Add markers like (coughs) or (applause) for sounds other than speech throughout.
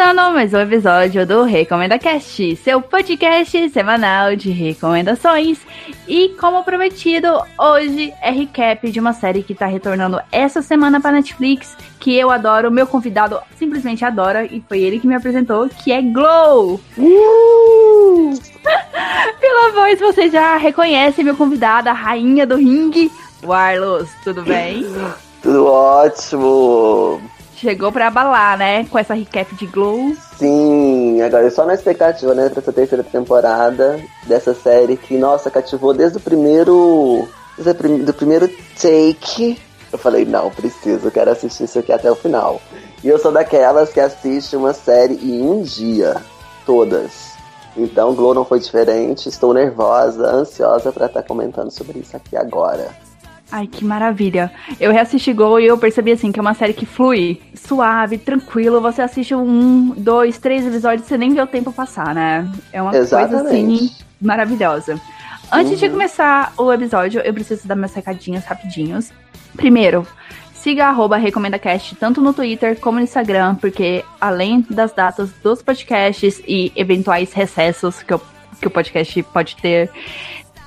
começando mais um episódio do Recomenda Cast, seu podcast semanal de recomendações. E como prometido, hoje é recap de uma série que tá retornando essa semana para Netflix, que eu adoro, meu convidado simplesmente adora e foi ele que me apresentou, que é Glow. Uh! (laughs) Pela voz você já reconhece meu convidado, a rainha do ringue, Warlos, tudo bem? Tudo ótimo. Chegou pra abalar, né? Com essa recap de Glow. Sim, agora é só na expectativa, né, pra essa terceira temporada dessa série que, nossa, cativou desde o primeiro. Do primeiro take. Eu falei, não, preciso, quero assistir isso aqui até o final. E eu sou daquelas que assiste uma série em um dia. Todas. Então, Glow não foi diferente. Estou nervosa, ansiosa para estar tá comentando sobre isso aqui agora. Ai, que maravilha. Eu reassisti Gol e eu percebi assim que é uma série que flui, suave, tranquilo. Você assiste um, dois, três episódios e você nem vê o tempo passar, né? É uma Exatamente. coisa assim maravilhosa. Antes uhum. de começar o episódio, eu preciso dar meus recadinhos rapidinhos. Primeiro, siga arroba RecomendaCast tanto no Twitter como no Instagram, porque além das datas dos podcasts e eventuais recessos que, eu, que o podcast pode ter,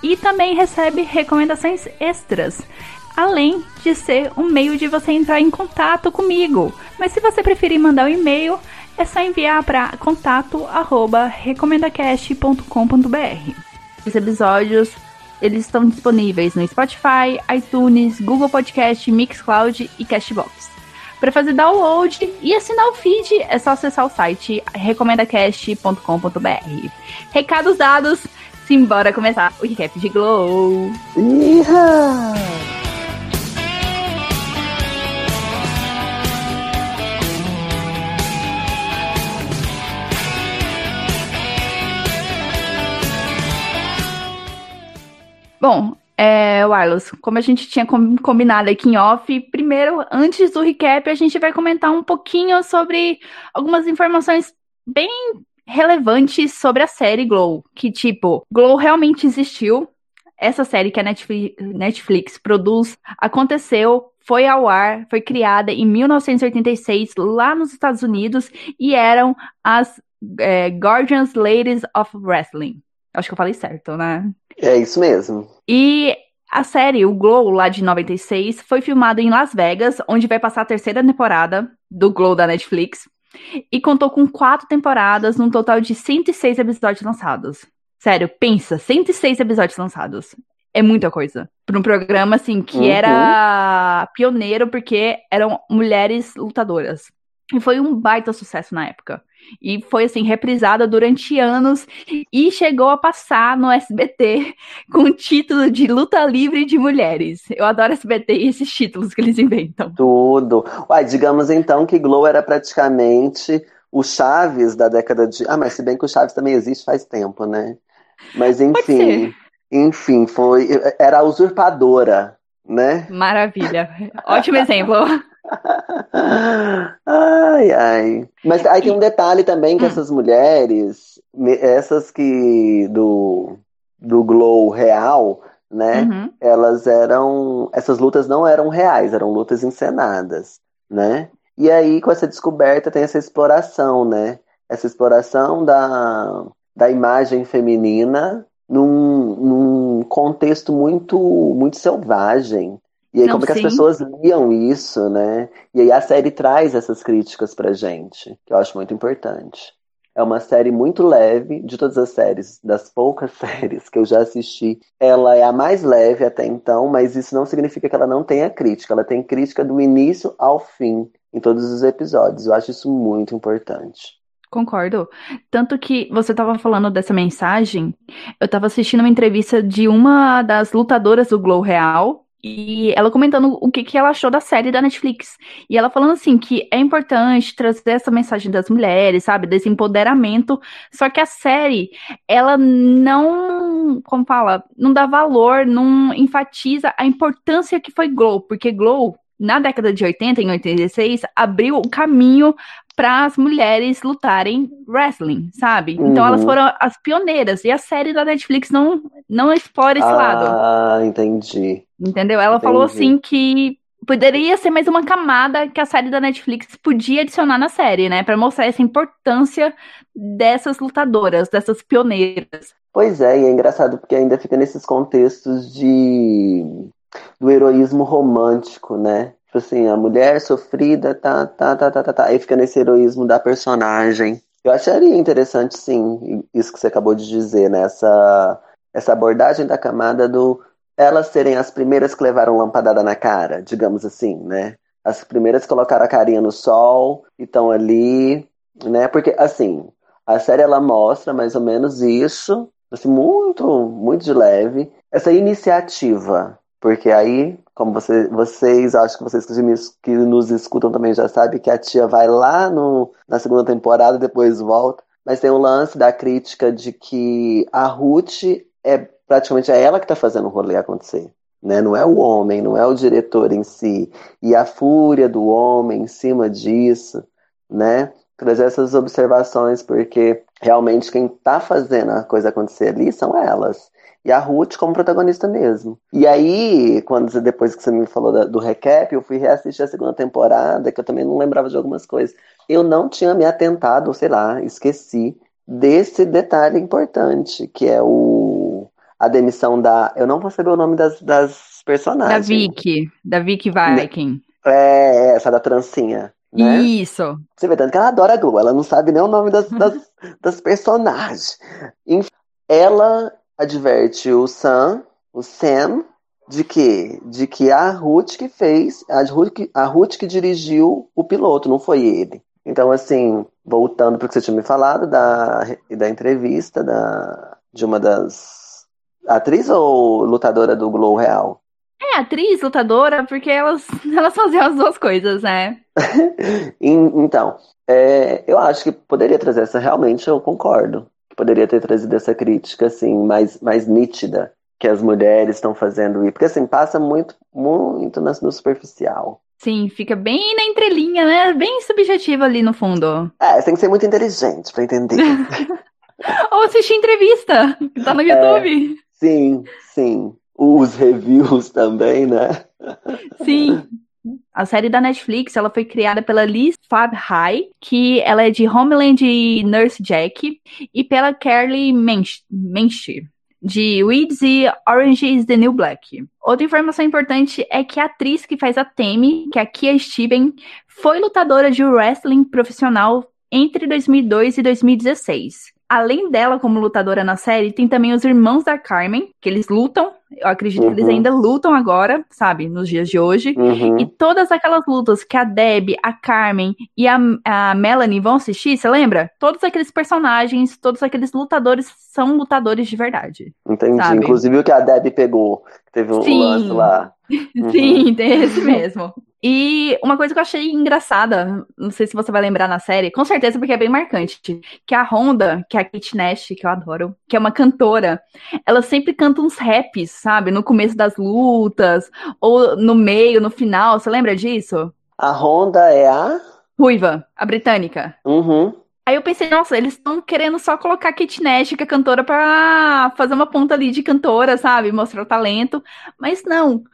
e também recebe recomendações extras. Além de ser um meio de você entrar em contato comigo. Mas se você preferir mandar um e-mail, é só enviar para contato@recomendacast.com.br. Os episódios eles estão disponíveis no Spotify, iTunes, Google Podcast, Mixcloud e Castbox. Para fazer download e assinar o feed, é só acessar o site recomendacast.com.br. Recados dados, Simbora começar o recap de Glow. Iha! Bom, é, Wireless, como a gente tinha combinado aqui em off, primeiro, antes do recap, a gente vai comentar um pouquinho sobre algumas informações bem relevantes sobre a série Glow. Que, tipo, Glow realmente existiu. Essa série que a Netflix, Netflix produz aconteceu, foi ao ar, foi criada em 1986 lá nos Estados Unidos e eram as é, Guardians Ladies of Wrestling. Acho que eu falei certo, né? É isso mesmo. E a série, o Glow, lá de 96, foi filmado em Las Vegas, onde vai passar a terceira temporada do Glow da Netflix e contou com quatro temporadas, num total de 106 episódios lançados. Sério, pensa, 106 episódios lançados. É muita coisa. Para um programa, assim, que uhum. era pioneiro porque eram mulheres lutadoras. E foi um baita sucesso na época. E foi assim, reprisada durante anos e chegou a passar no SBT (laughs) com o título de Luta Livre de Mulheres. Eu adoro SBT e esses títulos que eles inventam. Tudo. Uai, digamos então que Glow era praticamente o Chaves da década de. Ah, mas se bem que o Chaves também existe faz tempo, né? Mas enfim. Enfim, foi. Era usurpadora, né? Maravilha. Ótimo exemplo. (laughs) ai, ai. Mas aí tem um detalhe também que hum. essas mulheres, essas que do, do Glow real, né? Uhum. Elas eram. Essas lutas não eram reais, eram lutas encenadas, né? E aí, com essa descoberta, tem essa exploração, né? Essa exploração da, da imagem feminina num, num contexto muito, muito selvagem, e aí, Não, como que as pessoas liam isso, né? E aí a série traz essas críticas pra gente, que eu acho muito importante. É uma série muito leve, de todas as séries, das poucas (laughs) séries que eu já assisti. Ela é a mais leve até então, mas isso não significa que ela não tenha crítica. Ela tem crítica do início ao fim, em todos os episódios. Eu acho isso muito importante. Concordo. Tanto que você estava falando dessa mensagem, eu estava assistindo uma entrevista de uma das lutadoras do Glow Real, e ela comentando o que, que ela achou da série da Netflix. E ela falando assim que é importante trazer essa mensagem das mulheres, sabe? Desse empoderamento. Só que a série, ela não, como fala, não dá valor, não enfatiza a importância que foi Glow. Porque Glow, na década de 80, em 86, abriu o caminho para as mulheres lutarem wrestling, sabe? Uhum. Então elas uhum. foram as pioneiras. E a série da Netflix não, não explora esse ah, lado. Ah, entendi. Entendeu? Ela entendi. falou assim que poderia ser mais uma camada que a série da Netflix podia adicionar na série, né? Para mostrar essa importância dessas lutadoras, dessas pioneiras. Pois é, e é engraçado porque ainda fica nesses contextos de do heroísmo romântico, né? Tipo assim, a mulher sofrida, tá, tá, tá, tá, tá, tá. Aí fica nesse heroísmo da personagem. Eu acharia interessante, sim, isso que você acabou de dizer, né? Essa, essa abordagem da camada do elas serem as primeiras que levaram lampadada na cara, digamos assim, né? As primeiras que colocaram a carinha no sol e estão ali, né? Porque, assim, a série ela mostra mais ou menos isso, assim, muito, muito de leve, essa iniciativa. Porque aí, como você, vocês, acho que vocês que nos escutam também já sabem que a tia vai lá no, na segunda temporada, depois volta. Mas tem o lance da crítica de que a Ruth é praticamente é ela que está fazendo o rolê acontecer. Né? Não é o homem, não é o diretor em si. E a fúria do homem em cima disso, né? Trazer essas observações, porque realmente quem está fazendo a coisa acontecer ali são elas. E a Ruth como protagonista mesmo. E aí, quando depois que você me falou do recap, eu fui reassistir a segunda temporada, que eu também não lembrava de algumas coisas. Eu não tinha me atentado, sei lá, esqueci desse detalhe importante, que é o a demissão da. Eu não vou saber o nome das, das personagens. Da Vicky. Da Vicky Viking. É, essa da trancinha. Né? Isso. Você vê tanto que ela adora a Globo, ela não sabe nem o nome das, das, (laughs) das personagens. Ela adverte o Sam, o Sam, de que? De que a Ruth que fez, a Ruth, a Ruth que dirigiu o piloto, não foi ele. Então, assim, voltando para o que você tinha me falado da, da entrevista da, de uma das Atriz ou lutadora do Glow Real? É, atriz, lutadora, porque elas, (laughs) elas faziam as duas coisas, né? (laughs) então, é, eu acho que poderia trazer essa, realmente eu concordo. Poderia ter trazido essa crítica, assim, mais, mais nítida que as mulheres estão fazendo. Porque, assim, passa muito, muito no, superficial. Sim, fica bem na entrelinha, né? Bem subjetivo ali no fundo. É, você tem que ser muito inteligente para entender. (laughs) Ou assistir entrevista, que tá no é. YouTube. É. Sim, sim. Os reviews também, né? Sim. A série da Netflix, ela foi criada pela Liz Fabhai, que ela é de Homeland e Nurse Jack, e pela Carly Mensch, de Weeds e Orange is the New Black. Outra informação importante é que a atriz que faz a Temi, que é a Kia Steven, foi lutadora de wrestling profissional entre 2002 e 2016 além dela como lutadora na série, tem também os irmãos da Carmen, que eles lutam. Eu acredito uhum. que eles uhum. ainda lutam agora, sabe, nos dias de hoje. Uhum. E todas aquelas lutas que a Deb, a Carmen e a, a Melanie vão assistir, você lembra? Todos aqueles personagens, todos aqueles lutadores são lutadores de verdade. Entendi. Sabe? Inclusive o que a Deb pegou. Teve um Sim. lance lá. (laughs) Uhum. Sim, tem esse mesmo. E uma coisa que eu achei engraçada, não sei se você vai lembrar na série, com certeza porque é bem marcante, que a Honda, que é a Kate Nash, que eu adoro, que é uma cantora, ela sempre canta uns raps, sabe? No começo das lutas, ou no meio, no final, você lembra disso? A Honda é a? Ruiva, a britânica. Uhum. Aí eu pensei, nossa, eles estão querendo só colocar a Kate Nash, que é cantora, pra fazer uma ponta ali de cantora, sabe? Mostrar o talento. Mas não.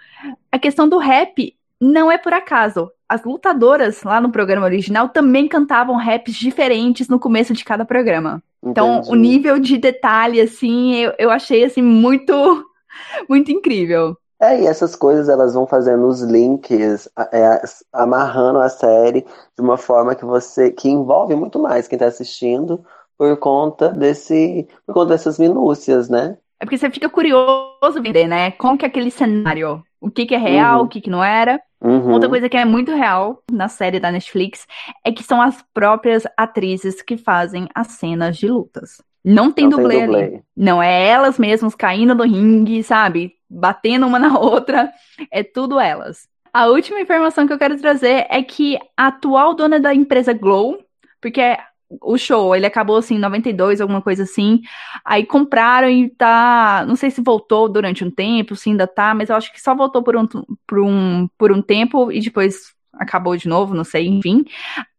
A questão do rap não é por acaso. As lutadoras lá no programa original também cantavam raps diferentes no começo de cada programa. Então, Entendi. Então, o nível de detalhe, assim, eu, eu achei, assim, muito, (laughs) muito incrível. É, e essas coisas elas vão fazendo os links, é, amarrando a série de uma forma que você que envolve muito mais quem está assistindo por conta desse por conta dessas minúcias, né? É porque você fica curioso ver, né? Como que é aquele cenário, o que que é real, uhum. o que que não era. Uhum. Outra coisa que é muito real na série da Netflix é que são as próprias atrizes que fazem as cenas de lutas. Não tem, Não dublê, tem dublê ali. Não, é elas mesmas caindo no ringue, sabe? Batendo uma (laughs) na outra. É tudo elas. A última informação que eu quero trazer é que a atual dona da empresa Glow, porque o show, ele acabou assim em 92, alguma coisa assim. Aí compraram e tá, não sei se voltou durante um tempo, se ainda tá, mas eu acho que só voltou por um por um por um tempo e depois acabou de novo, não sei, enfim.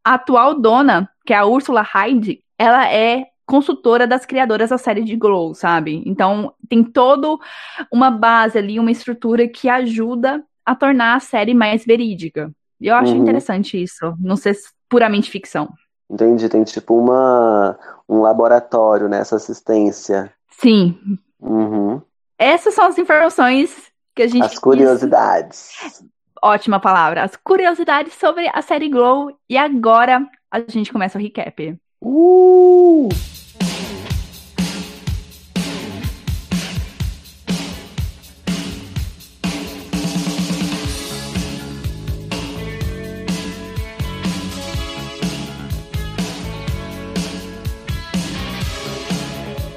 A atual dona, que é a Ursula Hyde, ela é consultora das criadoras da série de Glow, sabe? Então tem todo uma base ali, uma estrutura que ajuda a tornar a série mais verídica. E eu acho uhum. interessante isso, não ser puramente ficção. Entendi, tem tipo uma, um laboratório nessa assistência. Sim. Uhum. Essas são as informações que a gente. As curiosidades. Quis... Ótima palavra. As curiosidades sobre a série Glow. E agora a gente começa o recap. Uh!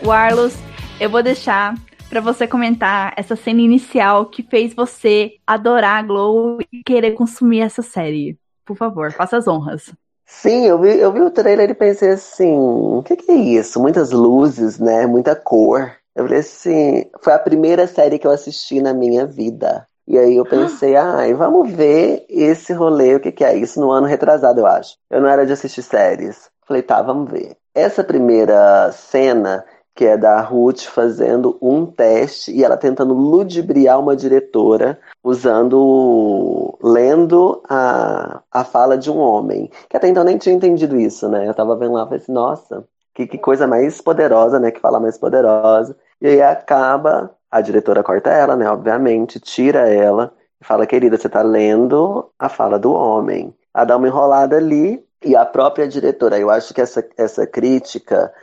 O Arlos, eu vou deixar para você comentar essa cena inicial que fez você adorar a Glow e querer consumir essa série. Por favor, faça as honras. Sim, eu vi, eu vi o trailer e pensei assim, o que, que é isso? Muitas luzes, né? Muita cor. Eu falei assim, foi a primeira série que eu assisti na minha vida. E aí eu pensei, (gasps) ai, ah, vamos ver esse rolê, o que, que é isso, no ano retrasado, eu acho. Eu não era de assistir séries. Falei, tá, vamos ver. Essa primeira cena que é da Ruth fazendo um teste e ela tentando ludibriar uma diretora usando, lendo a, a fala de um homem. Que até então nem tinha entendido isso, né? Eu tava vendo lá e falei assim, nossa, que, que coisa mais poderosa, né? Que fala mais poderosa. E aí acaba, a diretora corta ela, né? Obviamente, tira ela e fala, querida, você tá lendo a fala do homem. Ela dá uma enrolada ali e a própria diretora, eu acho que essa, essa crítica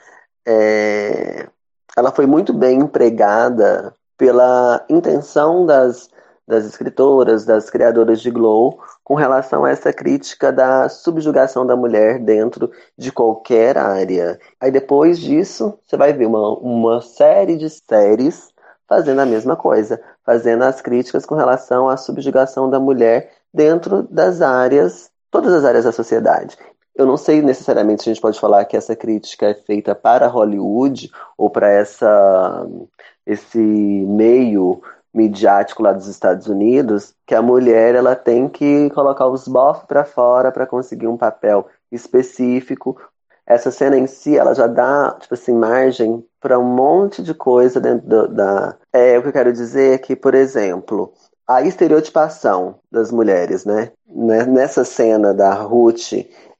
é, ela foi muito bem empregada pela intenção das, das escritoras, das criadoras de Glow, com relação a essa crítica da subjugação da mulher dentro de qualquer área. Aí depois disso, você vai ver uma, uma série de séries fazendo a mesma coisa, fazendo as críticas com relação à subjugação da mulher dentro das áreas, todas as áreas da sociedade. Eu não sei necessariamente se a gente pode falar que essa crítica é feita para Hollywood ou para essa esse meio midiático lá dos Estados Unidos, que a mulher ela tem que colocar os bofs para fora para conseguir um papel específico. Essa cena em si, ela já dá, tipo assim, margem para um monte de coisa dentro do, da. É, o que eu quero dizer é que, por exemplo, a estereotipação das mulheres, né? Nessa cena da Ruth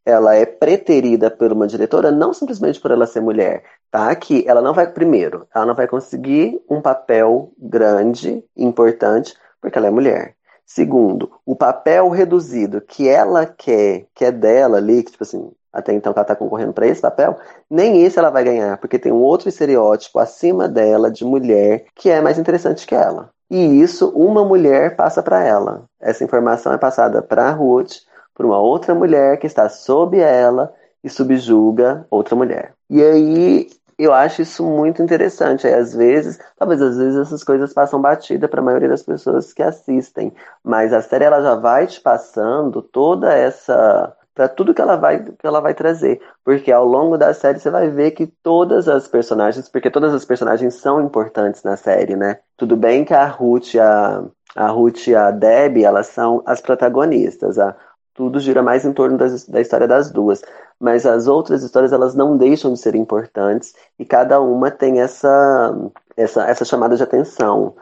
ela é preterida por uma diretora não simplesmente por ela ser mulher, tá? Que ela não vai primeiro, ela não vai conseguir um papel grande, importante, porque ela é mulher. Segundo, o papel reduzido que ela quer, que é dela ali, que tipo assim, até então ela tá concorrendo para esse papel, nem esse ela vai ganhar, porque tem um outro estereótipo acima dela de mulher que é mais interessante que ela. E isso uma mulher passa para ela. Essa informação é passada para Ruth, por uma outra mulher que está sob ela e subjuga outra mulher. E aí eu acho isso muito interessante. Aí, às vezes, talvez às vezes essas coisas passam batida para a maioria das pessoas que assistem, mas a série ela já vai te passando toda essa para tudo que ela vai que ela vai trazer, porque ao longo da série você vai ver que todas as personagens, porque todas as personagens são importantes na série, né? Tudo bem que a Ruth e a a Ruth e a Debbie, elas são as protagonistas. A tudo gira mais em torno das, da história das duas. Mas as outras histórias, elas não deixam de ser importantes e cada uma tem essa, essa, essa chamada de atenção,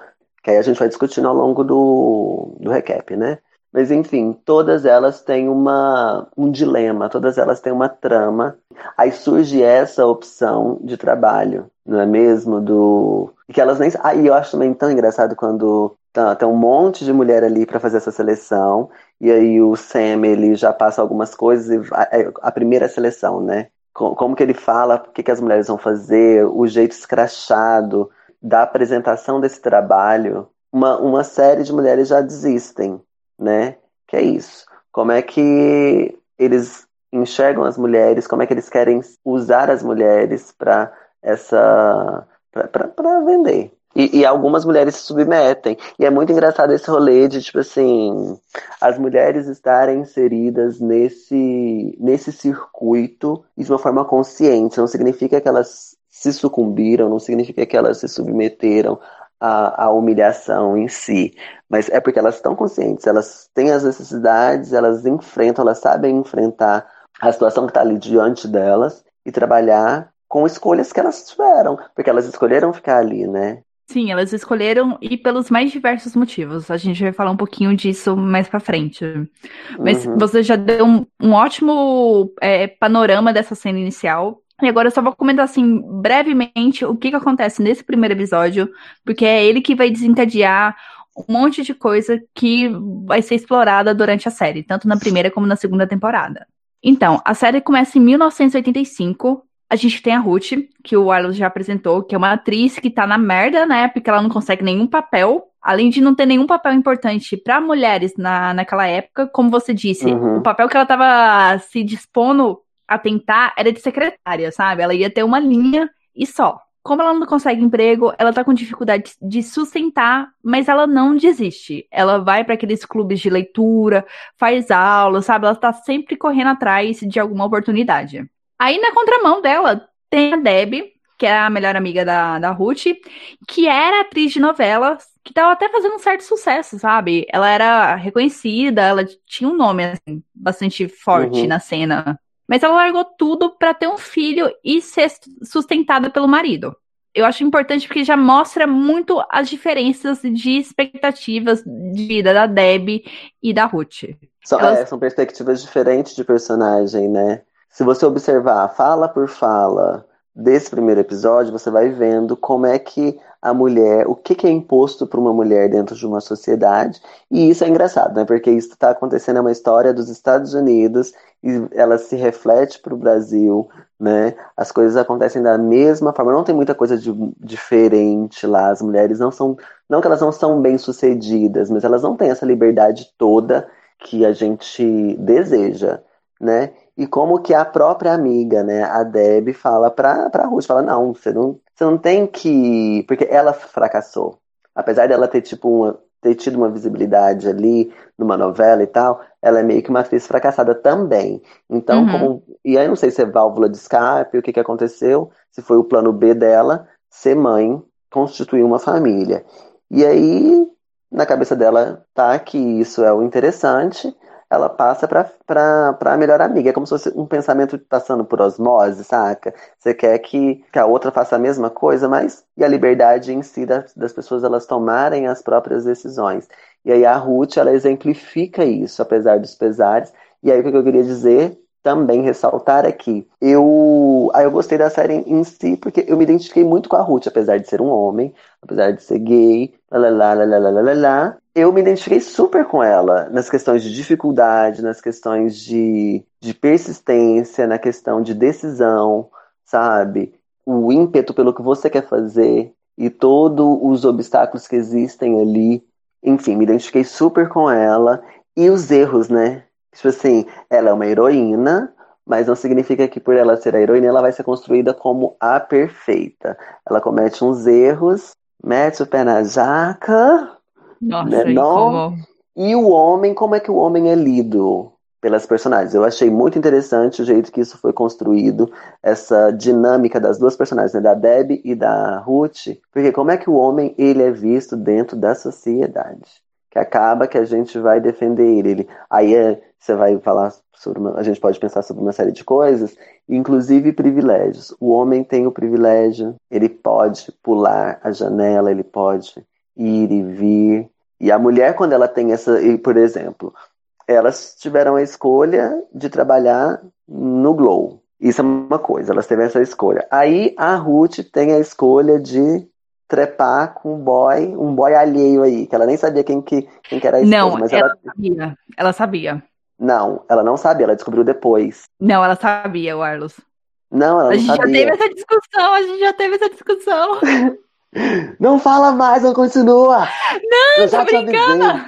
que aí a gente vai discutindo ao longo do, do recap, né? Mas enfim, todas elas têm uma, um dilema, todas elas têm uma trama. Aí surge essa opção de trabalho, não é mesmo? Do. que elas nem. Aí ah, eu acho também tão engraçado quando tá, tem um monte de mulher ali para fazer essa seleção. E aí o Sam, ele já passa algumas coisas, e é, a primeira seleção, né? Como que ele fala, o que, que as mulheres vão fazer, o jeito escrachado da apresentação desse trabalho. Uma, uma série de mulheres já desistem, né? Que é isso. Como é que eles enxergam as mulheres, como é que eles querem usar as mulheres para essa para vender, e, e, algumas mulheres se submetem. E é muito engraçado esse rolê de, tipo assim, as mulheres estarem inseridas nesse, nesse circuito de uma forma consciente. Não significa que elas se sucumbiram, não significa que elas se submeteram à, à humilhação em si. Mas é porque elas estão conscientes, elas têm as necessidades, elas enfrentam, elas sabem enfrentar a situação que está ali diante delas e trabalhar com escolhas que elas tiveram, porque elas escolheram ficar ali, né? Sim, elas escolheram e pelos mais diversos motivos. A gente vai falar um pouquinho disso mais pra frente. Mas uhum. você já deu um, um ótimo é, panorama dessa cena inicial. E agora eu só vou comentar assim, brevemente, o que, que acontece nesse primeiro episódio, porque é ele que vai desencadear um monte de coisa que vai ser explorada durante a série, tanto na primeira como na segunda temporada. Então, a série começa em 1985 a gente tem a Ruth, que o Arlos já apresentou, que é uma atriz que tá na merda, né? Porque ela não consegue nenhum papel. Além de não ter nenhum papel importante para mulheres na, naquela época, como você disse, uhum. o papel que ela tava se dispondo a tentar era de secretária, sabe? Ela ia ter uma linha e só. Como ela não consegue emprego, ela tá com dificuldade de sustentar, mas ela não desiste. Ela vai para aqueles clubes de leitura, faz aula, sabe? Ela tá sempre correndo atrás de alguma oportunidade. Aí na contramão dela tem a Deb, que é a melhor amiga da, da Ruth, que era atriz de novelas, que tava até fazendo um certo sucesso, sabe? Ela era reconhecida, ela tinha um nome, assim, bastante forte uhum. na cena. Mas ela largou tudo para ter um filho e ser sustentada pelo marido. Eu acho importante porque já mostra muito as diferenças de expectativas de vida da Deb e da Ruth. São, Elas... é, são perspectivas diferentes de personagem, né? Se você observar fala por fala desse primeiro episódio, você vai vendo como é que a mulher, o que, que é imposto para uma mulher dentro de uma sociedade, e isso é engraçado, né? Porque isso está acontecendo é uma história dos Estados Unidos e ela se reflete para o Brasil, né? As coisas acontecem da mesma forma, não tem muita coisa de, diferente lá. As mulheres não são, não que elas não são bem sucedidas, mas elas não têm essa liberdade toda que a gente deseja, né? E como que a própria amiga, né, a Deb, fala pra, pra Ruth, fala, não, você não, você não tem que... Porque ela fracassou. Apesar dela ter, tipo, uma, ter tido uma visibilidade ali numa novela e tal, ela é meio que uma atriz fracassada também. Então, uhum. como... E aí não sei se é válvula de escape, o que que aconteceu, se foi o plano B dela, ser mãe, constituir uma família. E aí, na cabeça dela tá que isso é o interessante, ela passa pra, pra, pra melhor amiga. É como se fosse um pensamento passando por osmose, saca? Você quer que, que a outra faça a mesma coisa, mas e a liberdade em si das, das pessoas elas tomarem as próprias decisões. E aí a Ruth, ela exemplifica isso, apesar dos pesares. E aí o que eu queria dizer também ressaltar aqui. Eu, aí eu gostei da série em si porque eu me identifiquei muito com a Ruth, apesar de ser um homem, apesar de ser gay, lá, lá, lá, lá, lá, lá, lá, eu me identifiquei super com ela nas questões de dificuldade, nas questões de, de persistência, na questão de decisão, sabe? O ímpeto pelo que você quer fazer e todos os obstáculos que existem ali. Enfim, me identifiquei super com ela. E os erros, né? Tipo assim, ela é uma heroína, mas não significa que por ela ser a heroína, ela vai ser construída como a perfeita. Ela comete uns erros, mete o pé na jaca, nossa, né? Não... E o homem, como é que o homem é lido pelas personagens? Eu achei muito interessante o jeito que isso foi construído, essa dinâmica das duas personagens, né? da Deb e da Ruth, porque como é que o homem ele é visto dentro da sociedade? Que acaba que a gente vai defender ele. ele aí é, você vai falar sobre uma, a gente pode pensar sobre uma série de coisas, inclusive privilégios. O homem tem o privilégio, ele pode pular a janela, ele pode ir e vir. E a mulher, quando ela tem essa, por exemplo, elas tiveram a escolha de trabalhar no Glow. Isso é uma coisa, elas teve essa escolha. Aí a Ruth tem a escolha de trepar com um boy, um boy alheio aí, que ela nem sabia quem que, quem que era a esposa. Não, mas ela, ela sabia. Ela sabia. Não, ela não sabia, ela descobriu depois. Não, ela sabia, o Arlos. Não, ela não sabia. A gente já teve essa discussão, a gente já teve essa discussão. (laughs) Não fala mais, não continua. Não, eu já tô brincando.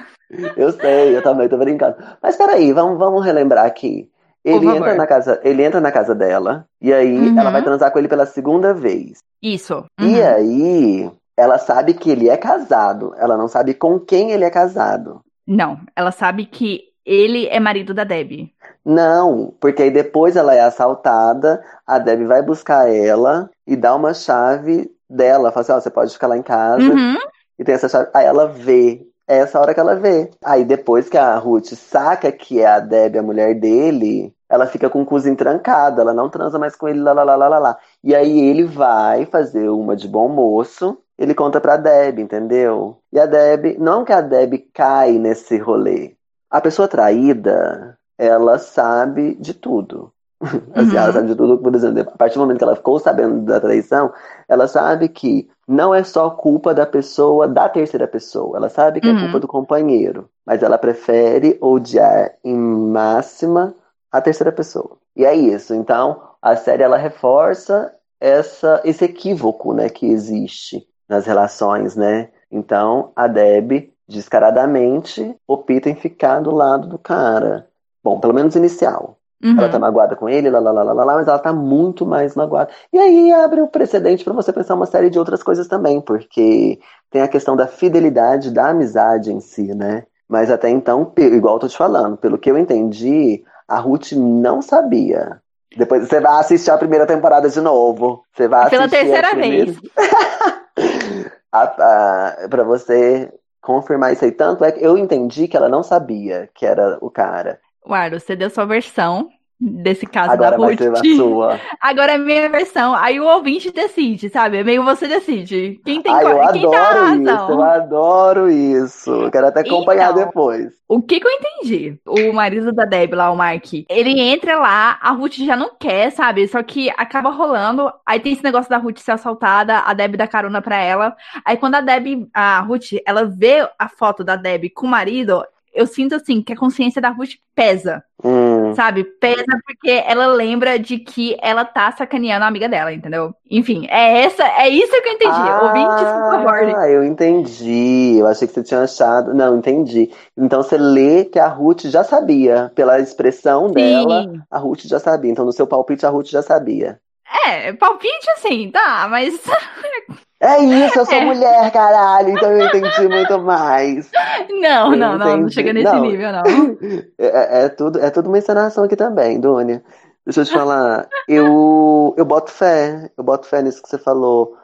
Eu sei, eu também tô brincando. Mas peraí, vamos, vamos relembrar aqui. Ele entra, na casa, ele entra na casa dela e aí uhum. ela vai transar com ele pela segunda vez. Isso. Uhum. E aí ela sabe que ele é casado. Ela não sabe com quem ele é casado. Não, ela sabe que ele é marido da Debbie. Não, porque aí depois ela é assaltada, a Debbie vai buscar ela e dá uma chave dela, fala assim, ó, oh, você pode ficar lá em casa. Uhum. E tem essa chave. Aí ela vê. É essa hora que ela vê. Aí depois que a Ruth saca que é a Debbie, a mulher dele, ela fica com o cozinho trancado, ela não transa mais com ele, lá, lá, lá, lá, lá. E aí ele vai fazer uma de bom moço, ele conta pra Deb, entendeu? E a Deb, não que a Deb cai nesse rolê. A pessoa traída, ela sabe de tudo. (laughs) Assim, uhum. Ela sabe de tudo, por exemplo, a partir do momento que ela ficou sabendo da traição, ela sabe que não é só culpa da pessoa, da terceira pessoa. Ela sabe que uhum. é culpa do companheiro. Mas ela prefere odiar em máxima a terceira pessoa. E é isso. Então, a série ela reforça essa, esse equívoco né, que existe nas relações, né? Então, a Deb, descaradamente, opta em ficar do lado do cara. Bom, pelo menos inicial. Uhum. Ela tá magoada com ele, lá, lá, lá, lá, lá, mas ela tá muito mais magoada. E aí abre o um precedente para você pensar uma série de outras coisas também, porque tem a questão da fidelidade, da amizade em si, né? Mas até então, igual eu tô te falando, pelo que eu entendi, a Ruth não sabia. Depois você vai assistir a primeira temporada de novo. Você vai Pela terceira vez. (laughs) para você confirmar isso aí. Tanto é que eu entendi que ela não sabia que era o cara. Uaro, você deu sua versão desse caso Agora da Ruth. Vai ser a sua. Agora é minha versão. Aí o ouvinte decide, sabe? É meio você decide. Quem tem Ai, eu quem adoro tá razão. isso, eu adoro isso. Quero até acompanhar então, depois. O que que eu entendi? O marido da Deb lá, o Mark, ele entra lá, a Ruth já não quer, sabe? Só que acaba rolando. Aí tem esse negócio da Ruth ser assaltada, a Deb dá carona pra ela. Aí quando a Deb, a Ruth, ela vê a foto da Deb com o marido, eu sinto assim que a consciência da Ruth pesa. Hum. Sabe? Pesa porque ela lembra de que ela tá sacaneando a amiga dela, entendeu? Enfim, é essa, é isso que eu entendi. Ah, Ouvinte, por favor. Ah, eu entendi. Eu achei que você tinha achado. Não, entendi. Então você lê que a Ruth já sabia. Pela expressão Sim. dela, a Ruth já sabia. Então no seu palpite a Ruth já sabia. É, palpite assim, tá, mas (laughs) É isso, eu sou é. mulher, caralho, então eu entendi muito mais. (laughs) Não, eu não, entendi. não, não chega nesse não. nível, não. (laughs) É, é, tudo, é tudo uma encenação aqui também, Dônia. Deixa eu te falar, eu, eu boto fé, eu boto fé nisso que você falou,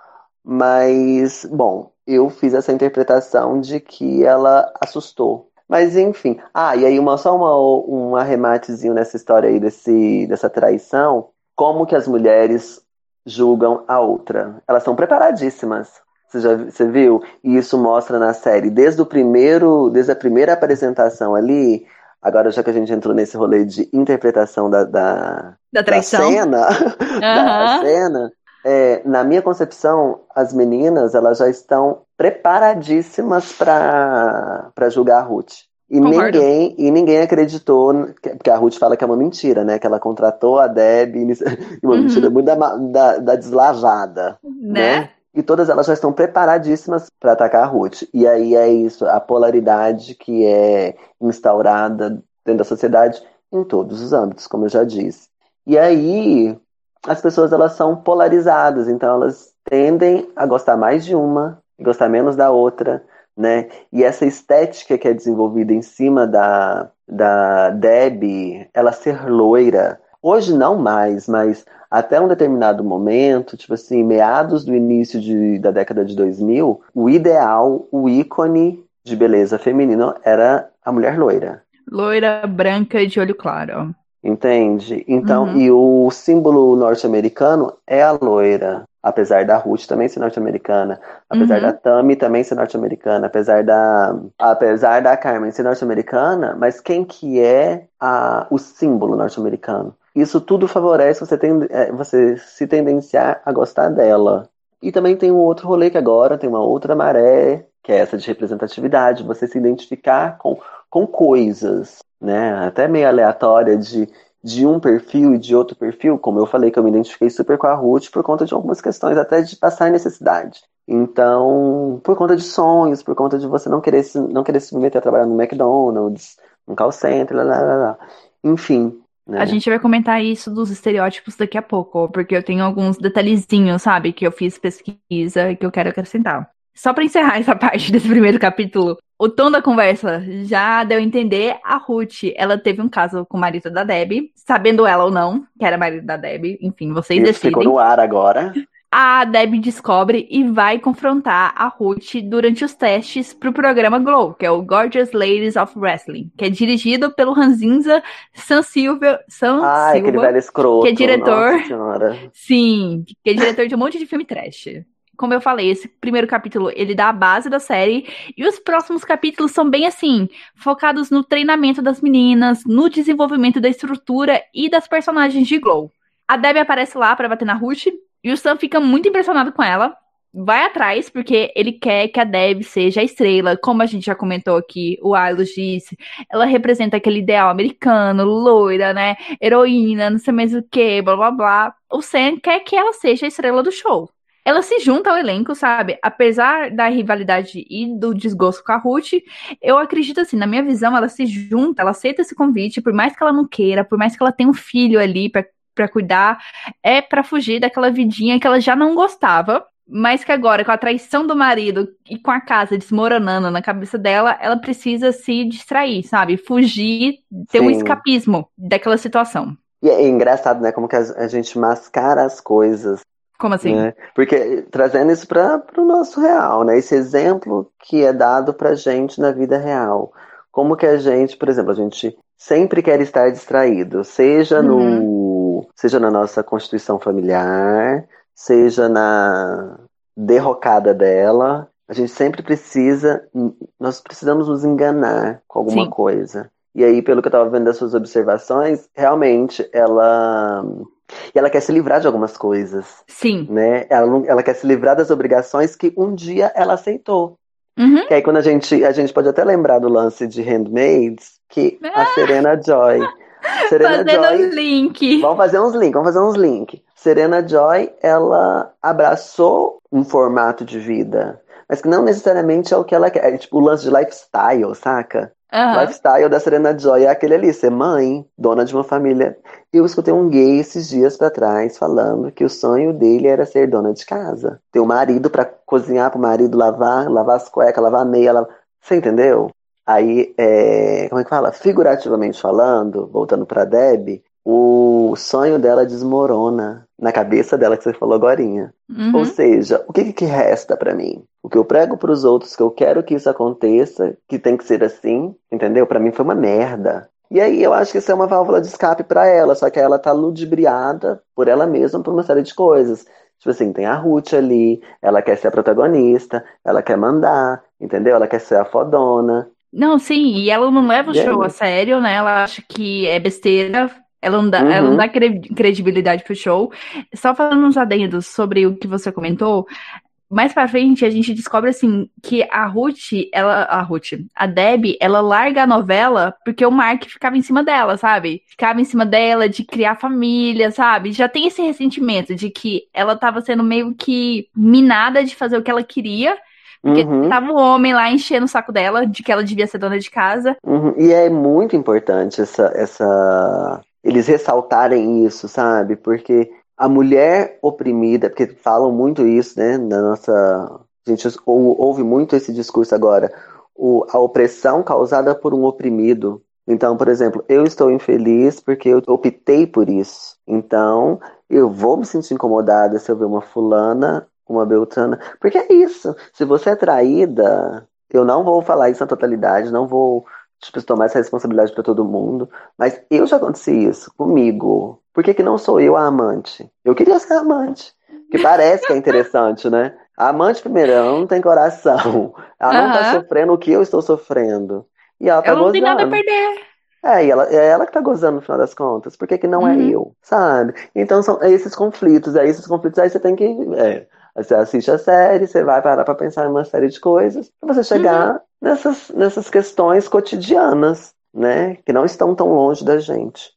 mas, bom, eu fiz essa interpretação de que ela assustou. Mas enfim. Ah, e aí uma, só uma, um arrematezinho nessa história aí desse, dessa traição. Como que as mulheres julgam a outra. Elas são preparadíssimas. Você já você viu? E isso mostra na série desde o primeiro, desde a primeira apresentação ali. Agora, já que a gente entrou nesse rolê de interpretação da, da, da, da cena, uhum. (laughs) da cena é, na minha concepção, as meninas elas já estão preparadíssimas para julgar a Ruth. E ninguém, e ninguém acreditou, porque a Ruth fala que é uma mentira, né? Que ela contratou a Deb, (laughs) uma uhum. mentira muito da, da, da deslavada, né? né? E todas elas já estão preparadíssimas para atacar a Ruth. E aí é isso, a polaridade que é instaurada dentro da sociedade em todos os âmbitos, como eu já disse. E aí as pessoas elas são polarizadas, então elas tendem a gostar mais de uma e gostar menos da outra né? E essa estética que é desenvolvida em cima da, da Debbie, ela ser loira, hoje não mais, mas até um determinado momento, tipo assim, meados do início de, da década de 2000, o ideal, o ícone de beleza feminino era a mulher loira. Loira, branca de olho claro. Entende? Então, uhum. e o símbolo norte-americano é a loira apesar da Ruth também ser norte-americana, apesar uhum. da Tammy também ser norte-americana, apesar da apesar da Carmen ser norte-americana, mas quem que é a, o símbolo norte-americano? Isso tudo favorece você, tem, é, você se tendenciar a gostar dela. E também tem um outro rolê que agora tem uma outra maré, que é essa de representatividade, você se identificar com, com coisas, né? Até meio aleatória de de um perfil e de outro perfil, como eu falei que eu me identifiquei super com a Ruth por conta de algumas questões, até de passar necessidade. Então, por conta de sonhos, por conta de você não querer se, não querer se meter a trabalhar no McDonald's, no call center, lá, lá, lá, lá. enfim. Né? A gente vai comentar isso dos estereótipos daqui a pouco, porque eu tenho alguns detalhezinhos, sabe, que eu fiz pesquisa e que eu quero acrescentar. Só para encerrar (laughs) essa parte desse primeiro capítulo, o tom da conversa já deu a entender. A Ruth, ela teve um caso com o marido da Deb, sabendo ela ou não, que era marido da Deb. Enfim, vocês Isso decidem. ficou no ar agora. A Deb descobre e vai confrontar a Ruth durante os testes pro programa Glow, que é o Gorgeous Ladies of Wrestling, que é dirigido pelo Ranzinza San Silva, San ah, Silva aquele velho escroto. que é diretor. Sim, que é diretor de um monte de filme trash. Como eu falei, esse primeiro capítulo ele dá a base da série e os próximos capítulos são bem assim, focados no treinamento das meninas, no desenvolvimento da estrutura e das personagens de Glow. A Debbie aparece lá para bater na Ruth e o Sam fica muito impressionado com ela. Vai atrás, porque ele quer que a Debbie seja a estrela. Como a gente já comentou aqui, o Ailos disse. Ela representa aquele ideal americano, loira, né? Heroína, não sei mais o que, blá blá blá. O Sam quer que ela seja a estrela do show ela se junta ao elenco, sabe? Apesar da rivalidade e do desgosto com a Ruth, eu acredito assim, na minha visão, ela se junta, ela aceita esse convite, por mais que ela não queira, por mais que ela tenha um filho ali para cuidar, é para fugir daquela vidinha que ela já não gostava. Mas que agora, com a traição do marido e com a casa desmoronando na cabeça dela, ela precisa se distrair, sabe? Fugir, ter Sim. um escapismo daquela situação. E é engraçado, né? Como que a gente mascara as coisas como assim? Né? Porque trazendo isso para o no real, né? Esse exemplo que é dado para gente na vida real. Como que a gente, por exemplo, a gente sempre quer estar distraído, seja uhum. no, seja na nossa constituição familiar, seja na derrocada dela. A gente sempre precisa, nós precisamos nos enganar com alguma Sim. coisa. E aí, pelo que eu estava vendo das suas observações, realmente ela e ela quer se livrar de algumas coisas. Sim. Né? Ela, ela quer se livrar das obrigações que um dia ela aceitou. Uhum. Que aí quando a gente, a gente pode até lembrar do lance de Handmaids, que ah! a Serena Joy. Serena Fazendo Joy, link. Vamos fazer uns links, vamos fazer uns links. Serena Joy, ela abraçou um formato de vida, mas que não necessariamente é o que ela quer. É, tipo o lance de lifestyle, saca? Uhum. Lifestyle da Serena Joy é aquele ali, ser mãe, dona de uma família. Eu escutei um gay esses dias para trás falando que o sonho dele era ser dona de casa. Ter um marido para cozinhar pro marido, lavar, lavar as cuecas, lavar a meia. Lavar... Você entendeu? Aí, é... como é que fala? Figurativamente falando, voltando pra Deb, o sonho dela desmorona na cabeça dela que você falou agora. Uhum. Ou seja, o que, que resta para mim? O que eu prego para os outros que eu quero que isso aconteça, que tem que ser assim, entendeu? Para mim foi uma merda. E aí eu acho que isso é uma válvula de escape para ela, só que ela tá ludibriada por ela mesma por uma série de coisas. Tipo assim, tem a Ruth ali, ela quer ser a protagonista, ela quer mandar, entendeu? Ela quer ser a fodona. Não, sim, e ela não leva o show a sério, né? Ela acha que é besteira, ela não dá, uhum. ela não dá credibilidade pro show. Só falando uns adendos sobre o que você comentou, mais pra frente a gente descobre assim que a Ruth, ela, a Ruth, a Deb, ela larga a novela porque o Mark ficava em cima dela, sabe? Ficava em cima dela de criar família, sabe? Já tem esse ressentimento de que ela tava sendo meio que minada de fazer o que ela queria. Porque uhum. tava o homem lá enchendo o saco dela de que ela devia ser dona de casa. Uhum. E é muito importante essa, essa eles ressaltarem isso, sabe? Porque a mulher oprimida, porque falam muito isso, né? Na nossa. A gente ouve muito esse discurso agora. O, a opressão causada por um oprimido. Então, por exemplo, eu estou infeliz porque eu optei por isso. Então, eu vou me sentir incomodada se eu ver uma fulana, uma beltrana. Porque é isso. Se você é traída, eu não vou falar isso na totalidade, não vou tipo, tomar essa responsabilidade para todo mundo. Mas eu já aconteci isso comigo. Por que, que não sou eu a amante? Eu queria ser amante. Que parece que é interessante, né? A amante, primeiro, ela não tem coração. Ela não tá sofrendo o que eu estou sofrendo. E ela tá ela não tem nada a perder. É, e ela, é ela que tá gozando no final das contas. Por que, que não é uhum. é eu? Sabe? Então são esses conflitos. Aí esses conflitos aí você tem que. É, você assiste a série, você vai parar pra pensar em uma série de coisas, pra você chegar uhum nessas, nessas questões cotidianas, né? Que não estão tão longe da gente.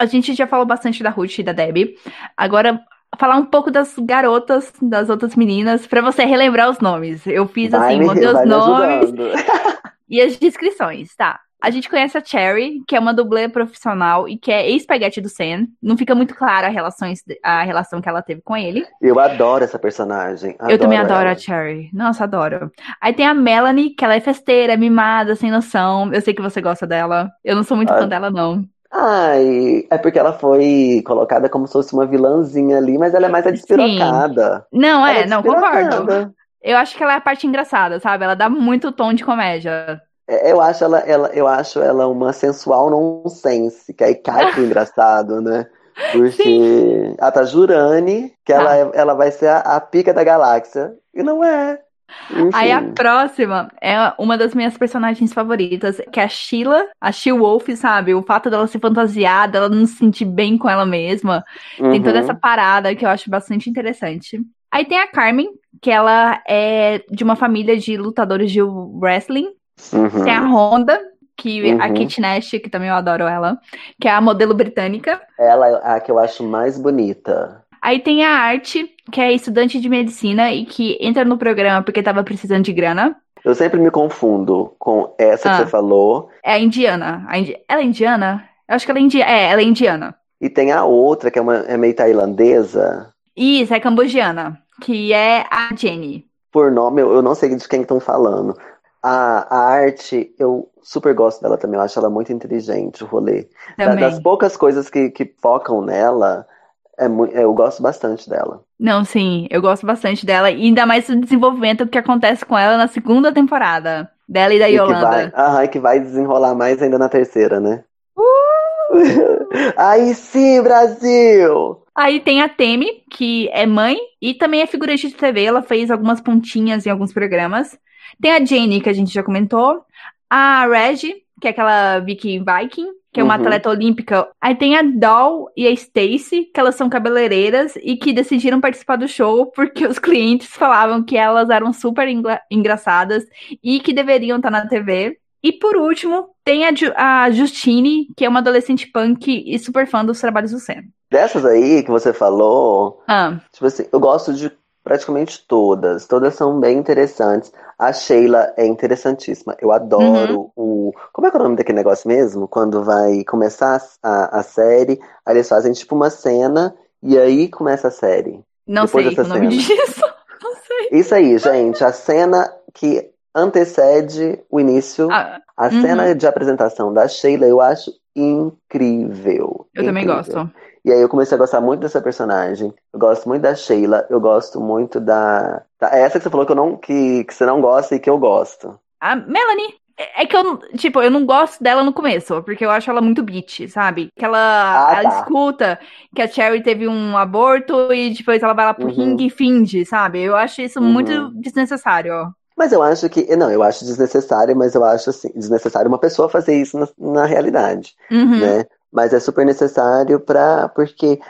A gente já falou bastante da Ruth e da Debbie. Agora, falar um pouco das garotas, das outras meninas, para você relembrar os nomes. Eu fiz vai assim, mandei os nomes (laughs) e as descrições, tá? A gente conhece a Cherry, que é uma dublê profissional e que é ex-peguete do Sam. Não fica muito clara a, relações, a relação que ela teve com ele. Eu adoro essa personagem. Adoro eu também adoro ela. a Cherry. Nossa, adoro. Aí tem a Melanie, que ela é festeira, mimada, sem noção. Eu sei que você gosta dela. Eu não sou muito ah. fã dela, não. Ai, é porque ela foi colocada como se fosse uma vilãzinha ali, mas ela é mais a despirocada. Sim. Não, é, é não, concordo. Eu acho que ela é a parte engraçada, sabe? Ela dá muito tom de comédia. É, eu acho ela, ela, eu acho ela uma sensual nonsense, que aí cai pro (laughs) engraçado, né? Porque Sim. a Tajurani, que ela, ah. é, ela vai ser a, a pica da galáxia. E não é. Enfim. Aí a próxima é uma das minhas personagens favoritas, que é a Sheila, a She-Wolf, sabe? O fato dela se fantasiar, dela não se sentir bem com ela mesma. Uhum. Tem toda uhum. essa parada que eu acho bastante interessante. Aí tem a Carmen, que ela é de uma família de lutadores de wrestling. Uhum. Tem a Honda, que uhum. a Kit Nash, que também eu adoro ela, que é a modelo britânica. Ela é a que eu acho mais bonita. Aí tem a Arte, que é estudante de medicina e que entra no programa porque tava precisando de grana. Eu sempre me confundo com essa ah, que você falou. É a indiana. A indi... Ela é indiana? Eu acho que ela é indiana. É, ela é indiana. E tem a outra, que é, uma, é meio tailandesa. Isso, é cambogiana. Que é a Jenny. Por nome, eu não sei de quem estão falando. A, a arte, eu super gosto dela também. Eu acho ela muito inteligente, o rolê. Também. Das poucas coisas que, que focam nela, é muito, eu gosto bastante dela. Não, sim, eu gosto bastante dela. E ainda mais o desenvolvimento que acontece com ela na segunda temporada. Dela e da e Yolanda. Que vai, aham, que vai desenrolar mais ainda na terceira, né? Uh! (laughs) Aí sim, Brasil! Aí tem a Temi, que é mãe e também é figurante de TV. Ela fez algumas pontinhas em alguns programas. Tem a Jenny, que a gente já comentou. A Reg, que é aquela Vicky Viking, que é uma uhum. atleta olímpica. Aí tem a Doll e a Stacy, que elas são cabeleireiras e que decidiram participar do show porque os clientes falavam que elas eram super engraçadas e que deveriam estar na TV. E por último, tem a, Ju a Justine, que é uma adolescente punk e super fã dos trabalhos do Sam. Dessas aí que você falou, ah. tipo assim, eu gosto de praticamente todas. Todas são bem interessantes. A Sheila é interessantíssima. Eu adoro uhum. o. Como é que é o nome daquele negócio mesmo? Quando vai começar a, a série, aí eles fazem tipo uma cena e aí começa a série. Não sei o nome disso. (laughs) Não sei. Isso aí, gente. A cena que antecede o início. Ah, a uhum. cena de apresentação da Sheila eu acho incrível. Eu incrível. também gosto. E aí eu comecei a gostar muito dessa personagem. Eu gosto muito da Sheila, eu gosto muito da. É essa que você falou que, eu não, que, que você não gosta e que eu gosto. A Melanie. É, é que eu, tipo, eu não gosto dela no começo, porque eu acho ela muito bitch, sabe? Que ela, ah, ela tá. escuta que a Cherry teve um aborto e depois ela vai lá pro uhum. ringue e finge, sabe? Eu acho isso uhum. muito desnecessário, ó. Mas eu acho que. Não, eu acho desnecessário, mas eu acho assim, desnecessário uma pessoa fazer isso na, na realidade. Uhum. Né? Mas é super necessário para porque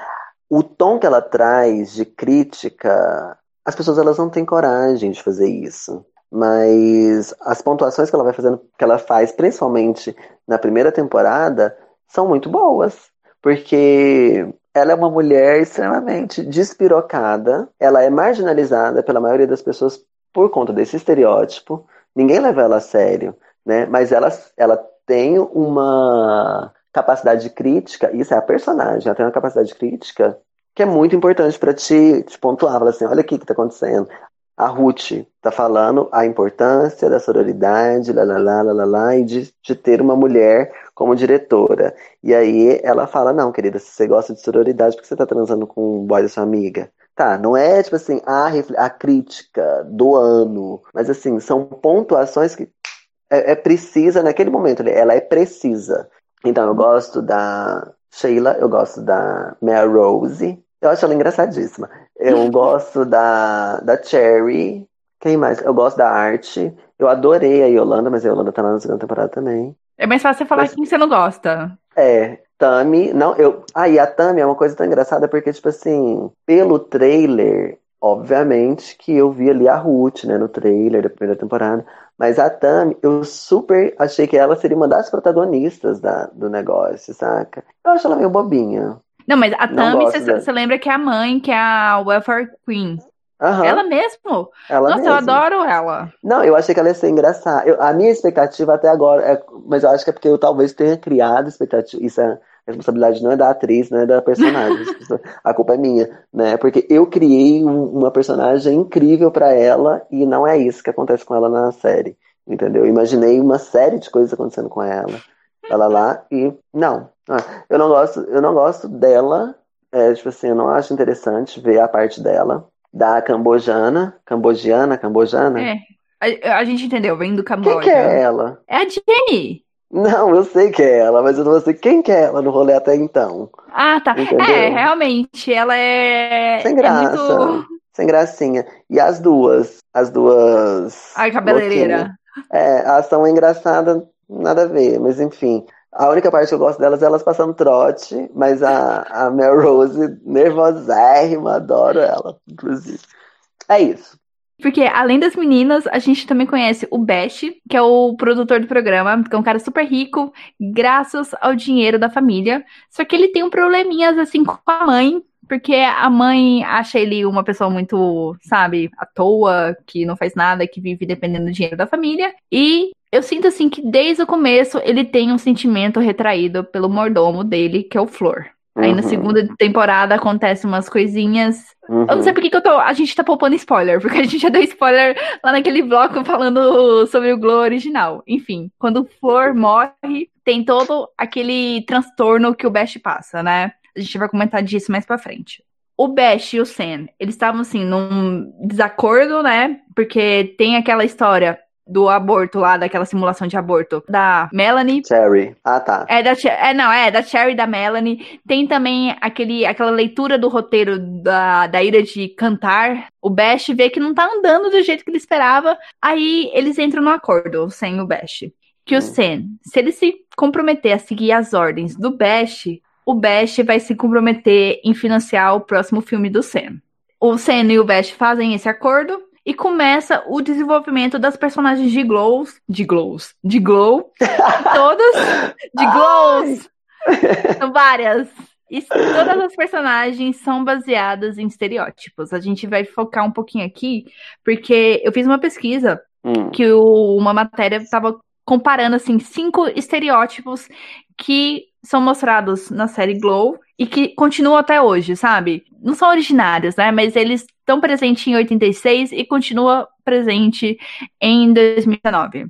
o tom que ela traz de crítica, as pessoas elas não têm coragem de fazer isso. Mas as pontuações que ela vai fazendo, que ela faz, principalmente na primeira temporada, são muito boas. Porque ela é uma mulher extremamente despirocada, ela é marginalizada pela maioria das pessoas por conta desse estereótipo. Ninguém leva ela a sério, né? Mas ela, ela tem uma capacidade de crítica, isso é a personagem, ela tem uma capacidade crítica que é muito importante para te, te pontuar. Fala assim, olha aqui o que está acontecendo. A Ruth está falando a importância da sororidade, lá, lá, lá, lá, lá, e de, de ter uma mulher como diretora. E aí ela fala, não, querida, se você gosta de sororidade, por que você está transando com o boy da sua amiga? Tá, não é tipo assim, a, a crítica do ano, mas assim, são pontuações que é, é precisa naquele momento, ela é precisa. Então, eu gosto da Sheila, eu gosto da Rose. Eu acho ela engraçadíssima. Eu gosto da, da Cherry. Quem mais? Eu gosto da arte. Eu adorei a Yolanda, mas a Yolanda tá na segunda temporada também. É mais fácil você falar mas... quem você não gosta. É, Tami, não, eu. Aí ah, a Tami é uma coisa tão engraçada porque, tipo assim, pelo trailer, obviamente que eu vi ali a Ruth, né, no trailer da primeira temporada. Mas a Tami, eu super achei que ela seria uma das protagonistas da, do negócio, saca? Eu acho ela meio bobinha. Não, mas a Tami, você lembra que é a mãe, que é a Welfare Queen. Uhum. Ela mesmo? Ela Nossa, mesmo. eu adoro ela. Não, eu achei que ela ia ser engraçada. Eu, a minha expectativa até agora, é, mas eu acho que é porque eu talvez tenha criado expectativa. Isso é a responsabilidade não é da atriz, não é da personagem. (laughs) a culpa é minha, né? Porque eu criei um, uma personagem incrível para ela e não é isso que acontece com ela na série, entendeu? Eu imaginei uma série de coisas acontecendo com ela, ela lá e não, ah, eu não gosto, eu não gosto dela. É, tipo assim, eu não acho interessante ver a parte dela da cambojana, cambojana, cambojana. É, a, a gente entendeu, vem do Camboja. Quem que é ela? É a Jenny. Não, eu sei que é ela, mas eu não sei quem que é ela no rolê até então. Ah, tá. Entendeu? É, realmente, ela é. Sem graça. É muito... Sem gracinha. E as duas, as duas. Ai, cabeleireira. É, elas são engraçadas, nada a ver, mas enfim. A única parte que eu gosto delas é elas passando trote, mas a, a Mel Rose, nervosérrima, adoro ela, inclusive. É isso. Porque, além das meninas, a gente também conhece o Bash, que é o produtor do programa, que é um cara super rico, graças ao dinheiro da família. Só que ele tem um probleminhas, assim, com a mãe, porque a mãe acha ele uma pessoa muito, sabe, à toa, que não faz nada, que vive dependendo do dinheiro da família. E eu sinto assim que desde o começo ele tem um sentimento retraído pelo mordomo dele, que é o Flor. Aí uhum. na segunda temporada acontecem umas coisinhas. Uhum. Eu não sei por que eu tô. A gente tá poupando spoiler, porque a gente já deu spoiler lá naquele bloco falando sobre o Glow original. Enfim, quando o Flor morre, tem todo aquele transtorno que o Bash passa, né? A gente vai comentar disso mais pra frente. O Bash e o Sam, eles estavam assim num desacordo, né? Porque tem aquela história do aborto lá, daquela simulação de aborto da Melanie. Cherry. Ah, tá. É, da, é não, é da Cherry e da Melanie. Tem também aquele, aquela leitura do roteiro da, da ira de cantar. O Bash vê que não tá andando do jeito que ele esperava. Aí eles entram no acordo sem o Bash. Que o hum. Sen, se ele se comprometer a seguir as ordens do Bash, o Bash vai se comprometer em financiar o próximo filme do Sen. O Sen e o Bash fazem esse acordo e começa o desenvolvimento das personagens de Glows, de Glows, de Glow, todas de (laughs) Glows. São várias. E todas as personagens são baseadas em estereótipos. A gente vai focar um pouquinho aqui, porque eu fiz uma pesquisa hum. que o, uma matéria estava comparando assim cinco estereótipos que são mostrados na série Glow e que continuam até hoje, sabe? Não são originários, né? Mas eles estão presentes em 86 e continua presente em 2019.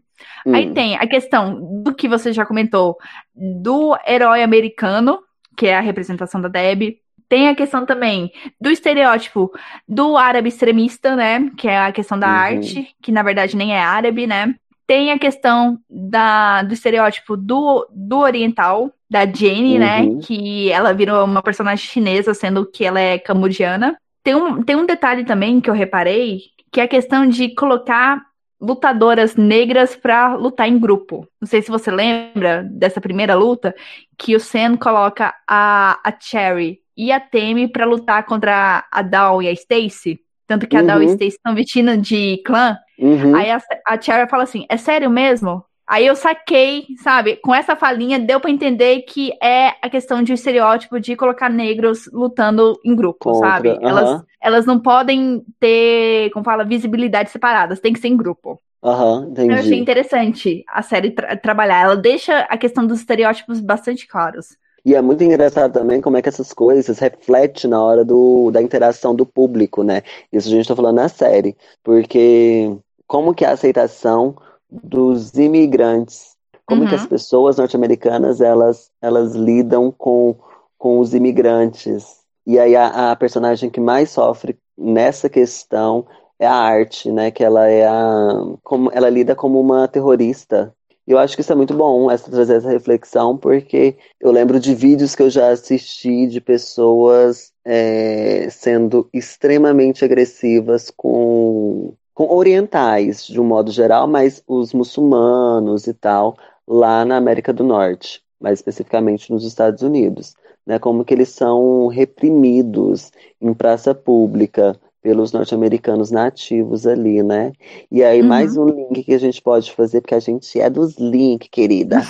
Hum. Aí tem a questão do que você já comentou do herói americano, que é a representação da Deb. Tem a questão também do estereótipo do árabe extremista, né? Que é a questão da uhum. arte, que na verdade nem é árabe, né? Tem a questão da, do estereótipo do, do oriental, da Jenny, né, uhum. né? Que ela virou uma personagem chinesa, sendo que ela é cambodiana. Tem um, tem um detalhe também que eu reparei, que é a questão de colocar lutadoras negras para lutar em grupo. Não sei se você lembra dessa primeira luta, que o Sen coloca a, a Cherry e a Temi para lutar contra a Dawn e a Stacy. Tanto que a uhum. E uhum. Stacy estão vestindo de clã. Uhum. Aí a, a Cherry fala assim: é sério mesmo? Aí eu saquei, sabe? Com essa falinha deu para entender que é a questão de um estereótipo de colocar negros lutando em grupo, Contra, sabe? Uh -huh. Elas, elas não podem ter, como fala, visibilidade separadas, tem que ser em grupo. Aham, entendi. Eu achei interessante a série tra trabalhar. Ela deixa a questão dos estereótipos bastante claros. E é muito engraçado também como é que essas coisas refletem na hora do, da interação do público, né? Isso a gente está falando na série. Porque como que a aceitação dos imigrantes, como uhum. que as uhum. pessoas norte-americanas elas, elas lidam com, com os imigrantes. E aí a, a personagem que mais sofre nessa questão é a arte, né? Que ela é a. Como, ela lida como uma terrorista eu acho que isso é muito bom, essa, trazer essa reflexão, porque eu lembro de vídeos que eu já assisti de pessoas é, sendo extremamente agressivas com, com orientais, de um modo geral, mas os muçulmanos e tal, lá na América do Norte, mais especificamente nos Estados Unidos. Né, como que eles são reprimidos em praça pública, pelos norte-americanos nativos ali, né? E aí, uhum. mais um link que a gente pode fazer, porque a gente é dos links, querida.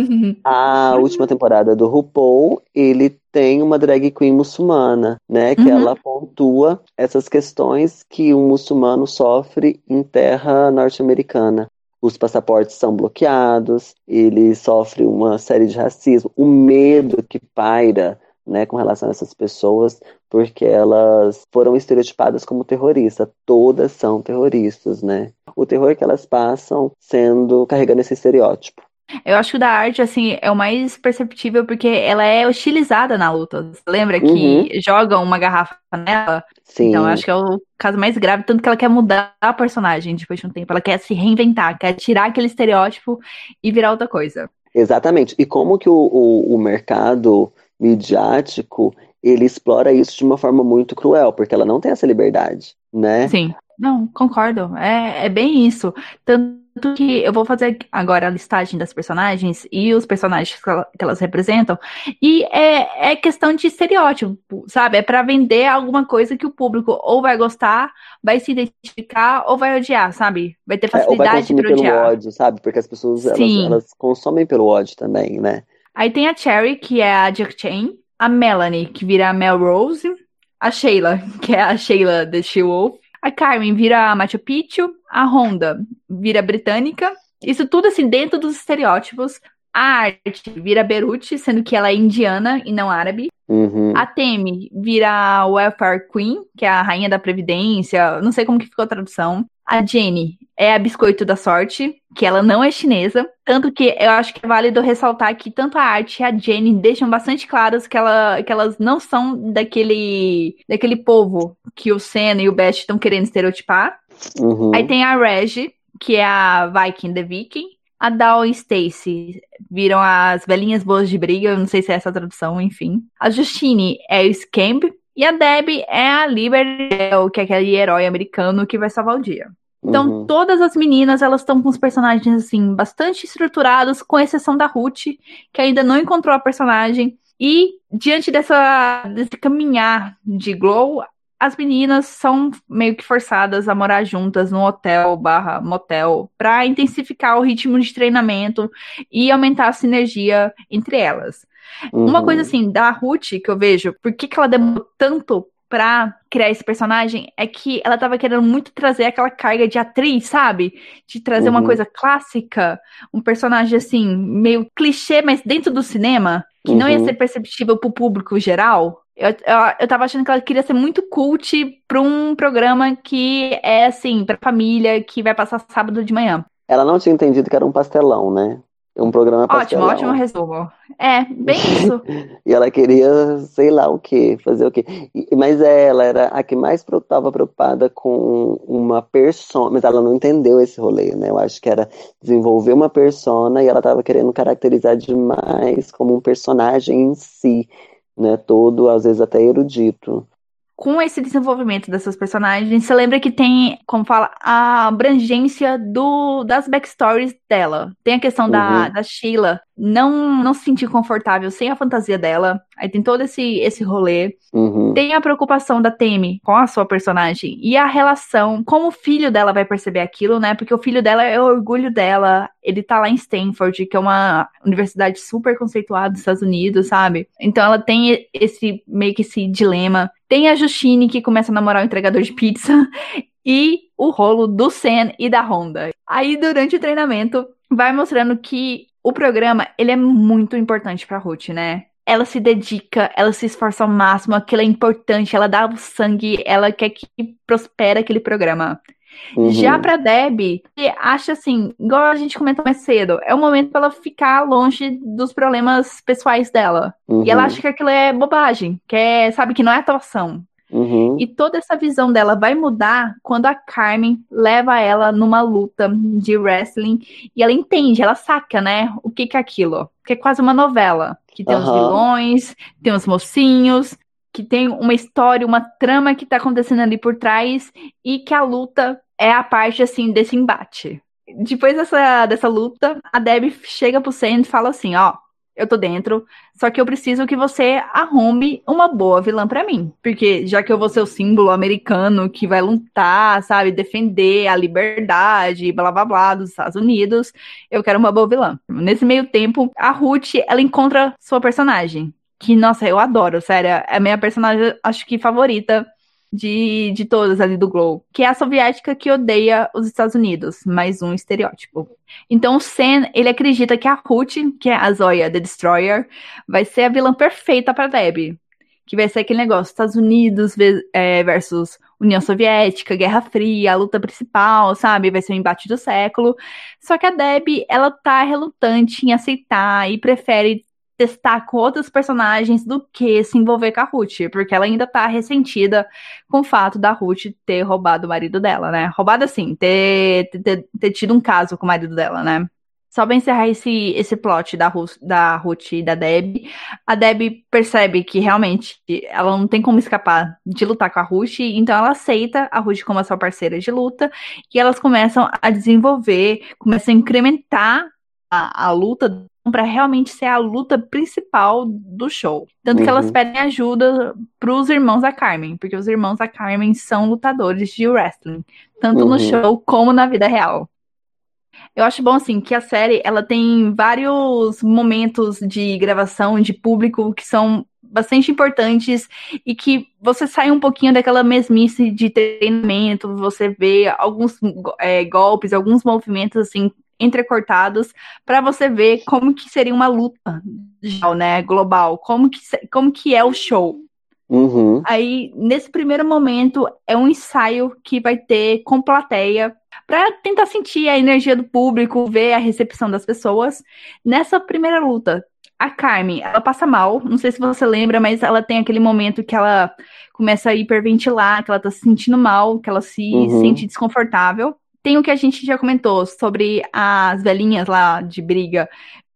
(laughs) a última temporada do RuPaul, ele tem uma drag queen muçulmana, né? Que uhum. ela pontua essas questões que um muçulmano sofre em terra norte-americana. Os passaportes são bloqueados, ele sofre uma série de racismo, o medo que paira né, com relação a essas pessoas, porque elas foram estereotipadas como terroristas. Todas são terroristas, né? O terror que elas passam sendo carregando esse estereótipo. Eu acho que o da arte, assim, é o mais perceptível porque ela é hostilizada na luta. Lembra que uhum. jogam uma garrafa nela? Sim. Então, eu acho que é o caso mais grave, tanto que ela quer mudar a personagem depois de um tempo. Ela quer se reinventar, quer tirar aquele estereótipo e virar outra coisa. Exatamente. E como que o, o, o mercado midiático ele explora isso de uma forma muito cruel, porque ela não tem essa liberdade, né? Sim. Não, concordo. É, é bem isso. Tanto que eu vou fazer agora a listagem das personagens e os personagens que elas representam. E é, é questão de estereótipo, sabe? É para vender alguma coisa que o público ou vai gostar, vai se identificar ou vai odiar, sabe? Vai ter facilidade é, para odiar. pelo ódio, sabe? Porque as pessoas elas, elas, consomem pelo ódio também, né? Aí tem a Cherry, que é a Jack Chain, a Melanie, que vira a Melrose, a Sheila, (laughs) que é a Sheila The She-Wolf, a Carmen vira Machu Picchu, a Honda vira britânica. Isso tudo assim dentro dos estereótipos. A arte vira Beruti, sendo que ela é indiana e não árabe. Uhum. A Temi vira a Welfare Queen, que é a rainha da previdência. Não sei como que ficou a tradução. A Jenny é a Biscoito da Sorte, que ela não é chinesa. Tanto que eu acho que é válido ressaltar que tanto a arte e a Jenny deixam bastante claras que, ela, que elas não são daquele, daquele povo que o Senna e o Best estão querendo estereotipar. Uhum. Aí tem a Reg, que é a Viking the Viking. A Dal e Stacy viram as velhinhas boas de briga, eu não sei se é essa a tradução, enfim. A Justine é o Scamp, e a Debbie é a Liberty, que é aquele herói americano que vai salvar o dia. Então, uhum. todas as meninas, elas estão com os personagens, assim, bastante estruturados, com exceção da Ruth, que ainda não encontrou a personagem. E, diante dessa, desse caminhar de Glow, as meninas são meio que forçadas a morar juntas no hotel barra motel para intensificar o ritmo de treinamento e aumentar a sinergia entre elas. Uhum. Uma coisa assim, da Ruth, que eu vejo, por que, que ela demorou tanto pra criar esse personagem é que ela tava querendo muito trazer aquela carga de atriz, sabe? De trazer uhum. uma coisa clássica, um personagem assim, meio clichê, mas dentro do cinema, que uhum. não ia uhum. ser perceptível pro público geral. Eu, eu, eu tava achando que ela queria ser muito cult pra um programa que é assim, pra família, que vai passar sábado de manhã. Ela não tinha entendido que era um pastelão, né? Um programa. Ótimo, ótimo resumo. É, bem (laughs) isso. e ela queria, sei lá o que, fazer o quê. Mas ela era a que mais estava preocupada com uma persona, mas ela não entendeu esse rolê, né? Eu acho que era desenvolver uma persona e ela estava querendo caracterizar demais como um personagem em si, né? Todo, às vezes até erudito com esse desenvolvimento dessas personagens, você lembra que tem, como fala, a abrangência do, das backstories dela. Tem a questão uhum. da, da Sheila não, não se sentir confortável sem a fantasia dela. Aí tem todo esse, esse rolê. Uhum. Tem a preocupação da Temi com a sua personagem e a relação, como o filho dela vai perceber aquilo, né? Porque o filho dela é o orgulho dela. Ele tá lá em Stanford, que é uma universidade super conceituada dos Estados Unidos, sabe? Então ela tem esse meio que esse dilema. Tem a Justine que começa a namorar o entregador de pizza. (laughs) e o rolo do Sen e da Honda. Aí durante o treinamento vai mostrando que o programa ele é muito importante para Ruth, né? ela se dedica, ela se esforça ao máximo, aquilo é importante, ela dá o sangue, ela quer que prospere aquele programa. Uhum. Já pra Deb, acha assim, igual a gente comentou mais cedo, é o momento pra ela ficar longe dos problemas pessoais dela. Uhum. E ela acha que aquilo é bobagem, que é, sabe, que não é atuação. Uhum. E toda essa visão dela vai mudar quando a Carmen leva ela numa luta de wrestling e ela entende, ela saca, né, o que, que é aquilo. Que é quase uma novela. Que tem uhum. os vilões, tem os mocinhos, que tem uma história, uma trama que tá acontecendo ali por trás e que a luta é a parte, assim, desse embate. Depois dessa, dessa luta, a Debbie chega pro Sam e fala assim, ó, eu tô dentro, só que eu preciso que você arrume uma boa vilã para mim. Porque já que eu vou ser o símbolo americano que vai lutar, sabe, defender a liberdade, blá blá blá dos Estados Unidos, eu quero uma boa vilã. Nesse meio tempo, a Ruth, ela encontra sua personagem. Que, nossa, eu adoro, sério. É a minha personagem, acho que favorita de, de todas ali do Glow, que é a soviética que odeia os Estados Unidos, mais um estereótipo. Então o Sen, ele acredita que a Ruth, que é a Zoya The Destroyer, vai ser a vilã perfeita para Debbie. Que vai ser aquele negócio, Estados Unidos é, versus União Soviética, Guerra Fria, a luta principal, sabe? Vai ser o embate do século. Só que a Debbie, ela tá relutante em aceitar e prefere testar com outros personagens do que se envolver com a Ruth, porque ela ainda tá ressentida com o fato da Ruth ter roubado o marido dela, né? Roubado assim, ter, ter, ter tido um caso com o marido dela, né? só pra encerrar esse, esse plot da, Ru da Ruth e da Deb, a Deb percebe que realmente ela não tem como escapar de lutar com a Ruth, então ela aceita a Ruth como a sua parceira de luta, e elas começam a desenvolver, começam a incrementar a, a luta para realmente ser a luta principal do show. Tanto uhum. que elas uhum. pedem ajuda pros irmãos da Carmen, porque os irmãos da Carmen são lutadores de wrestling, tanto uhum. no show como na vida real. Eu acho bom, assim, que a série, ela tem vários momentos de gravação, de público, que são bastante importantes e que você sai um pouquinho daquela mesmice de treinamento, você vê alguns é, golpes, alguns movimentos, assim, entrecortados para você ver como que seria uma luta né, global, como que, como que é o show. Uhum. Aí, nesse primeiro momento, é um ensaio que vai ter com plateia para tentar sentir a energia do público, ver a recepção das pessoas. Nessa primeira luta, a Carmen, ela passa mal, não sei se você lembra, mas ela tem aquele momento que ela começa a hiperventilar, que ela tá se sentindo mal, que ela se uhum. sente desconfortável. Tem o que a gente já comentou sobre as velhinhas lá de briga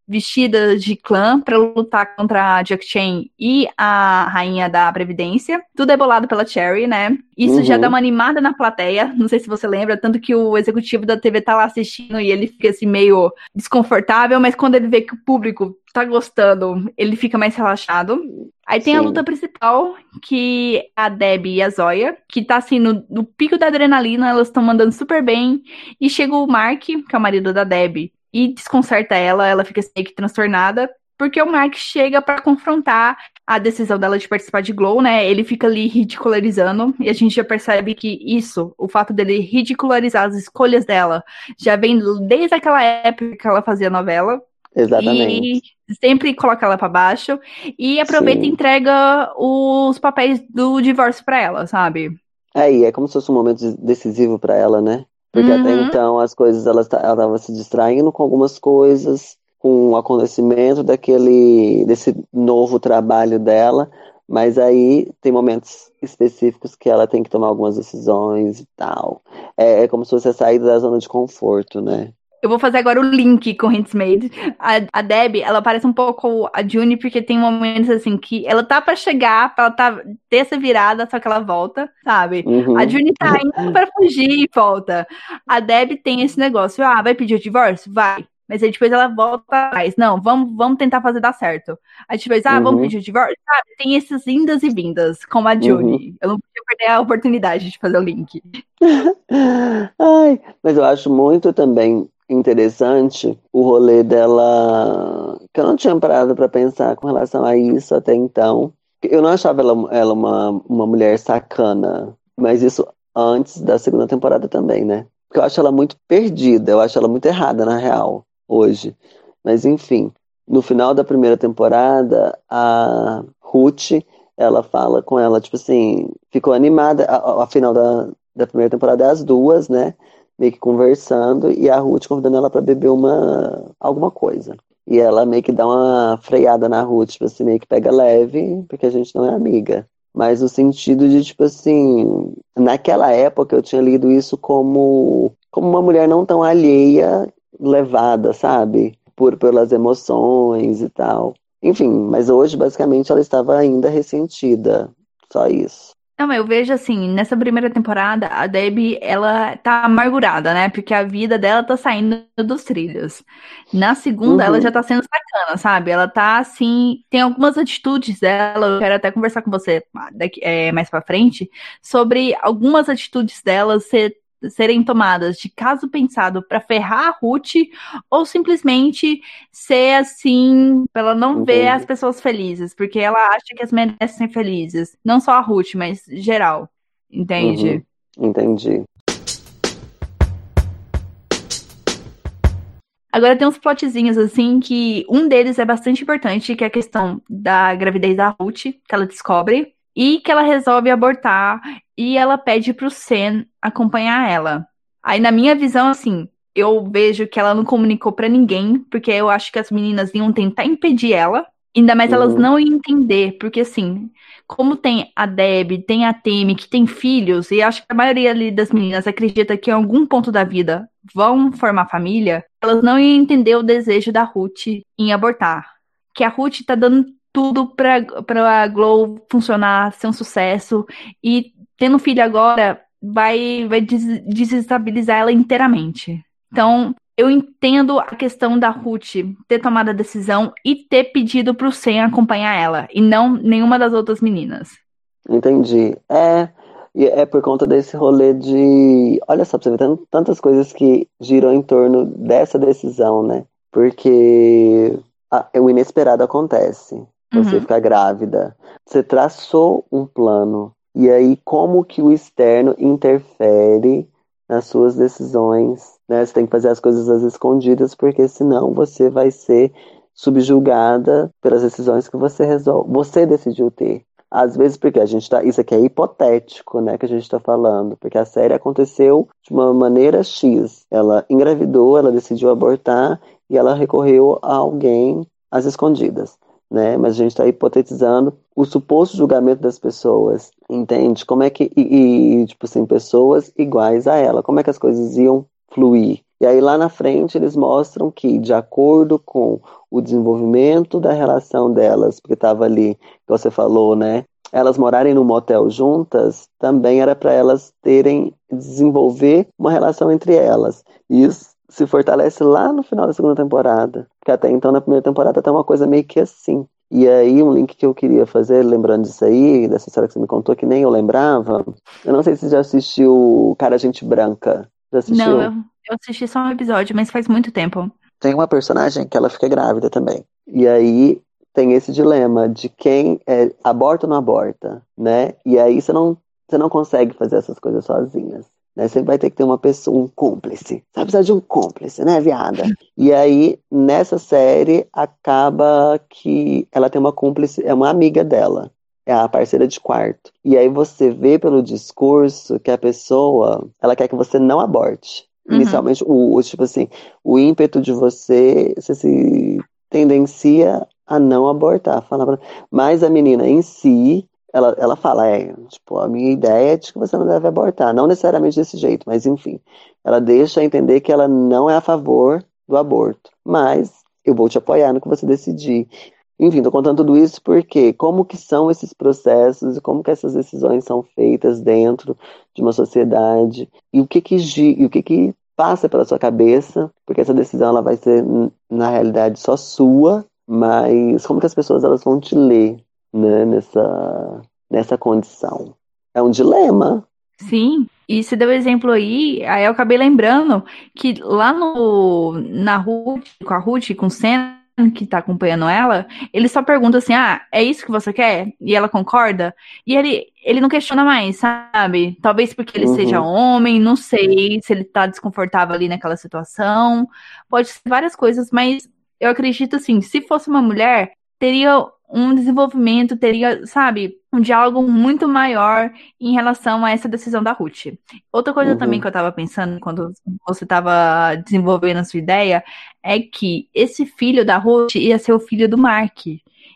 vestidas de clã para lutar contra a Jack Chan e a rainha da Previdência. Tudo é bolado pela Cherry, né? Isso uhum. já dá uma animada na plateia. Não sei se você lembra, tanto que o executivo da TV tá lá assistindo e ele fica assim meio desconfortável, mas quando ele vê que o público tá gostando, ele fica mais relaxado. Aí tem Sim. a luta principal, que é a Deb e a Zoya, que tá assim no, no pico da adrenalina, elas estão mandando super bem. E chega o Mark, que é o marido da Deb, e desconcerta ela, ela fica meio que transtornada, porque o Mark chega para confrontar a decisão dela de participar de Glow, né? Ele fica ali ridicularizando, e a gente já percebe que isso, o fato dele ridicularizar as escolhas dela, já vem desde aquela época que ela fazia novela. Exatamente. E sempre coloca ela para baixo e aproveita Sim. e entrega os papéis do divórcio para ela, sabe? Aí, é como se fosse um momento decisivo para ela, né? Porque uhum. até então as coisas, ela estava se distraindo com algumas coisas, com o acontecimento daquele, desse novo trabalho dela, mas aí tem momentos específicos que ela tem que tomar algumas decisões e tal. É, é como se fosse a saída da zona de conforto, né? Eu vou fazer agora o link com Handsmaid. A, a Deb, ela parece um pouco a Juni, porque tem momentos assim que ela tá pra chegar, ela tá ter essa virada, só que ela volta, sabe? Uhum. A Juni tá indo pra fugir e volta. A Deb tem esse negócio, ah, vai pedir o divórcio? Vai. Mas aí depois ela volta atrás. Não, vamos, vamos tentar fazer dar certo. Aí depois, ah, uhum. vamos pedir o divórcio? Tem esses indas e vindas, como a Juni. Uhum. Eu não podia perder a oportunidade de fazer o link. (laughs) Ai, mas eu acho muito também interessante o rolê dela, que eu não tinha parado para pensar com relação a isso até então. Eu não achava ela, ela uma, uma mulher sacana, mas isso antes da segunda temporada também, né? Porque eu acho ela muito perdida, eu acho ela muito errada, na real, hoje. Mas enfim, no final da primeira temporada, a Ruth, ela fala com ela, tipo assim, ficou animada, a, a final da, da primeira temporada é as duas, né? Meio que conversando e a Ruth convidando ela para beber uma alguma coisa. E ela meio que dá uma freada na Ruth, tipo assim, meio que pega leve, porque a gente não é amiga. Mas no sentido de, tipo assim, naquela época eu tinha lido isso como, como uma mulher não tão alheia, levada, sabe? Por, pelas emoções e tal. Enfim, mas hoje, basicamente, ela estava ainda ressentida. Só isso. Não, eu vejo assim, nessa primeira temporada, a Debbie, ela tá amargurada, né? Porque a vida dela tá saindo dos trilhos. Na segunda, uhum. ela já tá sendo sacana, sabe? Ela tá assim, tem algumas atitudes dela, eu quero até conversar com você daqui, é, mais pra frente, sobre algumas atitudes dela ser serem tomadas de caso pensado para ferrar a Ruth ou simplesmente ser assim para ela não Entendi. ver as pessoas felizes, porque ela acha que as merecem ser felizes, não só a Ruth, mas geral. Entende? Uhum. Entendi. Agora tem uns plotzinhos assim que um deles é bastante importante, que é a questão da gravidez da Ruth, que ela descobre e que ela resolve abortar e ela pede pro Sen acompanhar ela. Aí, na minha visão, assim, eu vejo que ela não comunicou para ninguém, porque eu acho que as meninas iam tentar impedir ela, ainda mais uhum. elas não iam entender, porque assim, como tem a Deb, tem a Temi, que tem filhos, e acho que a maioria ali das meninas acredita que em algum ponto da vida vão formar família, elas não iam entender o desejo da Ruth em abortar. Que a Ruth tá dando tudo pra, pra Glow funcionar, ser um sucesso. E tendo filho agora, vai, vai des desestabilizar ela inteiramente. Então, eu entendo a questão da Ruth ter tomado a decisão e ter pedido pro Sen acompanhar ela, e não nenhuma das outras meninas. Entendi. É, é por conta desse rolê de. Olha só, você ver tantas coisas que giram em torno dessa decisão, né? Porque a, o inesperado acontece. Você uhum. fica grávida. Você traçou um plano. E aí, como que o externo interfere nas suas decisões? Né? Você tem que fazer as coisas às escondidas, porque senão você vai ser subjugada pelas decisões que você resolve, você decidiu ter. Às vezes, porque a gente tá. Isso aqui é hipotético, né? Que a gente está falando. Porque a série aconteceu de uma maneira X. Ela engravidou, ela decidiu abortar e ela recorreu a alguém às escondidas. Né? Mas a gente está hipotetizando o suposto julgamento das pessoas, entende? Como é que e, e, tipo assim pessoas iguais a ela, como é que as coisas iam fluir? E aí lá na frente eles mostram que de acordo com o desenvolvimento da relação delas, porque estava ali, que você falou, né? Elas morarem no motel juntas, também era para elas terem, desenvolver uma relação entre elas. Isso se fortalece lá no final da segunda temporada. Porque até então, na primeira temporada, tá uma coisa meio que assim. E aí, um link que eu queria fazer, lembrando disso aí, dessa história que você me contou, que nem eu lembrava. Eu não sei se você já assistiu Cara Gente Branca. Já assistiu? Não, eu, eu assisti só um episódio, mas faz muito tempo tem uma personagem que ela fica grávida também. E aí tem esse dilema de quem é, aborta ou não aborta, né? E aí você não, você não consegue fazer essas coisas sozinhas. Né? Você vai ter que ter uma pessoa, um cúmplice. Você vai precisar de um cúmplice, né, viada? E aí, nessa série, acaba que ela tem uma cúmplice, é uma amiga dela. É a parceira de quarto. E aí você vê pelo discurso que a pessoa, ela quer que você não aborte. Uhum. Inicialmente, o, o, tipo assim, o ímpeto de você, você se tendencia a não abortar. Fala Mas a menina em si, ela, ela fala, é, tipo, a minha ideia é de que você não deve abortar. Não necessariamente desse jeito, mas enfim. Ela deixa entender que ela não é a favor do aborto. Mas eu vou te apoiar no que você decidir. Enfim, tô contando tudo isso porque como que são esses processos e como que essas decisões são feitas dentro de uma sociedade e o que que, e o que, que passa pela sua cabeça, porque essa decisão ela vai ser na realidade só sua, mas como que as pessoas elas vão te ler, né, nessa nessa condição. É um dilema. Sim, e você deu exemplo aí, aí eu acabei lembrando que lá no na Ruth, com a Ruth, com o Senna, que tá acompanhando ela, ele só pergunta assim: ah, é isso que você quer? E ela concorda. E ele, ele não questiona mais, sabe? Talvez porque ele uhum. seja homem, não sei se ele tá desconfortável ali naquela situação. Pode ser várias coisas, mas eu acredito assim: se fosse uma mulher, teria um desenvolvimento, teria, sabe, um diálogo muito maior em relação a essa decisão da Ruth. Outra coisa uhum. também que eu estava pensando quando você estava desenvolvendo a sua ideia é que esse filho da Ruth ia ser o filho do Mark.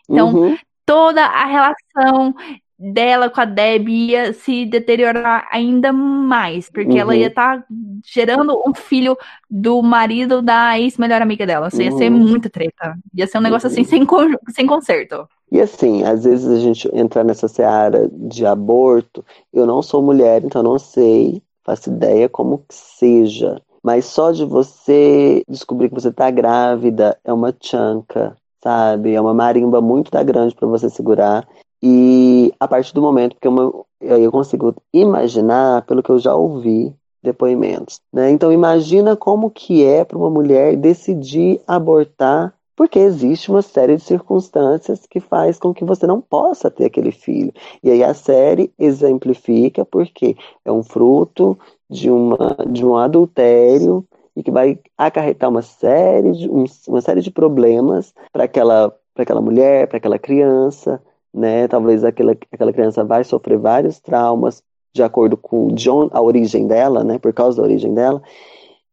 Então, uhum. toda a relação dela com a Deb ia se deteriorar ainda mais, porque uhum. ela ia estar tá gerando um filho do marido da ex-melhor amiga dela. Isso ia ser uhum. muita treta. Ia ser um negócio assim, sem, sem conserto. E assim, às vezes a gente entra nessa seara de aborto. Eu não sou mulher, então não sei, faço ideia como que seja. Mas só de você descobrir que você tá grávida é uma chanca, sabe? É uma marimba muito da grande para você segurar. E a partir do momento que eu, eu consigo imaginar, pelo que eu já ouvi, depoimentos. Né? Então imagina como que é para uma mulher decidir abortar porque existe uma série de circunstâncias que faz com que você não possa ter aquele filho. E aí a série exemplifica porque é um fruto de, uma, de um adultério e que vai acarretar uma série de, um, uma série de problemas para aquela, aquela mulher, para aquela criança, né? Talvez aquela, aquela criança vai sofrer vários traumas de acordo com John, a origem dela, né? Por causa da origem dela.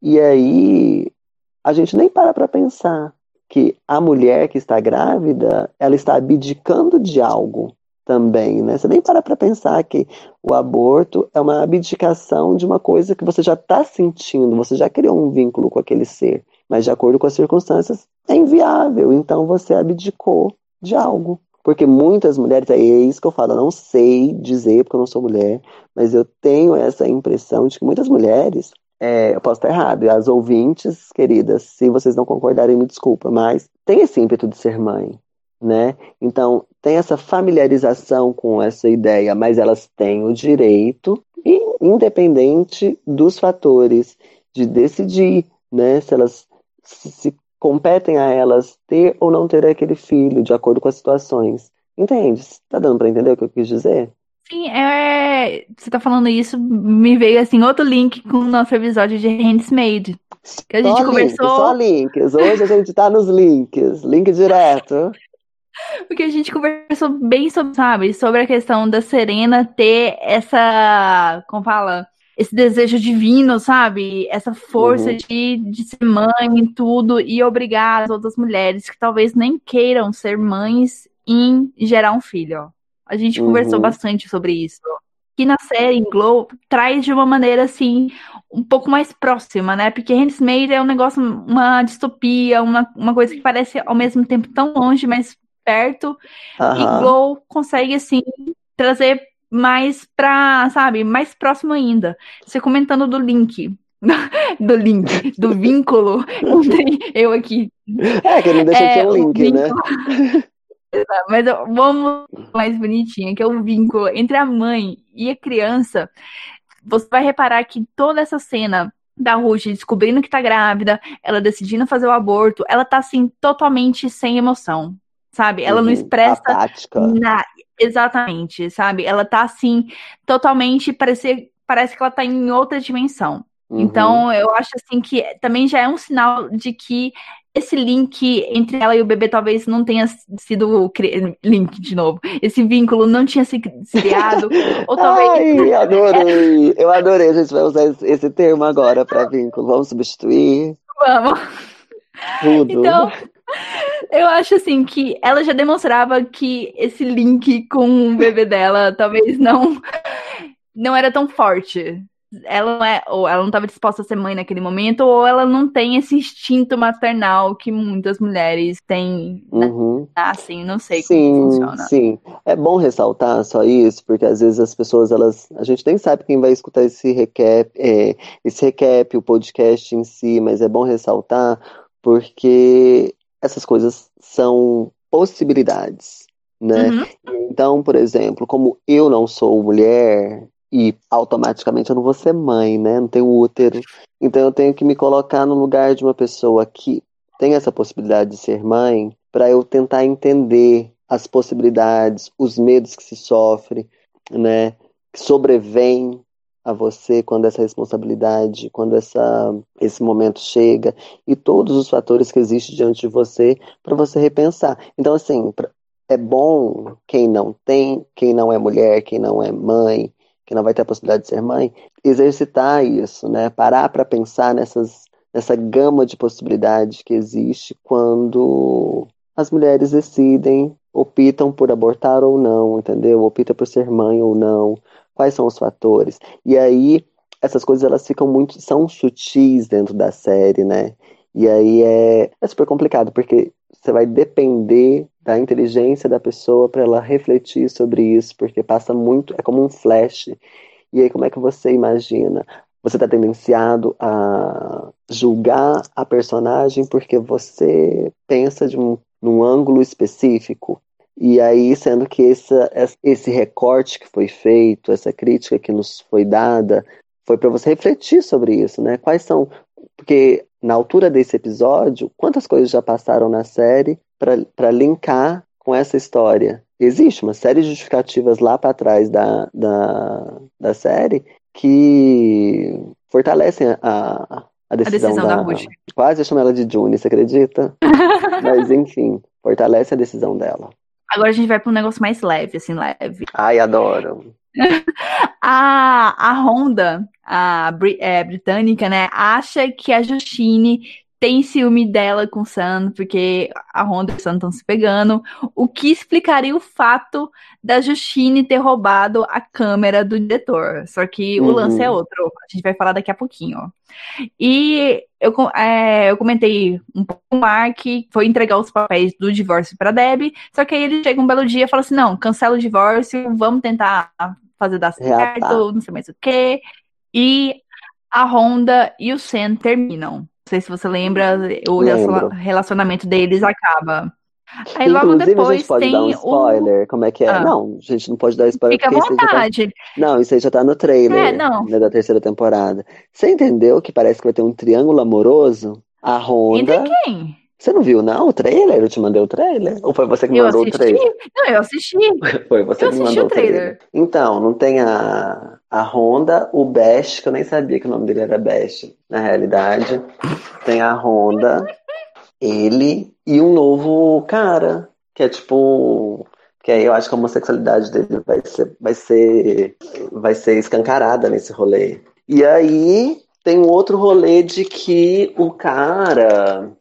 E aí a gente nem para para pensar que a mulher que está grávida, ela está abdicando de algo também, né? Você nem para para pensar que o aborto é uma abdicação de uma coisa que você já está sentindo, você já criou um vínculo com aquele ser. mas de acordo com as circunstâncias é inviável. Então você abdicou de algo. Porque muitas mulheres, é isso que eu falo, eu não sei dizer porque eu não sou mulher, mas eu tenho essa impressão de que muitas mulheres, é, eu posso estar errado, e as ouvintes, queridas, se vocês não concordarem, me desculpa, mas tem esse ímpeto de ser mãe, né? Então, tem essa familiarização com essa ideia, mas elas têm o direito, independente dos fatores, de decidir, né, se elas se competem a elas ter ou não ter aquele filho, de acordo com as situações. Entende? Tá dando para entender o que eu quis dizer? Sim, é... você tá falando isso, me veio assim outro link com o nosso episódio de Handsmaid. Que a gente só conversou. Links, só links. Hoje a gente tá nos links. Link direto. (laughs) Porque a gente conversou bem sobre, sabe, sobre a questão da Serena ter essa. Como fala? Esse desejo divino, sabe? Essa força uhum. de, de ser mãe em tudo e obrigar as outras mulheres que talvez nem queiram ser mães em gerar um filho. A gente uhum. conversou bastante sobre isso. Que na série em Glow traz de uma maneira assim, um pouco mais próxima, né? Porque Handmaid é um negócio, uma distopia, uma, uma coisa que parece ao mesmo tempo tão longe, mas perto. Uhum. E Glow consegue, assim, trazer mais pra, sabe, mais próximo ainda. Você comentando do link. (laughs) Do link, do (laughs) vínculo. eu aqui. É, que não deixa é, de um link, né? (laughs) Mas vamos mais bonitinha, que é o vínculo entre a mãe e a criança. Você vai reparar que toda essa cena da Ruth descobrindo que tá grávida, ela decidindo fazer o aborto, ela tá assim totalmente sem emoção, sabe? Ela uhum, não expressa nada. Exatamente, sabe? Ela tá assim, totalmente, parece, parece que ela tá em outra dimensão. Uhum. Então, eu acho assim que também já é um sinal de que esse link entre ela e o bebê talvez não tenha sido cri... link de novo. Esse vínculo não tinha sido criado. (laughs) ou talvez. Ai, adorei! Eu adorei. A gente vai usar esse termo agora para vínculo. Vamos substituir. Vamos. Tudo. Então, eu acho assim que ela já demonstrava que esse link com o bebê dela talvez não não era tão forte. Ela não é, ou ela não estava disposta a ser mãe naquele momento, ou ela não tem esse instinto maternal que muitas mulheres têm. Né? Uhum. Assim, não sei sim, como funciona. Sim, é bom ressaltar só isso, porque às vezes as pessoas, elas, a gente nem sabe quem vai escutar esse recap, é, esse recap, o podcast em si, mas é bom ressaltar porque essas coisas são possibilidades, né? Uhum. Então, por exemplo, como eu não sou mulher e automaticamente eu não vou ser mãe, né? Não tenho útero. Então eu tenho que me colocar no lugar de uma pessoa que tem essa possibilidade de ser mãe para eu tentar entender as possibilidades, os medos que se sofre, né? Que sobrevém a você quando essa responsabilidade, quando essa, esse momento chega e todos os fatores que existem diante de você para você repensar. Então, assim, é bom quem não tem, quem não é mulher, quem não é mãe, quem não vai ter a possibilidade de ser mãe, exercitar isso, né? Parar para pensar nessas, nessa gama de possibilidades que existe quando as mulheres decidem, optam por abortar ou não, entendeu? Optam por ser mãe ou não quais são os fatores. E aí, essas coisas elas ficam muito, são sutis dentro da série, né? E aí é, é super complicado, porque você vai depender da inteligência da pessoa para ela refletir sobre isso, porque passa muito, é como um flash. E aí, como é que você imagina? Você está tendenciado a julgar a personagem porque você pensa de um, num ângulo específico. E aí, sendo que essa, esse recorte que foi feito, essa crítica que nos foi dada, foi para você refletir sobre isso, né? Quais são. Porque na altura desse episódio, quantas coisas já passaram na série para linkar com essa história? Existe uma série de justificativas lá para trás da, da, da série que fortalecem a, a decisão, a decisão da, da Quase eu chamo ela de June, você acredita? (laughs) Mas enfim, fortalece a decisão dela. Agora a gente vai para um negócio mais leve, assim, leve. Ai, adoro. (laughs) a, a Honda, a é, britânica, né, acha que a Justine tem ciúme dela com o Sam, porque a Honda e o Sam estão se pegando, o que explicaria o fato da Justine ter roubado a câmera do diretor. Só que uhum. o lance é outro, a gente vai falar daqui a pouquinho. E eu, é, eu comentei um pouco com o Mark, foi entregar os papéis do divórcio para Deb, só que aí ele chega um belo dia e fala assim: não, cancela o divórcio, vamos tentar fazer dar certo, não sei mais o quê. E a Honda e o Sen terminam. Não sei se você lembra, o Lembro. relacionamento deles acaba. Aí logo Inclusive, depois a gente pode tem dar um spoiler, o... como é que é? Ah. Não, a gente não pode dar spoiler. Fica à tá vontade. Tá... Não, isso aí já tá no trailer é, não. Né, da terceira temporada. Você entendeu que parece que vai ter um triângulo amoroso? A Honda... Entre quem? Você não viu, não, o trailer? Eu te mandei o trailer? Ou foi você que me mandou assisti? o trailer? Não, eu assisti. (laughs) foi você eu que me mandou o trailer. trailer. Então, não tem a, a Honda, o Bash, que eu nem sabia que o nome dele era Bash, na realidade. Tem a Honda, ele e um novo cara, que é tipo. Que aí eu acho que a homossexualidade dele vai ser, vai ser, vai ser escancarada nesse rolê. E aí tem um outro rolê de que o cara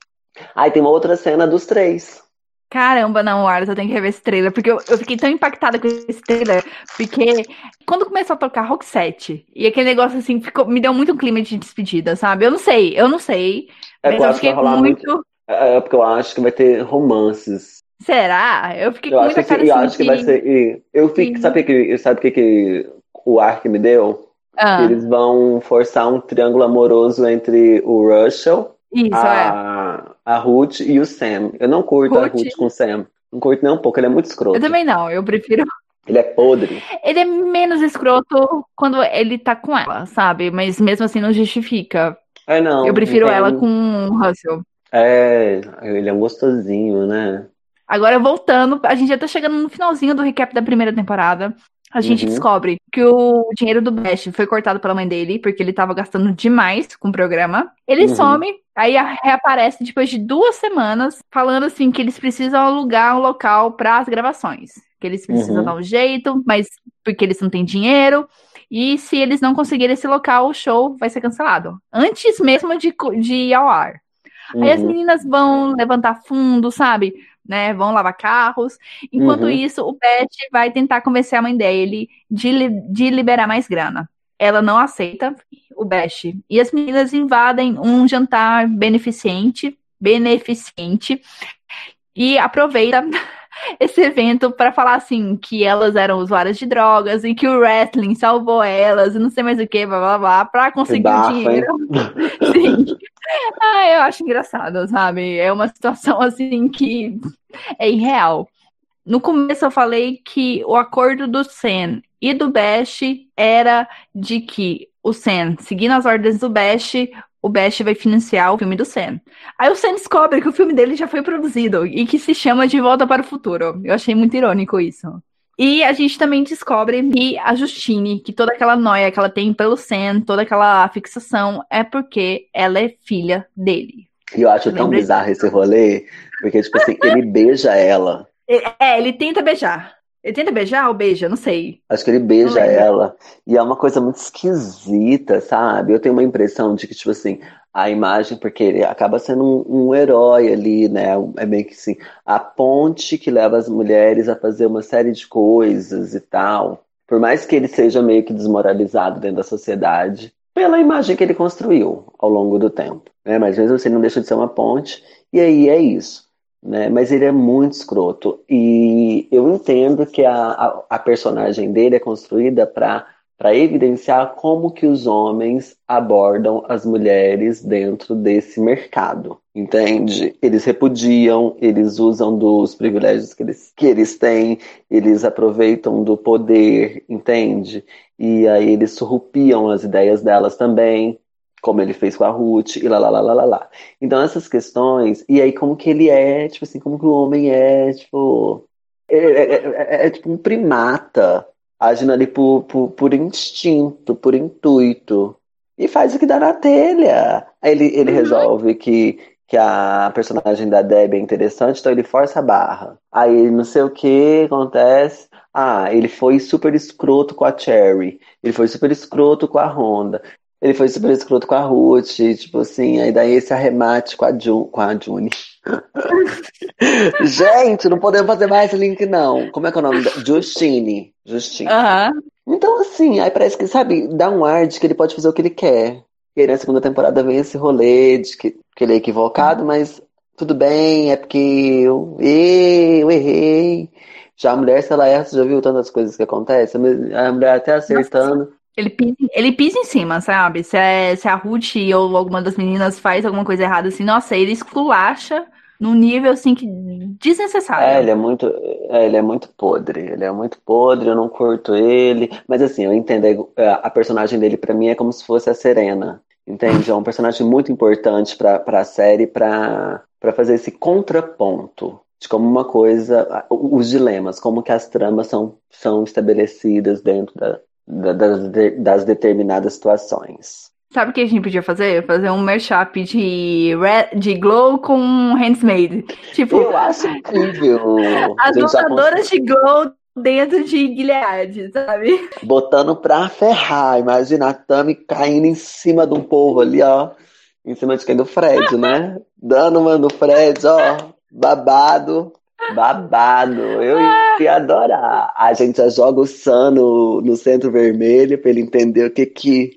Aí tem uma outra cena dos três. Caramba, não, Arthur, eu tenho que rever esse trailer, porque eu, eu, fiquei tão impactada com esse trailer, porque quando começou a tocar Rock 7, e aquele negócio assim, ficou, me deu muito um clima de despedida, sabe? Eu não sei, eu não sei, é, mas eu, eu fiquei muito... muito... É, é, porque eu acho que vai ter romances. Será? Eu fiquei eu com muita cara Eu acho que vai ser... Eu fico, sabe o que, sabe que, que o Ark me deu? Ah. Eles vão forçar um triângulo amoroso entre o Russell isso, a, é. a Ruth e o Sam. Eu não curto Ruth. a Ruth com o Sam. Não curto nem um pouco, ele é muito escroto. Eu também não, eu prefiro. Ele é podre. Ele é menos escroto quando ele tá com ela, sabe? Mas mesmo assim não justifica. É, não. Eu prefiro ela com o Russell. É, ele é gostosinho, né? Agora voltando, a gente já tá chegando no finalzinho do recap da primeira temporada a gente uhum. descobre que o dinheiro do Bash foi cortado pela mãe dele, porque ele tava gastando demais com o programa. Ele uhum. some, aí reaparece depois de duas semanas, falando assim que eles precisam alugar um local para as gravações. Que eles precisam uhum. dar um jeito, mas porque eles não têm dinheiro. E se eles não conseguirem esse local, o show vai ser cancelado. Antes mesmo de, de ir ao ar. Aí as uhum. meninas vão levantar fundo, sabe? né? Vão lavar carros. Enquanto uhum. isso, o Pet vai tentar convencer a mãe dele de, de liberar mais grana. Ela não aceita o Bash. E as meninas invadem um jantar beneficente, beneficente e aproveita (laughs) esse evento para falar assim que elas eram usuárias de drogas e que o wrestling salvou elas e não sei mais o que, blá blá blá, para conseguir o dinheiro. (laughs) Sim. Ah, eu acho engraçado, sabe? É uma situação (laughs) assim que é irreal. No começo eu falei que o acordo do Sen e do Bash era de que o Sen, seguindo as ordens do Bash, o Bash vai financiar o filme do Sen. Aí o Sen descobre que o filme dele já foi produzido e que se chama De Volta para o Futuro. Eu achei muito irônico isso. E a gente também descobre que a Justine, que toda aquela noia que ela tem pelo Sam, toda aquela fixação, é porque ela é filha dele. E eu acho tão bizarro esse rolê, porque, tipo assim, ele beija ela. É, ele tenta beijar. Ele tenta beijar ou beija? Não sei. Acho que ele beija ela. E é uma coisa muito esquisita, sabe? Eu tenho uma impressão de que, tipo assim, a imagem, porque ele acaba sendo um, um, herói ali, né? É meio que assim, a ponte que leva as mulheres a fazer uma série de coisas e tal. Por mais que ele seja meio que desmoralizado dentro da sociedade, pela imagem que ele construiu ao longo do tempo. Né? Mas mesmo assim, não deixa de ser uma ponte, e aí é isso. Né? Mas ele é muito escroto. E eu entendo que a, a, a personagem dele é construída para para evidenciar como que os homens abordam as mulheres dentro desse mercado, entende? Eles repudiam, eles usam dos privilégios que eles, que eles têm, eles aproveitam do poder, entende? E aí eles surrupiam as ideias delas também, como ele fez com a Ruth, e lá, lá, lá, lá, lá, lá. Então essas questões, e aí como que ele é, tipo assim, como que o homem é, tipo... é, é, é, é tipo um primata, agindo ali por, por, por instinto, por intuito. E faz o que dá na telha. Aí ele, ele uhum. resolve que, que a personagem da Debbie é interessante, então ele força a barra. Aí não sei o que acontece. Ah, ele foi super escroto com a Cherry. Ele foi super escroto com a Honda. Ele foi super escroto com a Ruth, tipo assim, aí daí esse arremate com a, Jun, com a Juni. (laughs) Gente, não podemos fazer mais link, não. Como é que é o nome? Justine. Justine. Uhum. Então, assim, aí parece que, sabe, dá um ar de que ele pode fazer o que ele quer. E aí na segunda temporada vem esse rolê de que, que ele é equivocado, mas tudo bem, é porque eu, eu errei. Já a mulher, se ela erra, você já viu tantas coisas que acontecem? A mulher até acertando. Ele pisa, ele pisa em cima, sabe? Se, é, se a Ruth ou alguma das meninas faz alguma coisa errada assim, nossa, ele esculacha num nível assim que desnecessário. É, ele é muito, é, ele é muito podre. Ele é muito podre, eu não curto ele. Mas assim, eu entendo a, é, a personagem dele para mim é como se fosse a Serena. Entende? É um personagem muito importante para a série para fazer esse contraponto de como uma coisa, os dilemas, como que as tramas são, são estabelecidas dentro da, da, das, das determinadas situações. Sabe o que a gente podia fazer? Fazer um mashup de, Red, de Glow com Handsmaid. Tipo, eu acho incrível. As lutadoras de Glow dentro de Gilead, sabe? Botando pra ferrar. Imagina a Tami caindo em cima de um povo ali, ó. Em cima de quem? Do Fred, né? (laughs) Dando uma no Fred, ó. Babado. Babado. Eu ia adorar. A gente já joga o Sam no, no centro vermelho pra ele entender o que que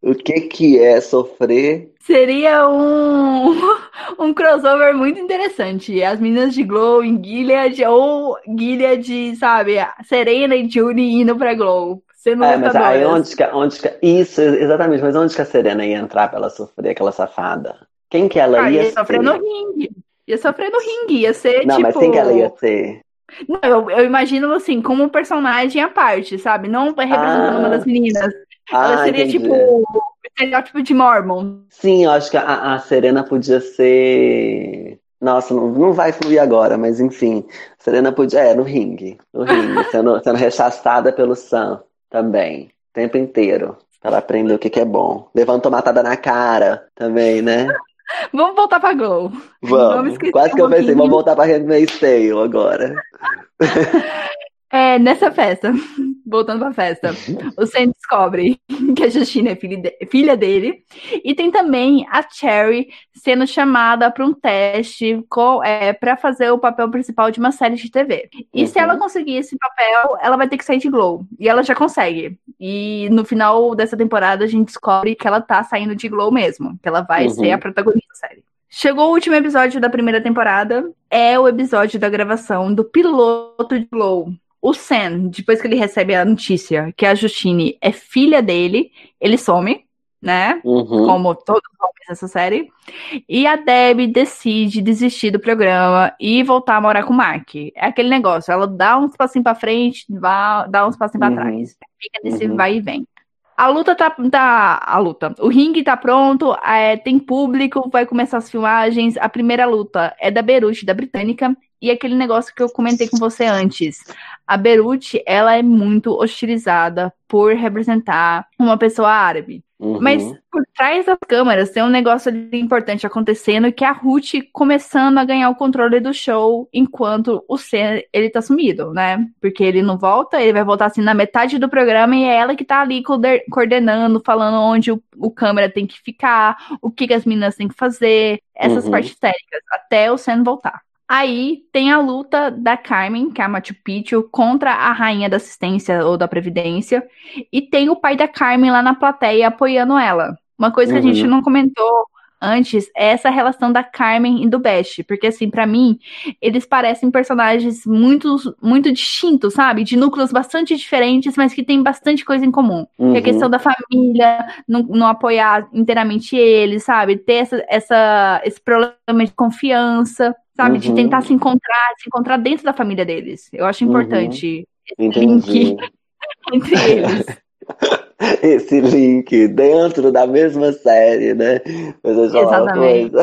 o que que é sofrer? Seria um, (laughs) um crossover muito interessante. As meninas de Glow em Gilead ou Gilead, sabe, Serena e Judy indo pra Glow. Sendo é, mas aí onde que, onde que, Isso, exatamente, mas onde que a Serena ia entrar pra ela sofrer, aquela safada? Quem que ela ah, ia, ia sofrer no ringue. Ia sofrer no ringue, ia ser Não, tipo... mas quem que ela ia ser? Não, eu, eu imagino assim, como um personagem à parte, sabe? Não representando ah. uma das meninas. Ah, Ela seria entendi. tipo o estereótipo de Mormon. Sim, eu acho que a, a Serena podia ser. Nossa, não, não vai fluir agora, mas enfim. Serena podia. É, no ringue. No ringue, (laughs) sendo, sendo rechaçada pelo Sam também. O tempo inteiro. Pra ela aprender o que, que é bom. Levantou matada na cara também, né? Vamos voltar pra Glow. Vamos. vamos Quase que eu pensei, vamos voltar pra Handmaid's Tale agora. (laughs) É, nessa festa, (laughs) voltando pra festa, o Sam descobre (laughs) que a Justina é filha, de, filha dele. E tem também a Cherry sendo chamada para um teste é, para fazer o papel principal de uma série de TV. E uhum. se ela conseguir esse papel, ela vai ter que sair de Glow. E ela já consegue. E no final dessa temporada a gente descobre que ela tá saindo de Glow mesmo. Que ela vai uhum. ser a protagonista da série. Chegou o último episódio da primeira temporada. É o episódio da gravação do piloto de Glow. O Sam, depois que ele recebe a notícia que a Justine é filha dele, ele some, né? Uhum. Como todos os homens nessa série. E a Debbie decide desistir do programa e voltar a morar com o Mark. É aquele negócio, ela dá uns passinhos pra frente, dá uns passinhos uhum. pra trás. Fica nesse uhum. vai e vem. A luta tá, tá. A luta. O ringue tá pronto, é, tem público, vai começar as filmagens. A primeira luta é da Beruti, da Britânica. E aquele negócio que eu comentei com você antes. A Beruti, ela é muito hostilizada por representar uma pessoa árabe. Uhum. Mas por trás das câmeras tem um negócio importante acontecendo que é a Ruth começando a ganhar o controle do show enquanto o Sen ele tá sumido, né? Porque ele não volta, ele vai voltar assim na metade do programa e é ela que tá ali coordenando, falando onde o, o câmera tem que ficar, o que, que as meninas têm que fazer, essas uhum. partes técnicas, até o Sen voltar. Aí tem a luta da Carmen, que é a Machu Picchu, contra a rainha da assistência ou da previdência. E tem o pai da Carmen lá na plateia apoiando ela. Uma coisa que uhum. a gente uhum. não comentou antes é essa relação da Carmen e do Best, porque assim, para mim, eles parecem personagens muito muito distintos, sabe? De núcleos bastante diferentes, mas que tem bastante coisa em comum. Uhum. Que é a questão da família, não, não apoiar inteiramente eles, sabe? Ter essa, essa, esse problema de confiança sabe? Uhum. De tentar se encontrar, se encontrar dentro da família deles. Eu acho importante uhum. esse link (laughs) entre eles. (laughs) esse link dentro da mesma série, né? Mas eu Exatamente. uma (laughs) coisa.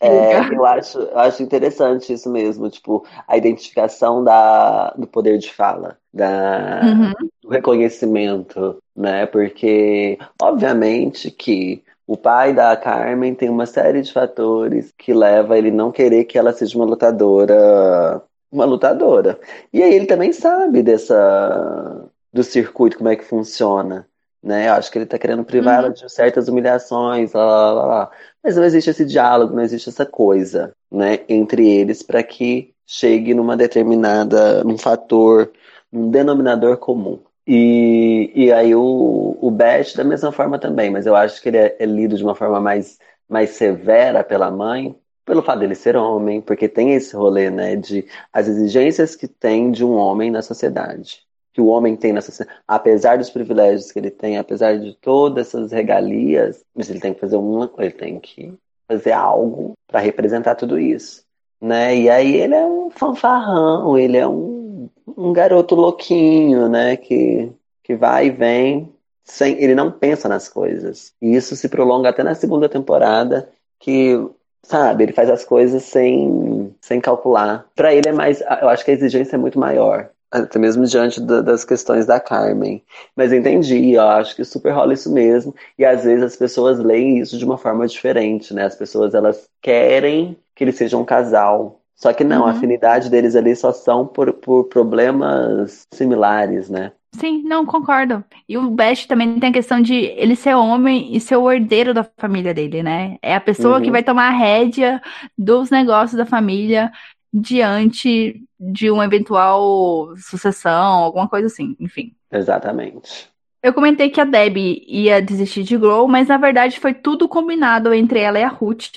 é, eu, acho, eu acho interessante isso mesmo, tipo, a identificação da, do poder de fala, da, uhum. do reconhecimento, né? Porque, obviamente, que o pai da Carmen tem uma série de fatores que leva a ele não querer que ela seja uma lutadora, uma lutadora. E aí ele também sabe dessa do circuito como é que funciona, né? Eu acho que ele tá querendo privar uhum. ela de certas humilhações, lá, lá, lá, lá. Mas não existe esse diálogo, não existe essa coisa, né, entre eles para que chegue numa determinada, num fator, num denominador comum. E, e aí o, o Beth da mesma forma também, mas eu acho que ele é, é lido de uma forma mais, mais severa pela mãe, pelo fato dele ser homem, porque tem esse rolê, né, de as exigências que tem de um homem na sociedade. Que o homem tem sociedade. Apesar dos privilégios que ele tem, apesar de todas essas regalias, mas ele tem que fazer uma ele tem que fazer algo para representar tudo isso. Né? E aí ele é um fanfarrão, ele é um, um garoto louquinho, né? Que, que vai e vem, sem, ele não pensa nas coisas. E isso se prolonga até na segunda temporada, que sabe? Ele faz as coisas sem, sem calcular. Para ele é mais, eu acho que a exigência é muito maior. Até mesmo diante da, das questões da Carmen. Mas entendi, eu acho que super rola isso mesmo. E às vezes as pessoas leem isso de uma forma diferente, né? As pessoas elas querem que eles sejam um casal. Só que não, uhum. a afinidade deles ali só são por, por problemas similares, né? Sim, não, concordo. E o Best também tem a questão de ele ser homem e ser o herdeiro da família dele, né? É a pessoa uhum. que vai tomar a rédea dos negócios da família diante de uma eventual sucessão, alguma coisa assim, enfim. Exatamente. Eu comentei que a Debbie ia desistir de Glow, mas na verdade foi tudo combinado entre ela e a Ruth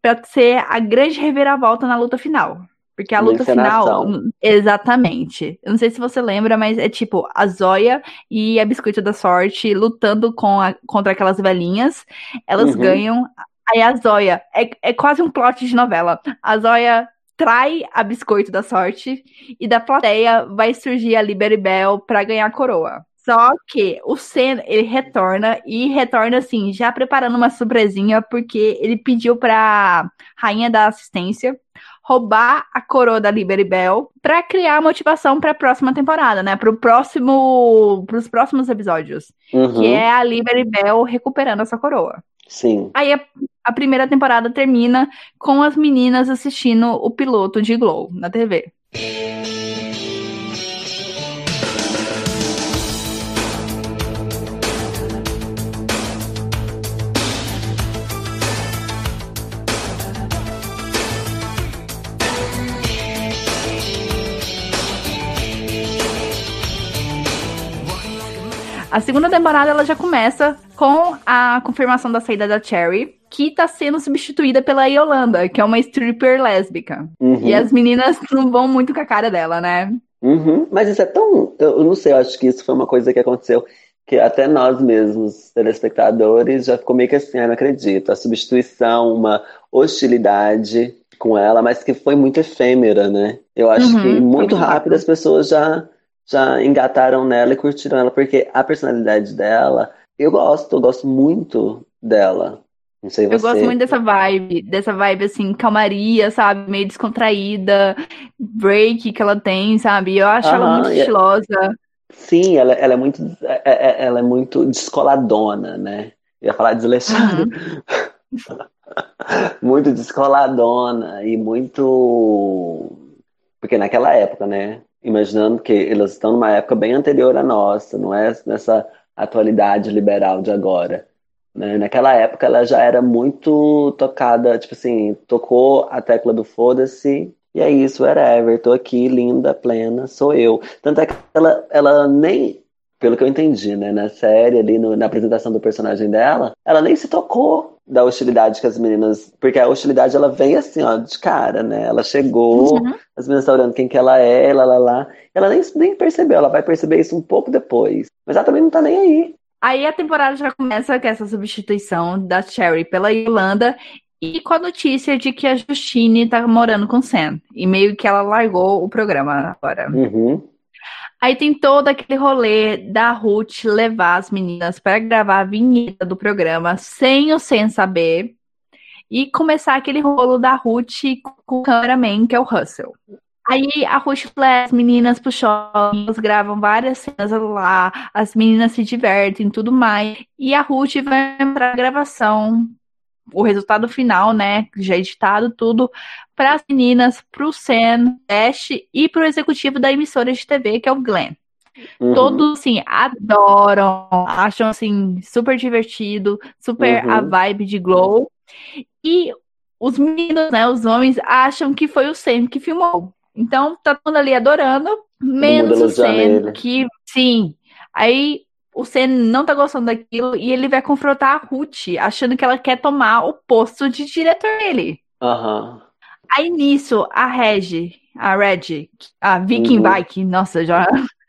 para ser a grande reviravolta na luta final. Porque a luta final. Exatamente. Eu não sei se você lembra, mas é tipo a Zóia e a Biscoito da Sorte lutando com a, contra aquelas velhinhas. Elas uhum. ganham. Aí a Zóia. É, é quase um plot de novela. A Zóia trai a Biscoito da Sorte e da plateia vai surgir a Liberibel para ganhar a coroa. Só que o Sen, ele retorna e retorna assim, já preparando uma surpresinha, porque ele pediu pra rainha da assistência roubar a coroa da Liberty Bell para criar motivação para a próxima temporada, né? Para o próximo, para os próximos episódios, uhum. que é a Liberty Bell recuperando essa coroa. Sim. Aí a, a, primeira temporada termina com as meninas assistindo o piloto de Glow na TV. A segunda temporada ela já começa com a confirmação da saída da Cherry, que tá sendo substituída pela Yolanda, que é uma stripper lésbica. Uhum. E as meninas não vão muito com a cara dela, né? Uhum. Mas isso é tão. Eu não sei, eu acho que isso foi uma coisa que aconteceu que até nós mesmos, telespectadores, já ficou meio que assim, ah, não acredito. A substituição, uma hostilidade com ela, mas que foi muito efêmera, né? Eu acho uhum, que muito rápido as pessoas já já engataram nela e curtiram ela, porque a personalidade dela, eu gosto, eu gosto muito dela. Não sei você. Eu gosto muito dessa vibe, dessa vibe assim, calmaria, sabe? Meio descontraída, break que ela tem, sabe? Eu acho ela muito é estilosa. Sim, ela, ela é muito é, é, ela é muito descoladona, né? Eu ia falar desleixada. Uhum. (laughs) muito descoladona e muito. Porque naquela época, né? Imaginando que elas estão numa época bem anterior à nossa, não é nessa atualidade liberal de agora. Né? Naquela época ela já era muito tocada, tipo assim, tocou a tecla do foda-se, e é isso, whatever, tô aqui, linda, plena, sou eu. Tanto é que ela, ela nem, pelo que eu entendi, né, na série, ali no, na apresentação do personagem dela, ela nem se tocou da hostilidade que as meninas. Porque a hostilidade ela vem assim, ó, de cara, né? Ela chegou, uhum. as meninas estão olhando quem que ela é, lá, lá, lá. Ela nem, nem percebeu, ela vai perceber isso um pouco depois. Mas ela também não tá nem aí. Aí a temporada já começa com essa substituição da Cherry pela Irlanda e com a notícia de que a Justine tá morando com o Sam. E meio que ela largou o programa agora. Uhum. Aí tem todo aquele rolê da Ruth levar as meninas para gravar a vinheta do programa sem o Sen saber. E começar aquele rolo da Ruth com o cameraman, que é o Russell. Aí a Ruth leva as meninas pro shopping, elas gravam várias cenas lá, as meninas se divertem e tudo mais. E a Ruth vai pra gravação o resultado final, né, já editado tudo, para as meninas, para o Sam, Ash e para o executivo da emissora de TV, que é o Glenn. Uhum. Todos, assim, adoram, acham, assim, super divertido, super uhum. a vibe de Glow. E os meninos, né, os homens, acham que foi o Sam que filmou. Então, tá todo mundo ali adorando, menos o Sam, que, sim, Aí o Sen não tá gostando daquilo e ele vai confrontar a Ruth, achando que ela quer tomar o posto de diretor dele. Uhum. Aí nisso, a Reg, a Reg, a Viking uhum. Bike, nossa, já. (laughs)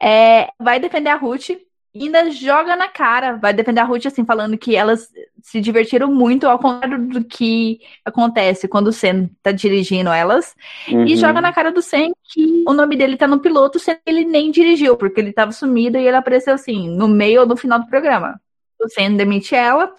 É, vai defender a Ruth ainda joga na cara, vai defender a Ruth assim, falando que elas se divertiram muito, ao contrário do que acontece quando o Sen tá dirigindo elas, uhum. e joga na cara do Sen que o nome dele tá no piloto, sendo que ele nem dirigiu, porque ele tava sumido e ele apareceu assim, no meio ou no final do programa. O Sen demite ela,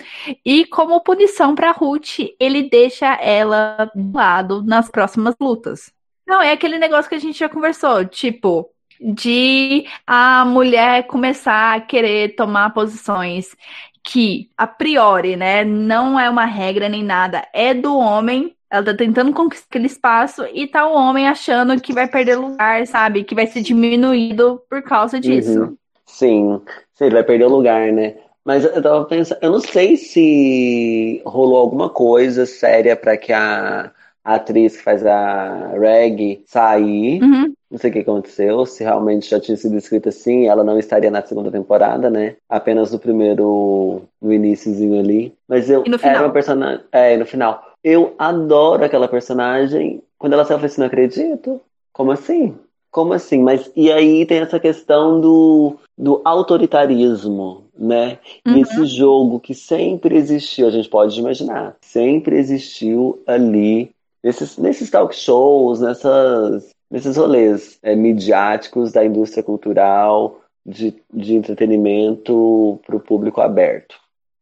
e como punição pra Ruth, ele deixa ela do lado nas próximas lutas. Não, é aquele negócio que a gente já conversou, tipo, de a mulher começar a querer tomar posições que, a priori, né, não é uma regra nem nada, é do homem. Ela tá tentando conquistar aquele espaço e tá o homem achando que vai perder lugar, sabe? Que vai ser diminuído por causa uhum. disso. Uhum. Sim, sim, ele vai perder o lugar, né? Mas eu tava pensando, eu não sei se rolou alguma coisa séria para que a, a, atriz que faz a Reg sair. Uhum. Não sei o que aconteceu, se realmente já tinha sido escrito assim, ela não estaria na segunda temporada, né? Apenas no primeiro, no iníciozinho ali. Mas eu era uma personagem. É, no final. Eu adoro aquela personagem. Quando ela saiu, eu falei assim, não acredito. Como assim? Como assim? Mas e aí tem essa questão do, do autoritarismo, né? Uhum. Esse jogo que sempre existiu, a gente pode imaginar, sempre existiu ali nesses, nesses talk shows, nessas nesses rolês é, midiáticos da indústria cultural, de, de entretenimento para o público aberto.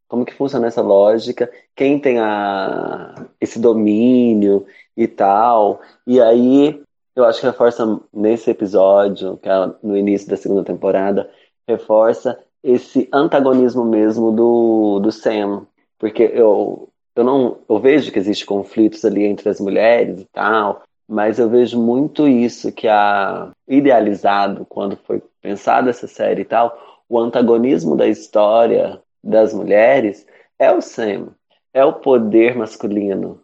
Como que funciona essa lógica? Quem tem a, esse domínio e tal? E aí, eu acho que reforça nesse episódio, que é no início da segunda temporada, reforça esse antagonismo mesmo do, do Sam. Porque eu, eu não eu vejo que existe conflitos ali entre as mulheres e tal, mas eu vejo muito isso que a idealizado quando foi pensada essa série e tal, o antagonismo da história das mulheres é o Sam, é o poder masculino.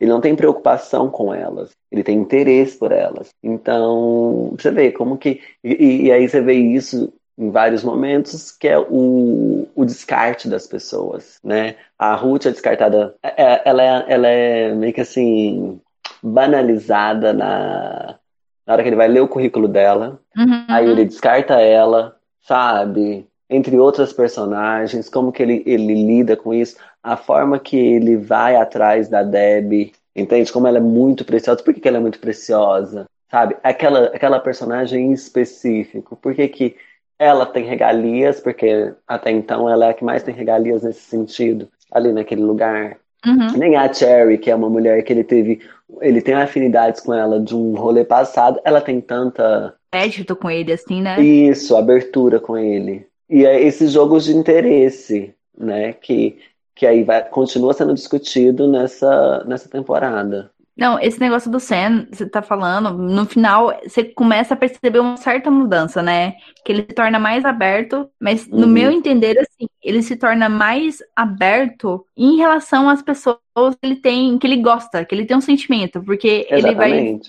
Ele não tem preocupação com elas, ele tem interesse por elas. Então, você vê como que. E, e aí você vê isso em vários momentos, que é o, o descarte das pessoas, né? A Ruth é descartada, é, é, ela é, ela é meio que assim, banalizada na, na hora que ele vai ler o currículo dela. Uhum. Aí ele descarta ela, sabe? Entre outras personagens, como que ele, ele lida com isso, a forma que ele vai atrás da Debbie, entende? Como ela é muito preciosa. Por que, que ela é muito preciosa? Sabe? Aquela, aquela personagem em específico. Por que, que ela tem regalias? Porque até então ela é a que mais tem regalias nesse sentido, ali naquele lugar. Uhum. Nem a Cherry, que é uma mulher que ele teve. Ele tem afinidades com ela de um rolê passado, ela tem tanta. Crédito com ele, assim, né? Isso, abertura com ele. E é esses jogos de interesse, né? Que, que aí vai, continua sendo discutido nessa, nessa temporada. Não, esse negócio do Sam, você tá falando, no final você começa a perceber uma certa mudança, né? Que ele se torna mais aberto, mas no uhum. meu entender, assim, ele se torna mais aberto em relação às pessoas que ele tem, que ele gosta, que ele tem um sentimento, porque Exatamente. ele vai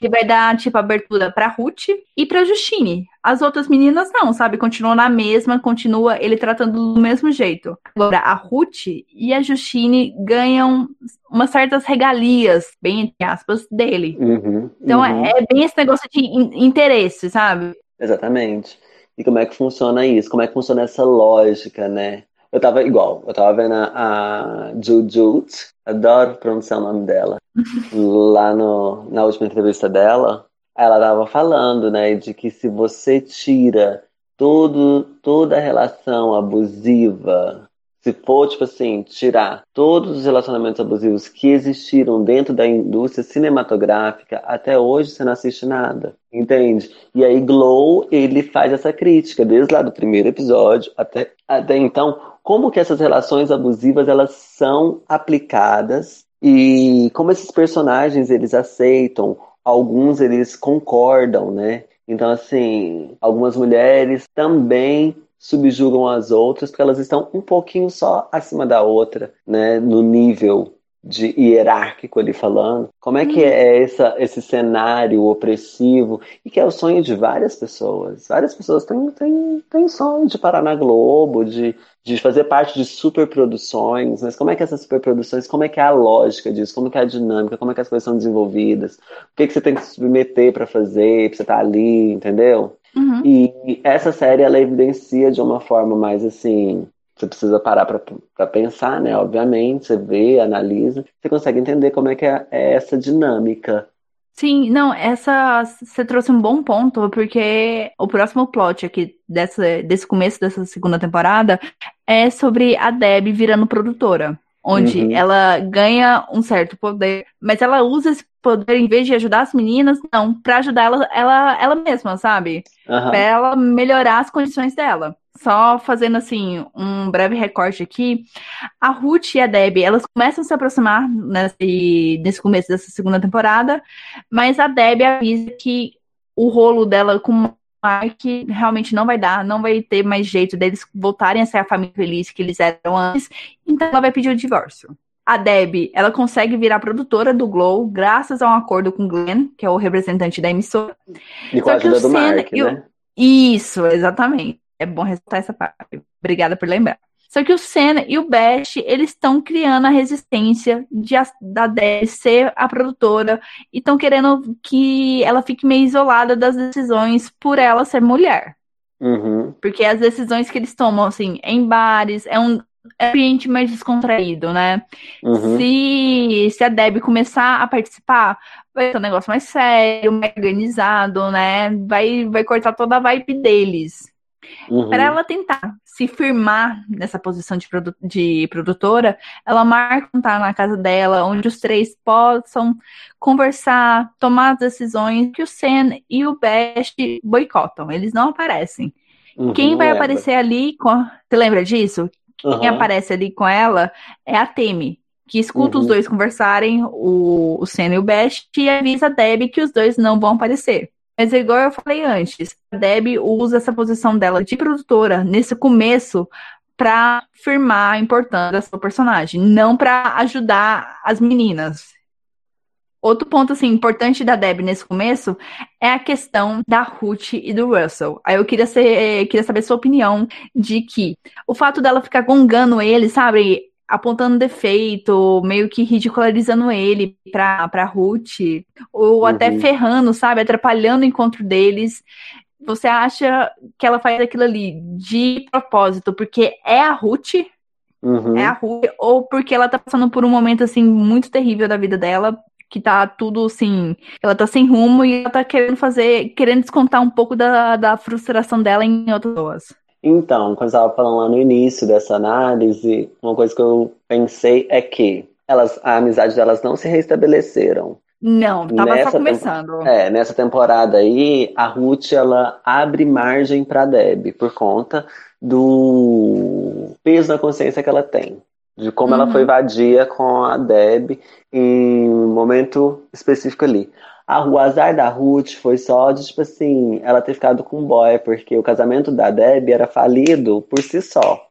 ele vai dar, tipo, abertura pra Ruth e pra Justine. As outras meninas não, sabe? Continuam na mesma, continua ele tratando do mesmo jeito. Agora, a Ruth e a Justine ganham umas certas regalias, bem entre aspas, dele. Uhum, então uhum. É, é bem esse negócio de interesse, sabe? Exatamente. E como é que funciona isso? Como é que funciona essa lógica, né? Eu tava igual, eu tava vendo a, a Jujut, adoro pronunciar o nome dela, (laughs) lá no, na última entrevista dela, ela tava falando, né, de que se você tira todo, toda a relação abusiva, se for, tipo assim, tirar todos os relacionamentos abusivos que existiram dentro da indústria cinematográfica, até hoje você não assiste nada, entende? E aí Glow, ele faz essa crítica, desde lá do primeiro episódio até, até então, como que essas relações abusivas elas são aplicadas e como esses personagens eles aceitam, alguns eles concordam, né? Então assim, algumas mulheres também subjugam as outras porque elas estão um pouquinho só acima da outra, né, no nível de hierárquico ali falando. Como é que uhum. é essa, esse cenário opressivo e que é o sonho de várias pessoas. Várias pessoas têm, têm, têm sonho de parar na Globo, de, de fazer parte de superproduções, mas como é que essas superproduções, como é que é a lógica disso, como é a dinâmica, como é que as coisas são desenvolvidas, o que, que você tem que se submeter para fazer, para você estar tá ali, entendeu? Uhum. E essa série, ela evidencia de uma forma mais assim, você precisa parar para pensar, né? Obviamente, você vê, analisa, você consegue entender como é que é, é essa dinâmica. Sim, não, essa você trouxe um bom ponto, porque o próximo plot aqui dessa, desse começo dessa segunda temporada é sobre a Deb virando produtora. Onde uhum. ela ganha um certo poder, mas ela usa esse poder, em vez de ajudar as meninas, não, para ajudar ela, ela, ela mesma, sabe? Uhum. Pra ela melhorar as condições dela. Só fazendo assim um breve recorte aqui, a Ruth e a Debbie, elas começam a se aproximar nesse, nesse começo dessa segunda temporada, mas a Debbie avisa que o rolo dela com Mark realmente não vai dar, não vai ter mais jeito deles voltarem a ser a família feliz que eles eram antes, então ela vai pedir o divórcio. A Debbie, ela consegue virar produtora do Glow graças a um acordo com o Glenn, que é o representante da emissora. E com a ajuda do Mark, né? Isso, exatamente. É bom ressaltar essa parte. Obrigada por lembrar. Só que o Senna e o Best, eles estão criando a resistência de a, da Deb ser a produtora e estão querendo que ela fique meio isolada das decisões por ela ser mulher. Uhum. Porque as decisões que eles tomam, assim, em bares, é um ambiente mais descontraído, né? Uhum. Se, se a Deb começar a participar, vai ser um negócio mais sério, mais organizado, né? Vai, vai cortar toda a vibe deles. Uhum. Para ela tentar se firmar nessa posição de, produ de produtora, ela marca um tá na casa dela, onde os três possam conversar, tomar as decisões que o Sen e o Best boicotam. Eles não aparecem. Uhum, Quem vai aparecer ali com. Você lembra disso? Quem uhum. aparece ali com ela é a Temi, que escuta os uhum. dois conversarem, o, o Sen e o Best, e avisa a Debbie que os dois não vão aparecer. Mas é igual eu falei antes, a Deb usa essa posição dela de produtora nesse começo para firmar a importância da sua personagem, não para ajudar as meninas. Outro ponto assim importante da Deb nesse começo é a questão da Ruth e do Russell. Aí eu queria, ser, queria saber sua opinião de que o fato dela ficar gongando ele, sabe, apontando defeito, meio que ridicularizando ele pra, pra Ruth, ou uhum. até ferrando, sabe? Atrapalhando o encontro deles. Você acha que ela faz aquilo ali de propósito porque é a Ruth? Uhum. É a Ruth, ou porque ela tá passando por um momento assim muito terrível da vida dela, que tá tudo assim, ela tá sem rumo e ela tá querendo fazer, querendo descontar um pouco da, da frustração dela em outras pessoas. Então, quando eu estava falando lá no início dessa análise, uma coisa que eu pensei é que elas, a amizade delas não se restabeleceram. Não, tava nessa só começando. É, nessa temporada aí, a Ruth ela abre margem para Deb por conta do peso na consciência que ela tem, de como uhum. ela foi vadia com a Deb em um momento específico ali. A, o azar da Ruth foi só de, tipo assim, ela ter ficado com o boy, porque o casamento da Deb era falido por si só.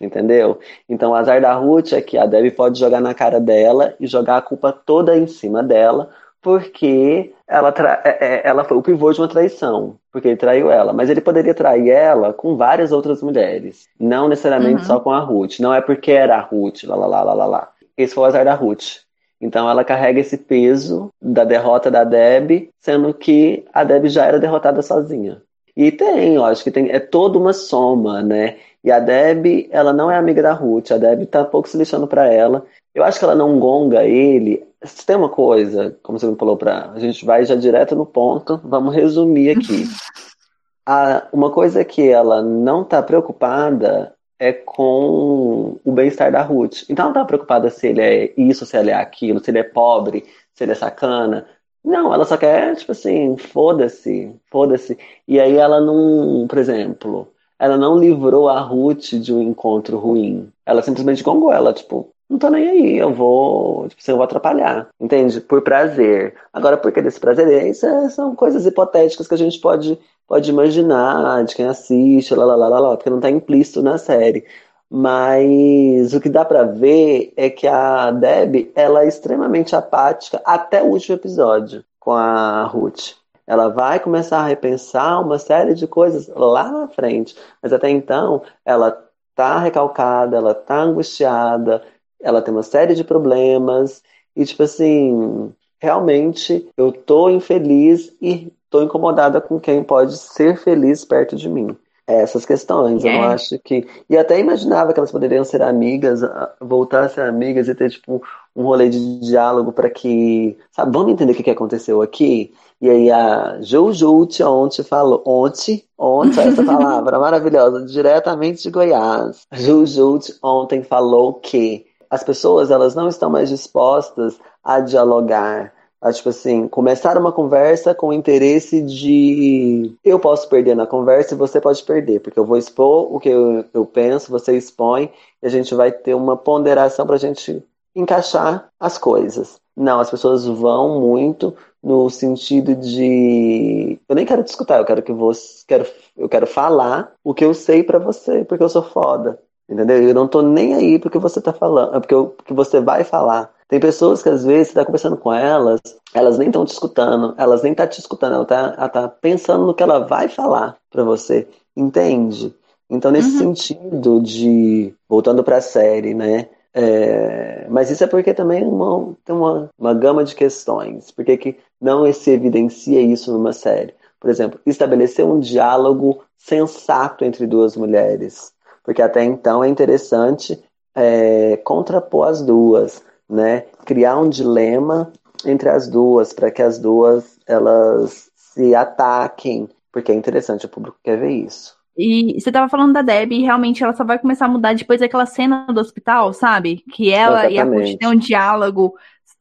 Entendeu? Então o azar da Ruth é que a Deb pode jogar na cara dela e jogar a culpa toda em cima dela, porque ela, tra... É, é, ela foi o pivô de uma traição, porque ele traiu ela. Mas ele poderia trair ela com várias outras mulheres, não necessariamente uhum. só com a Ruth. Não é porque era a Ruth, lá, lá, lá, lá, lá. Esse foi o azar da Ruth. Então ela carrega esse peso da derrota da Deb, sendo que a Deb já era derrotada sozinha. E tem, eu acho que tem, é toda uma soma, né? E a Deb, ela não é amiga da Ruth, a Deb tá pouco se lixando para ela. Eu acho que ela não gonga ele. Se tem uma coisa, como você me falou, pra, a gente vai já direto no ponto, vamos resumir aqui. (laughs) a, uma coisa que ela não tá preocupada é com o bem-estar da Ruth. Então ela não tá preocupada se ele é isso, se ele é aquilo, se ele é pobre, se ele é sacana. Não, ela só quer, tipo assim, foda-se, foda-se. E aí ela não, por exemplo, ela não livrou a Ruth de um encontro ruim. Ela simplesmente gongou ela, tipo, não tô nem aí, eu vou, tipo assim, eu vou atrapalhar, entende? Por prazer. Agora, por que desse prazer? Isso é, são coisas hipotéticas que a gente pode, pode imaginar de quem assiste, lá, lá, lá, lá, lá, porque não tá implícito na série. Mas o que dá para ver é que a Deb, ela é extremamente apática até o último episódio com a Ruth. Ela vai começar a repensar uma série de coisas lá na frente, mas até então ela tá recalcada, ela tá angustiada, ela tem uma série de problemas e tipo assim, realmente eu tô infeliz e tô incomodada com quem pode ser feliz perto de mim. É, essas questões, é. eu acho que. E até imaginava que elas poderiam ser amigas, voltar a ser amigas e ter, tipo, um rolê de diálogo para que. Sabe, vamos entender o que aconteceu aqui? E aí a Jujute ontem falou, ontem, ontem, essa (laughs) palavra maravilhosa, diretamente de Goiás. Jujute ontem falou que as pessoas elas não estão mais dispostas a dialogar, a, tipo assim, começar uma conversa com o interesse de eu posso perder na conversa e você pode perder, porque eu vou expor o que eu, eu penso, você expõe, e a gente vai ter uma ponderação para a gente encaixar as coisas. Não, as pessoas vão muito no sentido de eu nem quero te escutar, eu quero que você quero eu quero falar o que eu sei para você, porque eu sou foda. Entendeu? Eu não tô nem aí porque você tá falando, é porque, eu, porque você vai falar. Tem pessoas que às vezes você tá conversando com elas, elas nem estão te escutando, elas nem tá te escutando, ela tá, ela tá pensando no que ela vai falar para você. Entende? Então, nesse uhum. sentido de. Voltando para a série, né? É, mas isso é porque também uma, tem uma, uma gama de questões. Por que não se evidencia isso numa série? Por exemplo, estabelecer um diálogo sensato entre duas mulheres porque até então é interessante é, contrapor as duas, né? Criar um dilema entre as duas, para que as duas elas se ataquem, porque é interessante, o público quer ver isso. E você tava falando da Debbie, e realmente ela só vai começar a mudar depois daquela cena do hospital, sabe? Que ela Exatamente. e a Push têm um diálogo.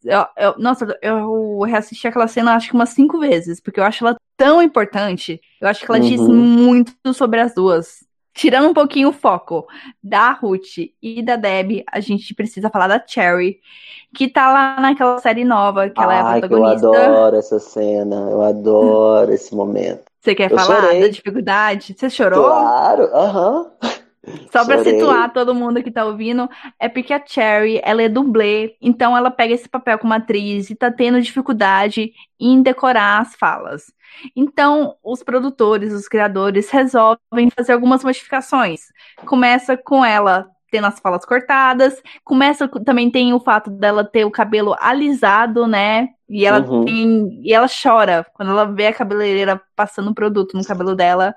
Eu, eu, nossa, eu reassisti aquela cena acho que umas cinco vezes, porque eu acho ela tão importante. Eu acho que ela uhum. diz muito sobre as duas. Tirando um pouquinho o foco da Ruth e da Deb, a gente precisa falar da Cherry, que tá lá naquela série nova, que ela Ai, é a protagonista. eu adoro essa cena, eu adoro esse momento. Você quer eu falar chorei. da dificuldade? Você chorou? Claro, aham. Uhum. Só para situar todo mundo que tá ouvindo, é porque a Cherry, ela é dublê, então ela pega esse papel como atriz e tá tendo dificuldade em decorar as falas. Então, os produtores, os criadores resolvem fazer algumas modificações. Começa com ela tendo as falas cortadas, começa também tem o fato dela ter o cabelo alisado, né? E ela uhum. tem e ela chora quando ela vê a cabeleireira passando produto no cabelo dela,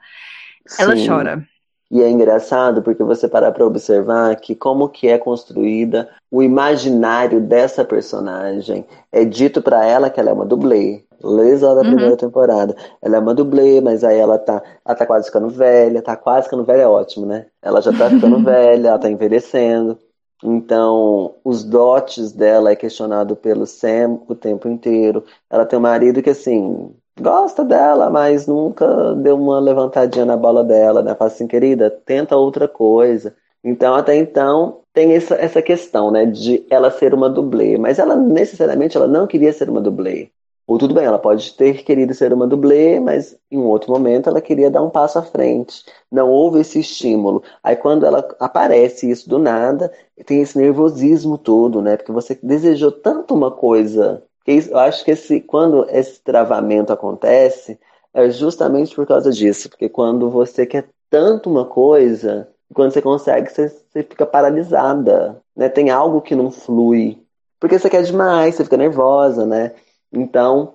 Sim. ela chora. E é engraçado porque você parar para observar que como que é construída o imaginário dessa personagem. É dito para ela que ela é uma dublê. Lesão da uhum. primeira temporada. Ela é uma dublê, mas aí ela tá, ela tá quase ficando velha. Tá quase ficando velha é ótimo, né? Ela já tá ficando (laughs) velha, ela tá envelhecendo. Então, os dotes dela é questionado pelo Sam o tempo inteiro. Ela tem um marido que, assim, gosta dela, mas nunca deu uma levantadinha na bola dela, né? Fala assim, querida, tenta outra coisa. Então, até então, tem essa, essa questão, né, de ela ser uma dublê, mas ela necessariamente ela não queria ser uma dublê. Ou tudo bem, ela pode ter querido ser uma dublê, mas em um outro momento ela queria dar um passo à frente. Não houve esse estímulo. Aí quando ela aparece isso do nada, tem esse nervosismo todo, né? Porque você desejou tanto uma coisa eu acho que esse, quando esse travamento acontece, é justamente por causa disso. Porque quando você quer tanto uma coisa, quando você consegue, você, você fica paralisada. Né? Tem algo que não flui. Porque você quer demais, você fica nervosa, né? Então,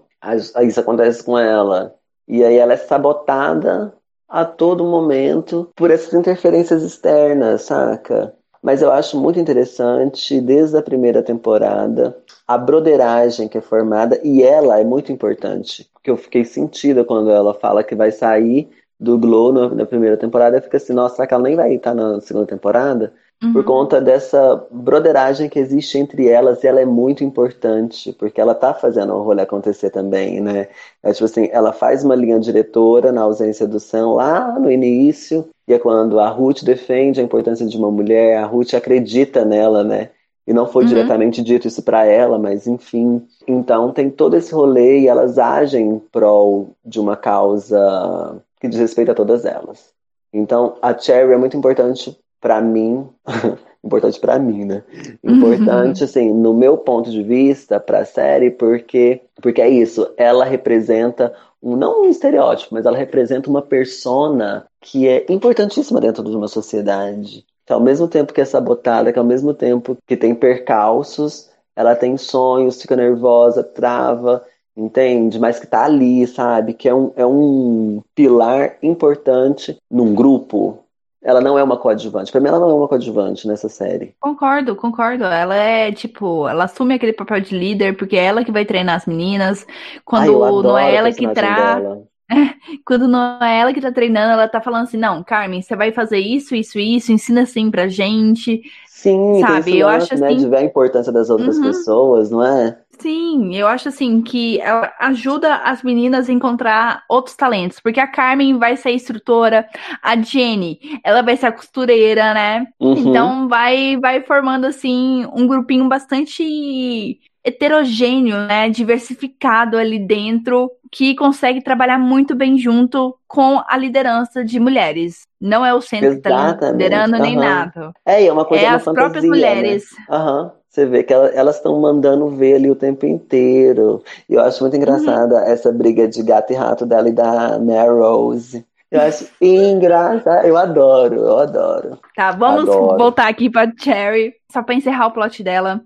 isso acontece com ela. E aí ela é sabotada a todo momento por essas interferências externas, saca? Mas eu acho muito interessante, desde a primeira temporada, a broderagem que é formada, e ela é muito importante, porque eu fiquei sentida quando ela fala que vai sair do Glow na, primeira temporada, eu fico assim, nossa, será que ela nem vai estar na segunda temporada? Uhum. Por conta dessa broderagem que existe entre elas, e ela é muito importante, porque ela tá fazendo o rolê acontecer também, né? É tipo assim, ela faz uma linha diretora na ausência do Sam lá no início, e é quando a Ruth defende a importância de uma mulher, a Ruth acredita nela, né? E não foi uhum. diretamente dito isso para ela, mas enfim. Então tem todo esse rolê e elas agem em prol de uma causa que diz respeito a todas elas. Então a Cherry é muito importante para mim, (laughs) importante para mim, né? Importante, uhum. (laughs) assim, no meu ponto de vista para a série, porque porque é isso, ela representa um, não um estereótipo, mas ela representa uma persona que é importantíssima dentro de uma sociedade. Que ao mesmo tempo que é sabotada, que ao mesmo tempo que tem percalços, ela tem sonhos, fica nervosa, trava, entende? Mas que tá ali, sabe? Que é um, é um pilar importante num grupo, ela não é uma coadjuvante. Pra mim, ela não é uma coadjuvante nessa série. Concordo, concordo. Ela é, tipo, ela assume aquele papel de líder, porque é ela que vai treinar as meninas. Quando Ai, não é ela que traz. (laughs) Quando não é ela que tá treinando, ela tá falando assim: não, Carmen, você vai fazer isso, isso, isso, ensina assim pra gente. Sim, sabe? eu lance, acho né, assim. De ver a importância das outras uhum. pessoas, não é? Sim, eu acho assim que ela ajuda as meninas a encontrar outros talentos, porque a Carmen vai ser a instrutora, a Jenny, ela vai ser a costureira, né? Uhum. Então vai vai formando assim um grupinho bastante heterogêneo, né, diversificado ali dentro, que consegue trabalhar muito bem junto com a liderança de mulheres. Não é o centro Exatamente. que está liderando uhum. nem nada. É, é uma coisa É uma as fantasia, próprias mulheres. Né? Uhum. Você vê que elas estão mandando ver ali o tempo inteiro. E eu acho muito engraçada uhum. essa briga de gato e rato dela e da Rose. Eu acho engraçado. Eu adoro, eu adoro. Tá, vamos adoro. voltar aqui pra Cherry, só pra encerrar o plot dela.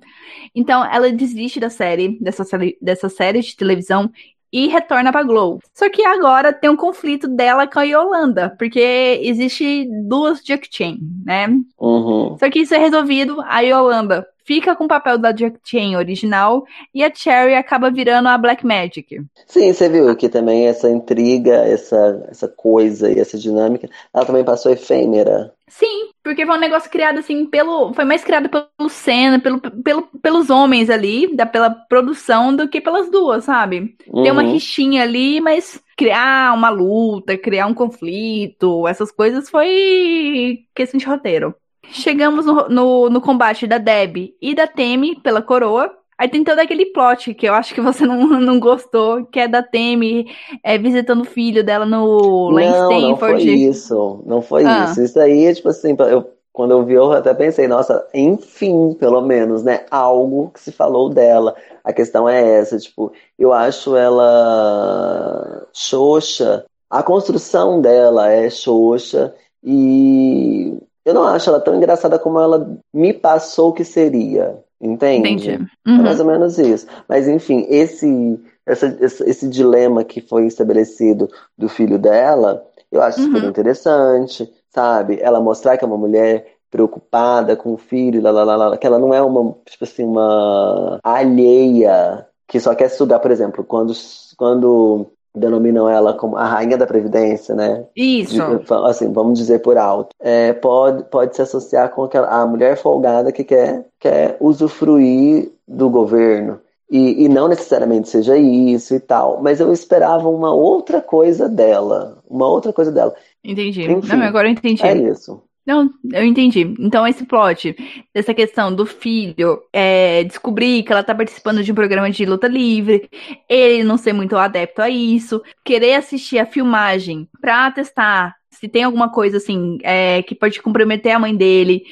Então, ela desiste da série, dessa série, dessa série de televisão e retorna para Glow. Só que agora tem um conflito dela com a Yolanda, porque existe duas Jack Chain, né? Uhum. Só que isso é resolvido, a Yolanda fica com o papel da Jack Chain original e a Cherry acaba virando a Black Magic. Sim, você viu que também essa intriga, essa, essa coisa e essa dinâmica, ela também passou efêmera. Sim, porque foi um negócio criado assim pelo. Foi mais criado pelo Senna, pelo, pelo, pelos homens ali, da, pela produção, do que pelas duas, sabe? Uhum. Tem uma uhum. rixinha ali, mas criar uma luta, criar um conflito, essas coisas foi questão de roteiro. Chegamos no, no, no combate da Deb e da Temi pela coroa. Aí tem todo aquele plot que eu acho que você (laughs) não, não gostou, que é da Temi é, visitando o filho dela no lá não, Stanford. Não, foi isso. Não foi ah. isso. Isso aí, tipo assim, eu, quando eu vi, eu até pensei, nossa, enfim, pelo menos, né? Algo que se falou dela. A questão é essa, tipo, eu acho ela xoxa. A construção dela é xoxa e eu não acho ela tão engraçada como ela me passou que seria. Entende? Entendi. É uhum. É mais ou menos isso. Mas, enfim, esse, essa, esse, esse, dilema que foi estabelecido do filho dela, eu acho uhum. super interessante, sabe? Ela mostrar que é uma mulher preocupada com o filho, lá, lá, lá, lá, que ela não é uma, tipo assim, uma alheia que só quer sugar, por exemplo, quando, quando denominam ela como a rainha da previdência, né? Isso. Assim, vamos dizer por alto. É, pode, pode se associar com aquela, a mulher folgada que quer, quer usufruir do governo. E, e não necessariamente seja isso e tal. Mas eu esperava uma outra coisa dela. Uma outra coisa dela. Entendi. Enfim, não, agora eu entendi. É isso. Não, eu entendi. Então, esse plot, dessa questão do filho é, descobrir que ela tá participando de um programa de luta livre, ele não ser muito adepto a isso, querer assistir a filmagem pra testar se tem alguma coisa assim é, que pode comprometer a mãe dele,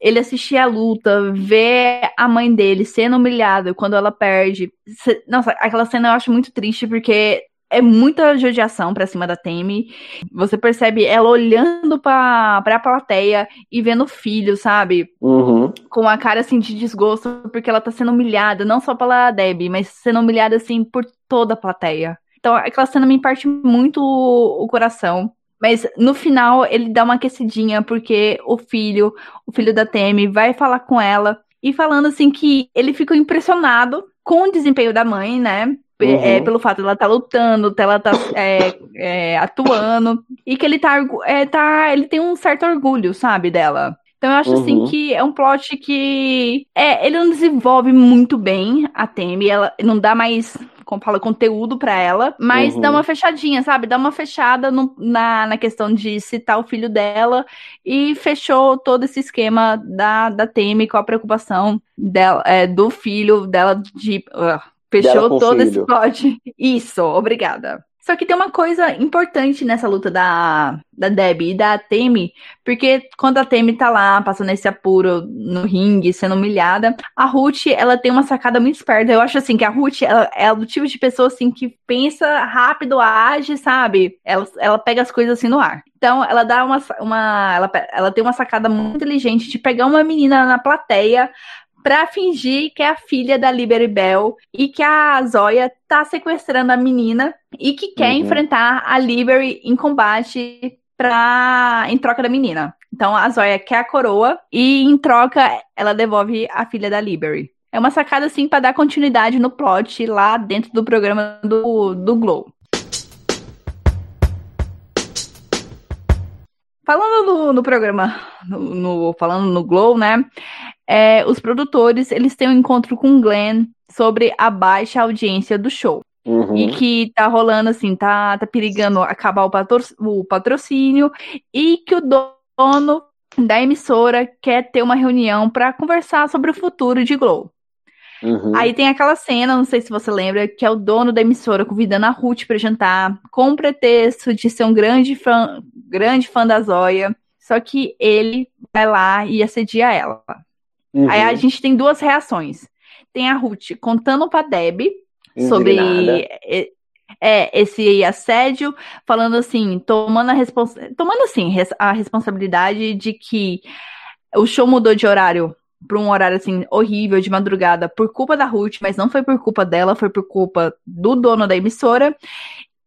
ele assistir a luta, ver a mãe dele sendo humilhada quando ela perde. Nossa, aquela cena eu acho muito triste porque é muita judiação pra cima da Temi. Você percebe ela olhando pra, pra plateia e vendo o filho, sabe? Uhum. Com a cara assim de desgosto, porque ela tá sendo humilhada, não só pela Debbie, mas sendo humilhada assim por toda a plateia. Então aquela cena me parte muito o coração. Mas no final ele dá uma aquecidinha, porque o filho, o filho da Temi, vai falar com ela e falando assim que ele ficou impressionado com o desempenho da mãe, né? É, uhum. É, pelo fato de ela estar tá lutando, ela tá (coughs) é, é, atuando, e que ele tá, é, tá. Ele tem um certo orgulho, sabe, dela. Então eu acho assim, uhum. assim que é um plot que. É, ele não desenvolve muito bem a Temi, ela não dá mais. Como fala, conteúdo para ela, mas uhum. dá uma fechadinha, sabe? Dá uma fechada no, na, na questão de citar o filho dela e fechou todo esse esquema da, da Temi com a preocupação dela, é, do filho dela de. Uh, Fechou todo esse plot. (laughs) Isso, obrigada. Só que tem uma coisa importante nessa luta da, da Debbie e da Temi, porque quando a Temi tá lá, passando esse apuro no ringue, sendo humilhada, a Ruth, ela tem uma sacada muito esperta. Eu acho assim que a Ruth, ela, ela é do tipo de pessoa assim que pensa rápido, age, sabe? Ela, ela pega as coisas assim no ar. Então, ela dá uma, uma ela, ela tem uma sacada muito inteligente de pegar uma menina na plateia para fingir que é a filha da Liberty Bell e que a Zoya tá sequestrando a menina e que quer uhum. enfrentar a Liberty em combate pra, em troca da menina. Então a Zoya quer a coroa e em troca ela devolve a filha da Liberty. É uma sacada assim para dar continuidade no plot lá dentro do programa do, do Glow. Falando no, no programa, no, no, falando no Glow, né? É, os produtores eles têm um encontro com o Glenn sobre a baixa audiência do show. Uhum. E que tá rolando assim, tá, tá perigando acabar o, patro, o patrocínio e que o dono da emissora quer ter uma reunião para conversar sobre o futuro de Glow. Uhum. Aí tem aquela cena, não sei se você lembra, que é o dono da emissora convidando a Ruth para jantar, com o pretexto de ser um grande fã, grande fã da Zóia, só que ele vai lá e assedia ela. Uhum. Aí a gente tem duas reações. Tem a Ruth contando pra Deb sobre é, esse assédio, falando assim, tomando a, respons tomando, assim, a responsabilidade de que o show mudou de horário para um horário assim horrível de madrugada por culpa da Ruth, mas não foi por culpa dela, foi por culpa do dono da emissora.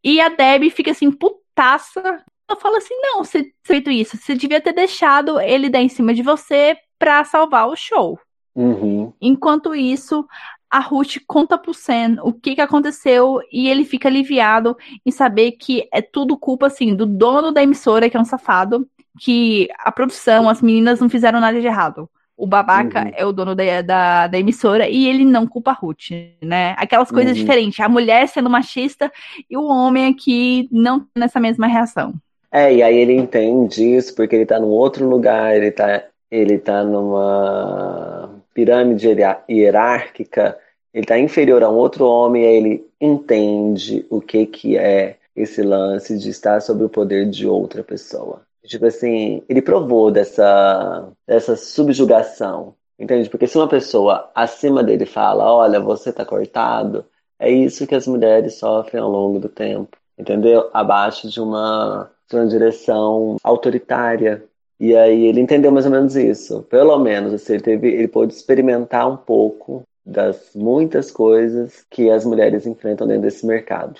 E a Deb fica assim putaça. Ela fala assim: "Não, você feito isso, você devia ter deixado ele dar em cima de você para salvar o show. Uhum. Enquanto isso, a Ruth conta pro Sam o que, que aconteceu e ele fica aliviado em saber que é tudo culpa, assim, do dono da emissora, que é um safado, que a produção, as meninas não fizeram nada de errado. O babaca uhum. é o dono da, da, da, emissora e ele não culpa a Ruth, né? Aquelas coisas uhum. diferentes. A mulher sendo machista e o homem aqui não nessa mesma reação. É, e aí ele entende isso porque ele tá num outro lugar, ele tá ele está numa pirâmide hierárquica, ele está inferior a um outro homem, aí ele entende o que, que é esse lance de estar sob o poder de outra pessoa. Tipo assim, ele provou dessa, dessa subjugação, entende? Porque se uma pessoa acima dele fala, olha, você tá cortado, é isso que as mulheres sofrem ao longo do tempo, entendeu? Abaixo de uma, de uma direção autoritária, e aí ele entendeu mais ou menos isso. Pelo menos, assim, ele, teve, ele pôde experimentar um pouco das muitas coisas que as mulheres enfrentam dentro desse mercado.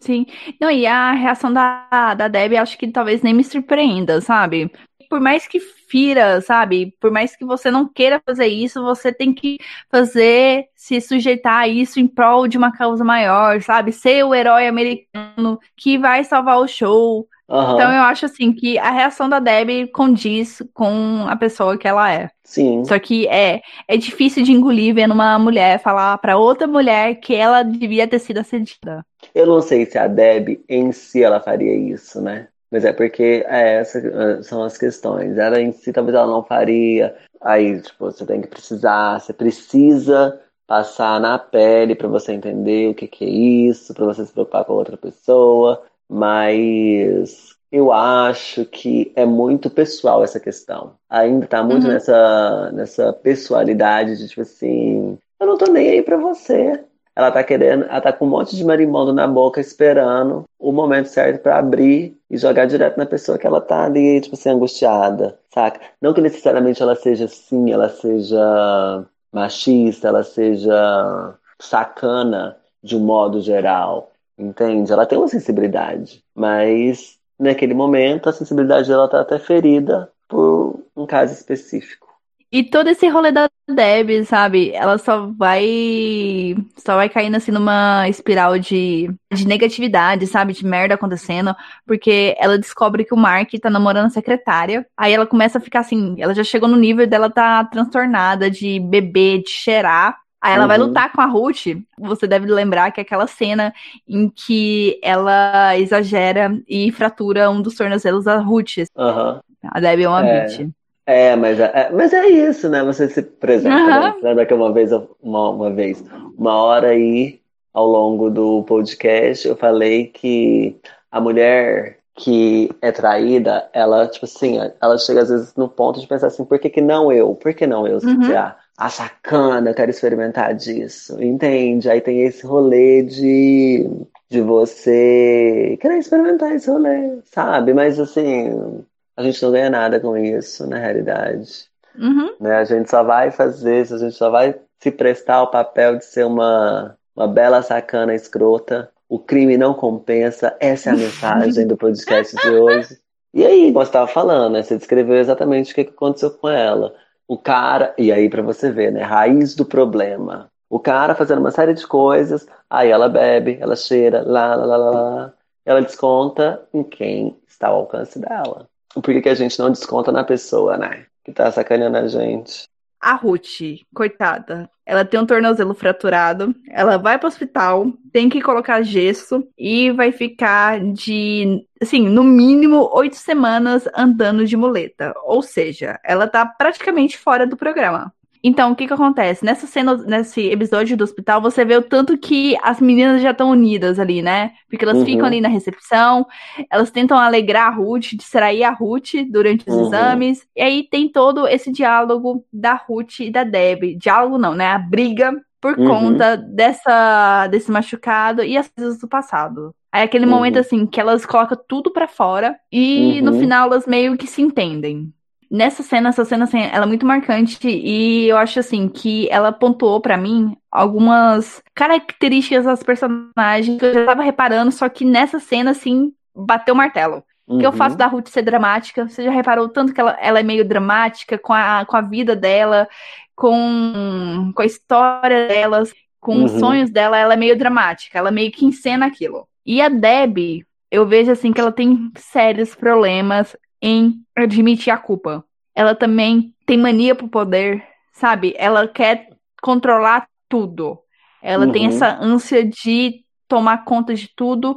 Sim. Não, e a reação da, da Debbie acho que talvez nem me surpreenda, sabe? Por mais que fira, sabe? Por mais que você não queira fazer isso, você tem que fazer, se sujeitar a isso em prol de uma causa maior, sabe? Ser o herói americano que vai salvar o show, Uhum. Então eu acho assim que a reação da Debbie condiz com a pessoa que ela é. Sim. Só que é, é difícil de engolir vendo uma mulher falar para outra mulher que ela devia ter sido assediada. Eu não sei se a Debbie em si ela faria isso, né? Mas é porque é, essas são as questões. Ela em si talvez ela não faria. Aí, tipo, você tem que precisar, você precisa passar na pele para você entender o que, que é isso, para você se preocupar com outra pessoa mas eu acho que é muito pessoal essa questão. Ainda tá muito uhum. nessa, nessa pessoalidade de tipo assim, eu não tô nem aí pra você. Ela tá querendo, ela tá com um monte de marimbondo na boca esperando o momento certo para abrir e jogar direto na pessoa que ela tá ali, tipo assim, angustiada, saca? Não que necessariamente ela seja assim, ela seja machista, ela seja sacana de um modo geral entende? Ela tem uma sensibilidade, mas naquele momento a sensibilidade dela tá até ferida por um caso específico. E todo esse rolê da Deb, sabe? Ela só vai. Só vai caindo assim numa espiral de, de negatividade, sabe? De merda acontecendo. Porque ela descobre que o Mark tá namorando a secretária. Aí ela começa a ficar assim. Ela já chegou no nível dela tá transtornada de beber, de cheirar. Aí ela uhum. vai lutar com a Ruth. Você deve lembrar que é aquela cena em que ela exagera e fratura um dos tornozelos da Ruth. Uhum. A Debbie é uma é. bitch. É, mas é, é, mas é isso, né? Você se preserva. Uhum. Né? Lembra que uma vez, uma, uma vez, uma hora aí, ao longo do podcast, eu falei que a mulher que é traída, ela, tipo assim, ela chega às vezes no ponto de pensar assim, por que, que não eu? Por que não eu? Uhum. Ah, a sacana, quero experimentar disso, entende? Aí tem esse rolê de, de você querer experimentar esse rolê, sabe? Mas assim, a gente não ganha nada com isso, na realidade. Uhum. Né? A gente só vai fazer isso, a gente só vai se prestar ao papel de ser uma, uma bela sacana escrota o crime não compensa. Essa é a (laughs) mensagem do podcast de hoje. E aí, como você estava falando, né? Você descreveu exatamente o que aconteceu com ela. O cara, e aí para você ver, né? Raiz do problema. O cara fazendo uma série de coisas, aí ela bebe, ela cheira, lá, lá, lá, lá, ela desconta em quem está ao alcance dela. Por que, que a gente não desconta na pessoa, né? Que tá sacaneando a gente. A Ruth, coitada, ela tem um tornozelo fraturado, ela vai para o hospital, tem que colocar gesso e vai ficar de, assim, no mínimo oito semanas andando de muleta. Ou seja, ela tá praticamente fora do programa. Então, o que que acontece? Nessa cena, nesse episódio do hospital, você vê o tanto que as meninas já estão unidas ali, né? Porque elas uhum. ficam ali na recepção, elas tentam alegrar a Ruth, distrair a Ruth durante os uhum. exames. E aí tem todo esse diálogo da Ruth e da Deb. Diálogo não, né? A briga por uhum. conta dessa desse machucado e as coisas do passado. Aí aquele uhum. momento assim que elas colocam tudo para fora e no uhum. final elas meio que se entendem nessa cena, essa cena, assim, ela é muito marcante e eu acho, assim, que ela pontuou para mim algumas características das personagens que eu já tava reparando, só que nessa cena, assim, bateu o martelo. Uhum. que eu faço da Ruth ser dramática. Você já reparou tanto que ela, ela é meio dramática com a, com a vida dela, com, com a história delas, com uhum. os sonhos dela, ela é meio dramática, ela meio que encena aquilo. E a Debbie, eu vejo assim que ela tem sérios problemas em admitir a culpa. Ela também tem mania pro poder, sabe? Ela quer controlar tudo. Ela uhum. tem essa ânsia de tomar conta de tudo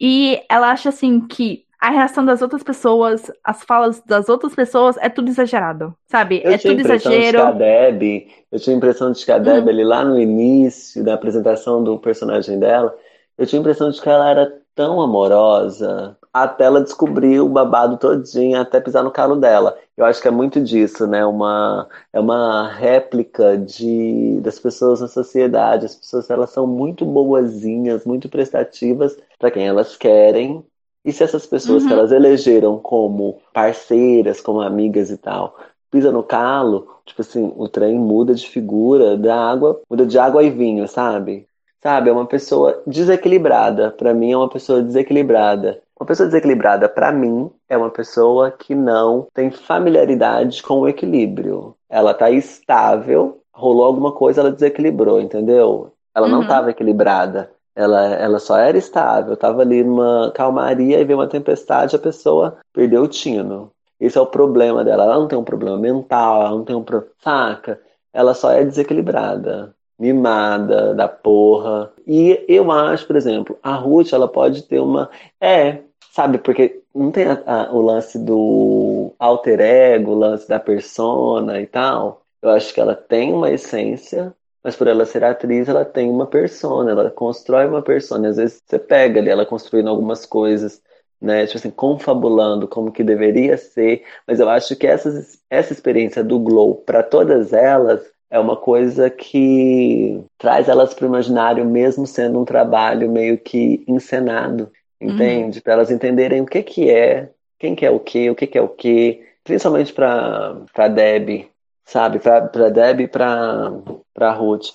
e ela acha assim que a reação das outras pessoas, as falas das outras pessoas é tudo exagerado, sabe? Eu é tudo exagero. De que Deb, eu tinha a impressão de que a Deb, uhum. ali lá no início da apresentação do personagem dela, eu tinha a impressão de que ela era tão amorosa, até ela descobrir o babado todinho, até pisar no calo dela. Eu acho que é muito disso, né? Uma, é uma réplica de, das pessoas na sociedade. As pessoas elas são muito boazinhas, muito prestativas para quem elas querem. E se essas pessoas uhum. que elas elegeram como parceiras, como amigas e tal, pisa no calo, tipo assim, o trem muda de figura, da água, muda de água e vinho, sabe? Sabe, é uma pessoa desequilibrada. Para mim é uma pessoa desequilibrada. Uma pessoa desequilibrada, para mim, é uma pessoa que não tem familiaridade com o equilíbrio. Ela tá estável, rolou alguma coisa, ela desequilibrou, entendeu? Ela uhum. não estava equilibrada. Ela, ela só era estável, estava ali numa calmaria e veio uma tempestade, a pessoa perdeu o tino. Esse é o problema dela. Ela não tem um problema mental, ela não tem um problema. Saca? Ela só é desequilibrada mimada da porra. E eu acho, por exemplo, a Ruth, ela pode ter uma. É, sabe, porque não tem a, a, o lance do alter ego, o lance da persona e tal. Eu acho que ela tem uma essência, mas por ela ser atriz, ela tem uma persona, ela constrói uma persona. Às vezes você pega ali ela construindo algumas coisas, né? Tipo assim, confabulando como que deveria ser. Mas eu acho que essas, essa experiência do Glow, para todas elas, é uma coisa que traz elas para o imaginário, mesmo sendo um trabalho meio que encenado, entende? Uhum. Para elas entenderem o que, que é, quem que é o que, o que, que é o que, principalmente para Deb, sabe? Para Deb e para Ruth.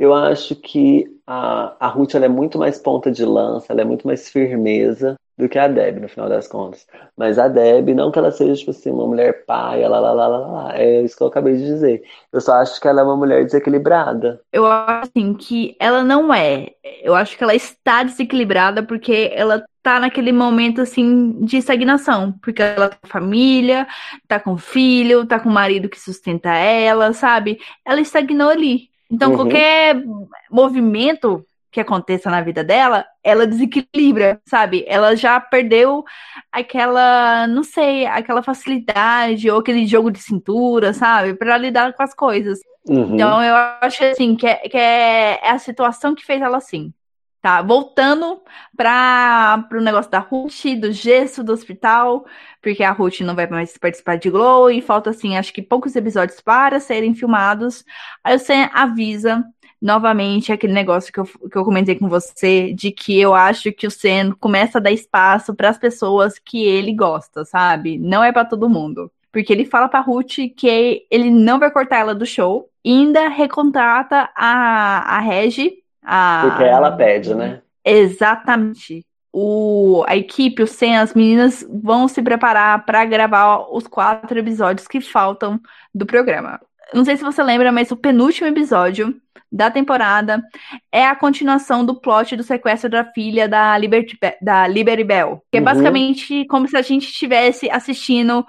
Eu acho que a, a Ruth é muito mais ponta de lança, ela é muito mais firmeza do que a Deb, no final das contas. Mas a Deb, não que ela seja, tipo assim, uma mulher pai, lá, lá, lá, lá, lá, é isso que eu acabei de dizer. Eu só acho que ela é uma mulher desequilibrada. Eu acho, assim, que ela não é. Eu acho que ela está desequilibrada porque ela tá naquele momento, assim, de estagnação. Porque ela tá com família, tá com filho, tá com marido que sustenta ela, sabe? Ela estagnou ali. Então, uhum. qualquer movimento que aconteça na vida dela, ela desequilibra, sabe? Ela já perdeu aquela, não sei, aquela facilidade ou aquele jogo de cintura, sabe? Para lidar com as coisas. Uhum. Então eu acho assim que, é, que é, é, a situação que fez ela assim. Tá, voltando para o negócio da Ruth, do gesso do hospital, porque a Ruth não vai mais participar de Glow e falta, assim, acho que poucos episódios para serem filmados. Aí você avisa novamente aquele negócio que eu, que eu comentei com você, de que eu acho que o Sen começa a dar espaço para as pessoas que ele gosta, sabe? Não é para todo mundo. Porque ele fala pra Ruth que ele não vai cortar ela do show, ainda recontrata a, a Regi. A... Porque ela pede, né? Exatamente. O, a equipe, o Sen, as meninas vão se preparar para gravar os quatro episódios que faltam do programa. Não sei se você lembra, mas o penúltimo episódio da temporada é a continuação do plot do sequestro da filha da Liberty, da Liberty Bell. Que é uhum. basicamente como se a gente estivesse assistindo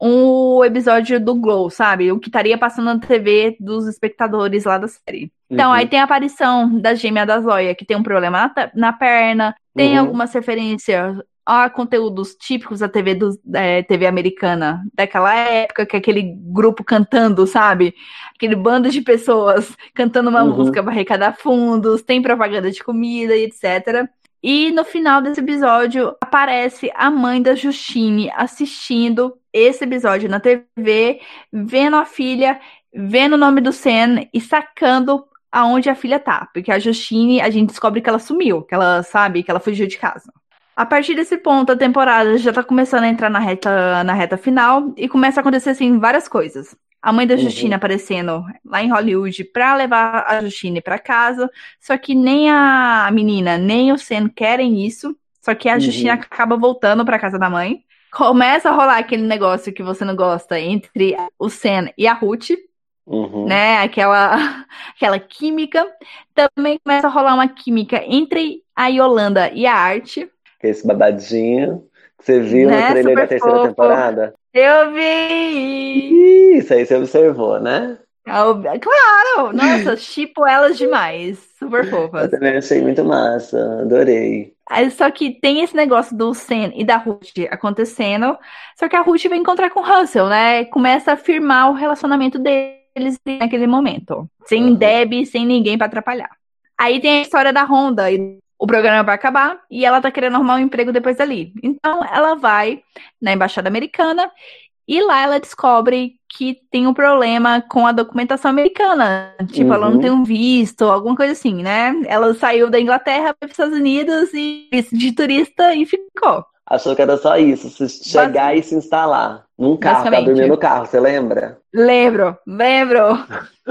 um episódio do Glow, sabe? O que estaria passando na TV dos espectadores lá da série. Então, uhum. aí tem a aparição da gêmea da Zoya, que tem um problema na, na perna, tem uhum. algumas referências a conteúdos típicos da TV, do, é, TV americana daquela época, que é aquele grupo cantando, sabe? Aquele bando de pessoas cantando uma uhum. música para arrecadar fundos, tem propaganda de comida e etc. E no final desse episódio aparece a mãe da Justine assistindo esse episódio na TV, vendo a filha, vendo o nome do Sen e sacando aonde a filha tá. Porque a Justine, a gente descobre que ela sumiu, que ela sabe que ela fugiu de casa. A partir desse ponto, a temporada já tá começando a entrar na reta, na reta final e começa a acontecer, assim, várias coisas. A mãe da uhum. Justine aparecendo lá em Hollywood pra levar a Justine para casa, só que nem a menina, nem o Sen querem isso, só que a uhum. Justine acaba voltando pra casa da mãe. Começa a rolar aquele negócio que você não gosta entre o Sen e a Ruth, Uhum. né? Aquela, (laughs) aquela química. Também começa a rolar uma química entre a Yolanda e a Arte esse babadinho que você viu né? no trailer Super da terceira fofo. temporada? Eu vi! Isso aí você observou, né? Claro! Nossa, chipo (laughs) elas demais. Super fofas. Eu também achei muito massa, adorei. Só que tem esse negócio do Sen e da Ruth acontecendo. Só que a Ruth vai encontrar com o Russell, né? Começa a firmar o relacionamento deles naquele momento. Sem uhum. Deb, sem ninguém para atrapalhar. Aí tem a história da Honda e o programa vai acabar e ela tá querendo arrumar um emprego depois dali. Então ela vai na embaixada americana e lá ela descobre que tem um problema com a documentação americana. Tipo, uhum. ela não uhum. tem um visto, alguma coisa assim, né? Ela saiu da Inglaterra para os Estados Unidos e de turista e ficou. Achou que era só isso, se chegar Bas... e se instalar num carro, dormindo no carro, você lembra? Lembro, lembro. (laughs)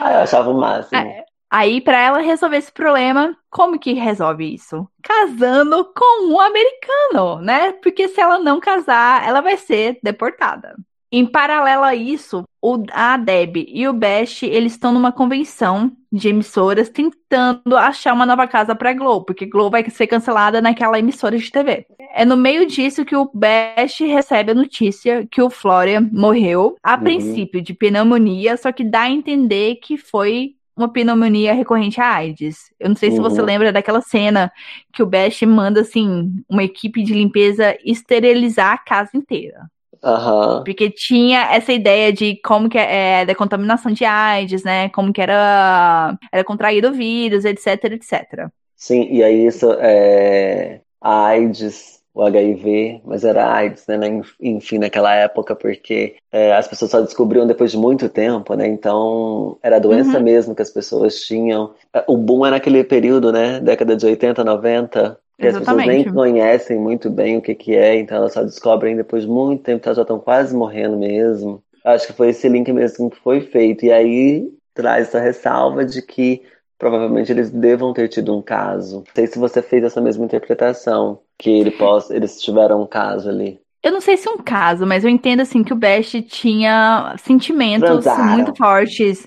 ah, eu achava o máximo. É, Aí, para ela resolver esse problema, como que resolve isso? Casando com um americano, né? Porque se ela não casar, ela vai ser deportada. Em paralelo a isso, o, a Deb e o Best, eles estão numa convenção de emissoras tentando achar uma nova casa para Globo, porque Globo vai ser cancelada naquela emissora de TV. É no meio disso que o Best recebe a notícia que o Florian morreu, a uhum. princípio de pneumonia, só que dá a entender que foi uma pneumonia recorrente à AIDS. Eu não sei se você uhum. lembra daquela cena que o Best manda, assim, uma equipe de limpeza esterilizar a casa inteira. Uhum. Porque tinha essa ideia de como que é da contaminação de AIDS, né? Como que era, era contraído o vírus, etc, etc. Sim, e aí isso é a AIDS o HIV, mas era AIDS, né, enfim, naquela época, porque é, as pessoas só descobriam depois de muito tempo, né, então era a doença uhum. mesmo que as pessoas tinham. É, o boom era naquele período, né, década de 80, 90, que as pessoas nem conhecem muito bem o que que é, então elas só descobrem depois de muito tempo, elas já estão quase morrendo mesmo. Acho que foi esse link mesmo que foi feito, e aí traz essa ressalva de que provavelmente eles devam ter tido um caso. Não sei se você fez essa mesma interpretação, que ele possa, eles tiveram um caso ali. Eu não sei se é um caso, mas eu entendo assim que o Best tinha sentimentos Transaram. muito fortes.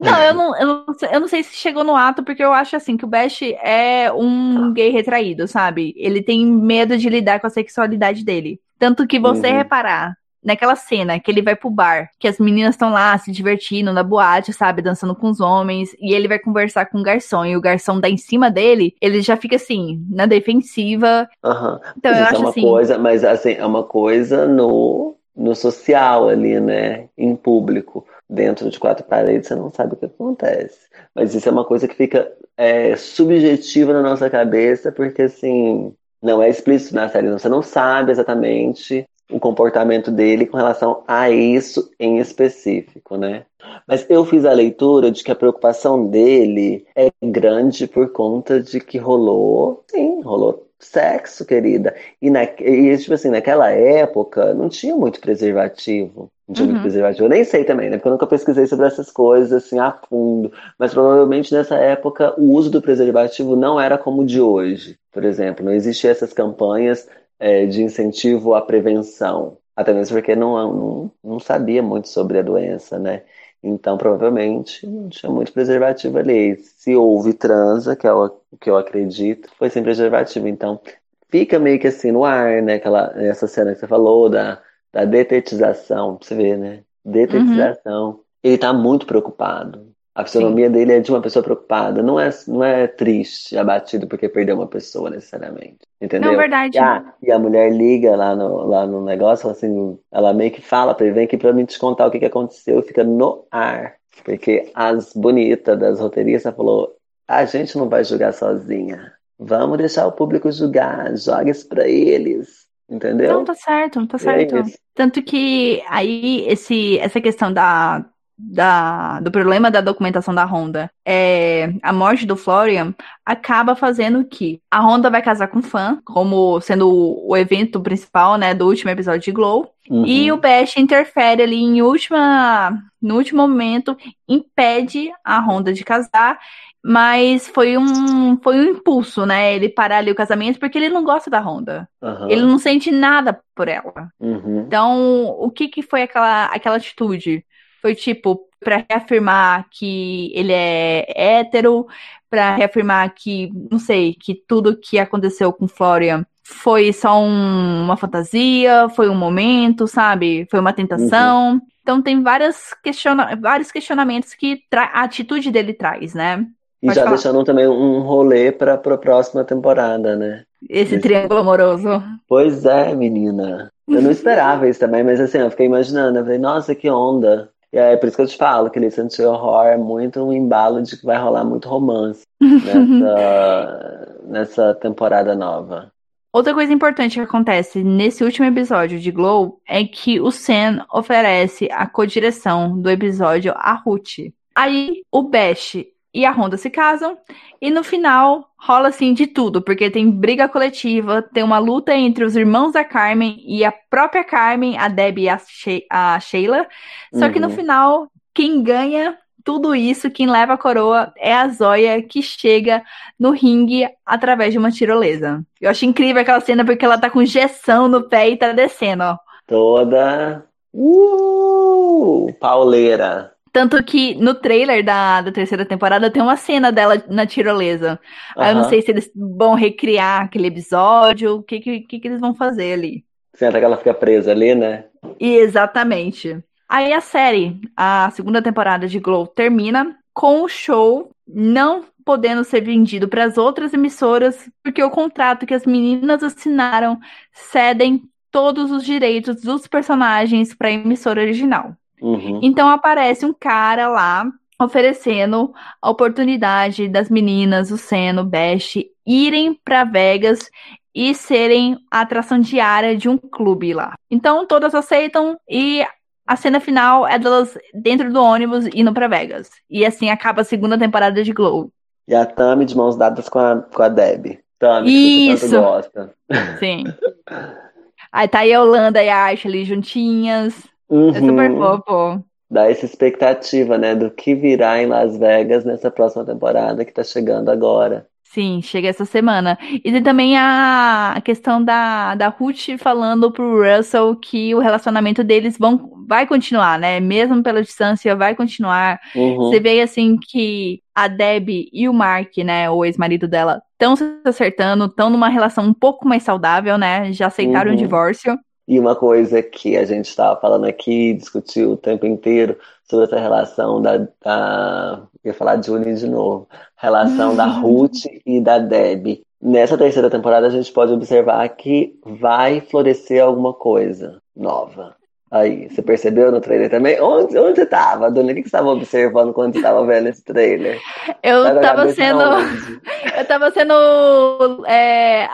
Não eu, não, eu não, eu não sei se chegou no ato, porque eu acho assim que o Best é um gay retraído, sabe? Ele tem medo de lidar com a sexualidade dele. Tanto que você uhum. reparar naquela cena que ele vai pro bar, que as meninas estão lá se divertindo na boate, sabe, dançando com os homens, e ele vai conversar com o garçom, e o garçom dá em cima dele, ele já fica assim, na defensiva. Uhum. Então mas eu acho é uma assim... coisa, mas assim, é uma coisa no no social ali, né, em público. dentro de quatro paredes, você não sabe o que acontece. Mas isso é uma coisa que fica é, subjetiva na nossa cabeça, porque assim, não é explícito na série, você não sabe exatamente o comportamento dele com relação a isso em específico, né? Mas eu fiz a leitura de que a preocupação dele é grande por conta de que rolou, sim, rolou sexo, querida. E, na, e tipo assim, naquela época não tinha muito preservativo. Não tinha uhum. muito preservativo. Eu nem sei também, né? Porque eu nunca pesquisei sobre essas coisas assim a fundo. Mas provavelmente nessa época o uso do preservativo não era como o de hoje. Por exemplo, não existiam essas campanhas é, de incentivo à prevenção. Até mesmo porque não, não, não sabia muito sobre a doença, né? Então, provavelmente, não tinha muito preservativo ali. Se houve transa, que é o que eu acredito, foi sem preservativo. Então, fica meio que assim no ar, né? Aquela, essa cena que você falou da, da detetização, pra você ver, né? Detetização. Uhum. Ele tá muito preocupado. A fisionomia Sim. dele é de uma pessoa preocupada. Não é, não é triste, abatido porque perdeu uma pessoa necessariamente. Entendeu? Não, verdade. E a, e a mulher liga lá no, lá no negócio, assim, ela meio que fala pra ele, vem aqui pra mim te contar o que, que aconteceu, fica no ar. Porque as bonitas das roteiristas falou, a gente não vai julgar sozinha. Vamos deixar o público julgar, joga isso pra eles. Entendeu? Não, tá certo, tá certo. É Tanto que aí esse, essa questão da da, do problema da documentação da Honda é a morte do Florian acaba fazendo que a Honda vai casar com o fã, como sendo o, o evento principal, né, do último episódio de Glow. Uhum. E o Bash interfere ali em última, no último momento, impede a Honda de casar, mas foi um, foi um impulso, né? Ele parar ali o casamento porque ele não gosta da Honda. Uhum. Ele não sente nada por ela. Uhum. Então, o que, que foi aquela, aquela atitude? Foi tipo, para reafirmar que ele é hétero, para reafirmar que, não sei, que tudo que aconteceu com Florian foi só um, uma fantasia, foi um momento, sabe? Foi uma tentação. Uhum. Então tem várias questiona vários questionamentos que a atitude dele traz, né? Pode e já falar. deixando também um rolê para a próxima temporada, né? Esse Esse triângulo amoroso. Pois é, menina. Eu não esperava isso também, mas assim, eu fiquei imaginando. Eu falei, nossa, que onda. E é por isso que eu te falo que Listen to Horror é muito um embalo de que vai rolar muito romance nessa, (laughs) nessa temporada nova. Outra coisa importante que acontece nesse último episódio de Glow é que o Sam oferece a co-direção do episódio a Ruth. Aí o Bash e a Honda se casam e no final rola assim de tudo, porque tem briga coletiva, tem uma luta entre os irmãos da Carmen e a própria Carmen, a Debbie e a, She a Sheila. Só uhum. que no uhum. final, quem ganha tudo isso, quem leva a coroa é a Zoya, que chega no ringue através de uma tirolesa. Eu acho incrível aquela cena porque ela tá com injeção no pé e tá descendo, ó. Toda. Uh, pauleira. Tanto que no trailer da, da terceira temporada tem uma cena dela na tirolesa. Uhum. Aí eu não sei se eles vão recriar aquele episódio, o que, que, que, eles vão fazer ali. Senta que ela fica presa ali, né? exatamente. Aí a série, a segunda temporada de Glow, termina com o show não podendo ser vendido para as outras emissoras, porque o contrato que as meninas assinaram cedem todos os direitos dos personagens para a emissora original. Uhum. Então aparece um cara lá oferecendo a oportunidade das meninas, o Seno, o Bash, irem para Vegas e serem a atração diária de um clube lá. Então todas aceitam e a cena final é delas dentro do ônibus indo para Vegas. E assim acaba a segunda temporada de Glow. E a Tami de mãos dadas com a, com a Debbie. Tami, Isso. que você tanto gosta. Sim. (laughs) Aí tá aí a Holanda e a Ashley juntinhas. Uhum. É super fofo. Dá essa expectativa, né, do que virá em Las Vegas nessa próxima temporada que tá chegando agora. Sim, chega essa semana. E tem também a questão da, da Ruth falando pro Russell que o relacionamento deles vão, vai continuar, né? Mesmo pela distância, vai continuar. Uhum. Você vê, assim, que a Debbie e o Mark, né, o ex-marido dela, estão se acertando, estão numa relação um pouco mais saudável, né? Já aceitaram uhum. o divórcio. E uma coisa que a gente estava falando aqui, discutiu o tempo inteiro sobre essa relação da. da ia falar de Julie de novo. Relação da (laughs) Ruth e da Deb. Nessa terceira temporada, a gente pode observar que vai florescer alguma coisa nova. Aí, você percebeu no trailer também? Onde, onde você tava, Dona? O que você estava observando quando você estava vendo esse trailer? Eu estava sendo. (laughs) Eu tava sendo é,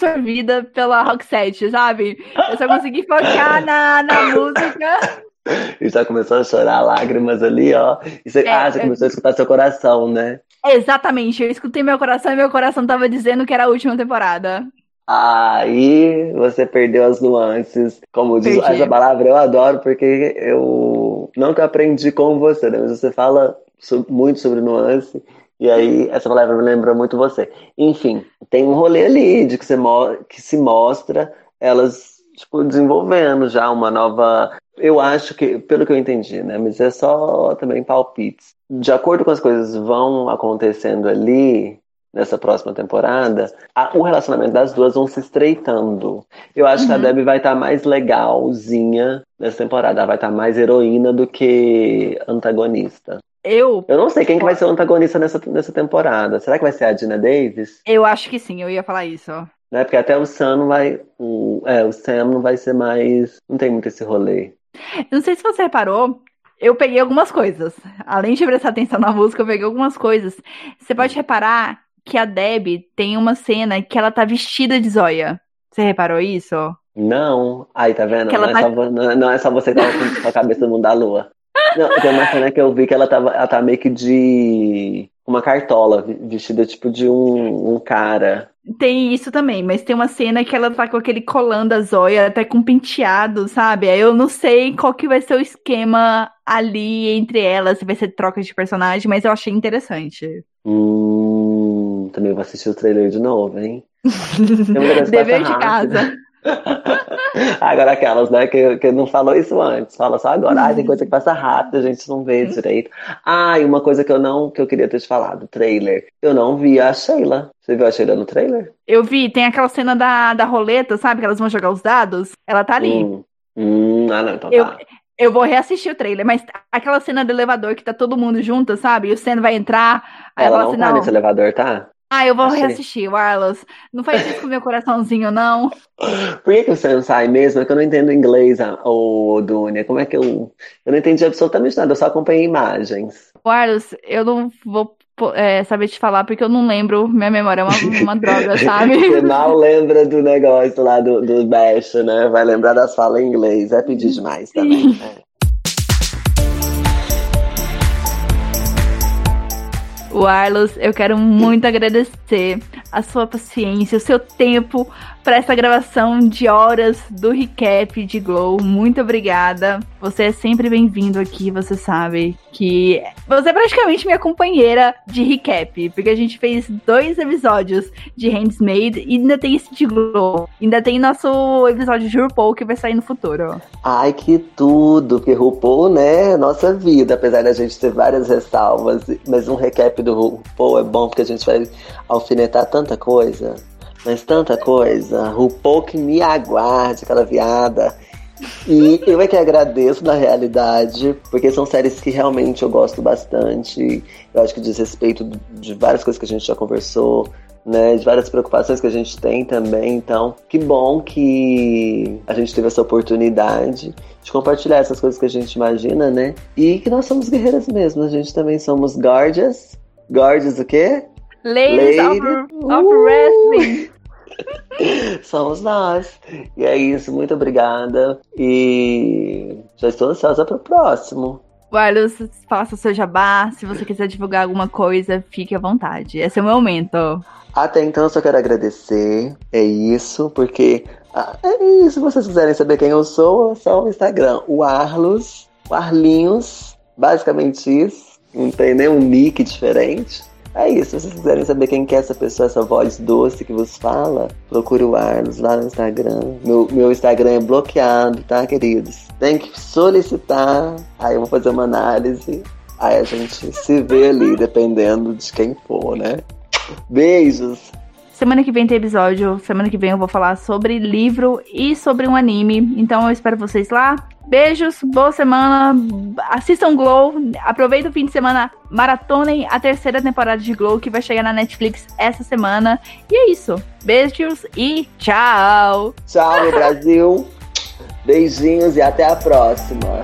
absorvida pela Roxette, sabe? Eu só consegui focar na, na música. (laughs) E já começou a chorar lágrimas ali, ó. E você, é, ah, você começou a escutar seu coração, né? Exatamente, eu escutei meu coração e meu coração tava dizendo que era a última temporada. Aí você perdeu as nuances. Como diz Perdi. essa palavra, eu adoro porque eu nunca aprendi com você, né? Mas você fala muito sobre nuance. E aí, essa palavra me lembra muito você. Enfim, tem um rolê ali de que, você que se mostra elas, tipo, desenvolvendo já uma nova. Eu acho que, pelo que eu entendi, né? Mas é só também palpites. De acordo com as coisas vão acontecendo ali, nessa próxima temporada, a, o relacionamento das duas vão se estreitando. Eu acho uhum. que a uhum. Debbie vai estar tá mais legalzinha nessa temporada. Ela vai estar tá mais heroína do que antagonista. Eu. Eu não sei quem que vai ser o antagonista nessa, nessa temporada. Será que vai ser a Dina Davis? Eu acho que sim, eu ia falar isso. Né? Porque até o Sam não vai. O, é, o Sam não vai ser mais. Não tem muito esse rolê. Não sei se você reparou, eu peguei algumas coisas. Além de prestar atenção na música, eu peguei algumas coisas. Você pode reparar que a Deb tem uma cena que ela tá vestida de zóia. Você reparou isso? Não. Aí, tá vendo? Não, tá... É só, não, é só, você que tá com a cabeça do mundo da lua. Não, tem uma cena que eu vi que ela tava, ela tá meio que de uma cartola, vestida tipo de um, um cara. Tem isso também, mas tem uma cena que ela tá com aquele colando da zóia, até com penteado, sabe? Aí eu não sei qual que vai ser o esquema ali entre elas, se vai ser troca de personagem, mas eu achei interessante. Hum, também vou assistir o trailer de novo, hein? (laughs) Dever de casa. (laughs) agora aquelas, né, que, que não falou isso antes, fala só agora. Ai, tem coisa que passa rápido, a gente não vê direito. Ah, e uma coisa que eu não, que eu queria ter te falado, trailer. Eu não vi a Sheila. Você viu a Sheila no trailer? Eu vi, tem aquela cena da, da roleta, sabe? Que elas vão jogar os dados. Ela tá ali. Hum, hum ah, não, então eu, tá. Eu vou reassistir o trailer, mas aquela cena do elevador que tá todo mundo junto, sabe? E o Sen vai entrar. ela não assim, tá não. nesse elevador, tá? Ah, eu vou Achei. reassistir, Warlos. Não faz isso com meu coraçãozinho, não. (laughs) Por que, que você não sai mesmo? É que eu não entendo inglês, ô Dunia. Como é que eu. Eu não entendi absolutamente nada, eu só acompanhei imagens. Warlos, eu não vou é, saber te falar porque eu não lembro. Minha memória é uma, uma droga, (laughs) sabe? Você mal lembra do negócio lá do, do Bash, né? Vai lembrar das falas em inglês. É pedir (laughs) demais também. Né? Arlos, eu quero muito agradecer a sua paciência, o seu tempo para essa gravação de horas do recap de Glow. Muito obrigada. Você é sempre bem-vindo aqui, você sabe que você é praticamente minha companheira de recap, porque a gente fez dois episódios de Handsmaid e ainda tem esse de Glow. Ainda tem nosso episódio de RuPaul que vai sair no futuro. Ai, que tudo! Porque RuPaul, né, nossa vida, apesar da gente ter várias ressalvas, mas um recap do RuPaul é bom porque a gente vai alfinetar tanta coisa. Mas tanta coisa. RuPaul que me aguarde, aquela viada. E eu é que agradeço na realidade, porque são séries que realmente eu gosto bastante. Eu acho que diz respeito de várias coisas que a gente já conversou, né? De várias preocupações que a gente tem também. Então, que bom que a gente teve essa oportunidade de compartilhar essas coisas que a gente imagina, né? E que nós somos guerreiras mesmo. A gente também somos gorgeous. Gorgeous o quê? Ladies. Of, of Wrestling. (laughs) Somos nós. E é isso, muito obrigada. E já estou ansiosa para o próximo. Carlos, faça o seu jabá. Se você quiser divulgar alguma coisa, fique à vontade. Esse é o meu momento. Até então, eu só quero agradecer. É isso, porque. Ah, é isso. Se vocês quiserem saber quem eu sou, é só o Instagram. O Arlos, o Arlinhos. Basicamente isso. Não tem nenhum nick diferente. É isso, se vocês quiserem saber quem que é essa pessoa, essa voz doce que vos fala, procure o Arlos lá no Instagram. Meu, meu Instagram é bloqueado, tá, queridos? Tem que solicitar, aí eu vou fazer uma análise, aí a gente se vê ali, dependendo de quem for, né? Beijos! Semana que vem tem episódio. Semana que vem eu vou falar sobre livro e sobre um anime. Então eu espero vocês lá. Beijos, boa semana. Assistam Glow. Aproveita o fim de semana. Maratonem a terceira temporada de Glow que vai chegar na Netflix essa semana. E é isso. Beijos e tchau. Tchau, meu Brasil. Beijinhos e até a próxima.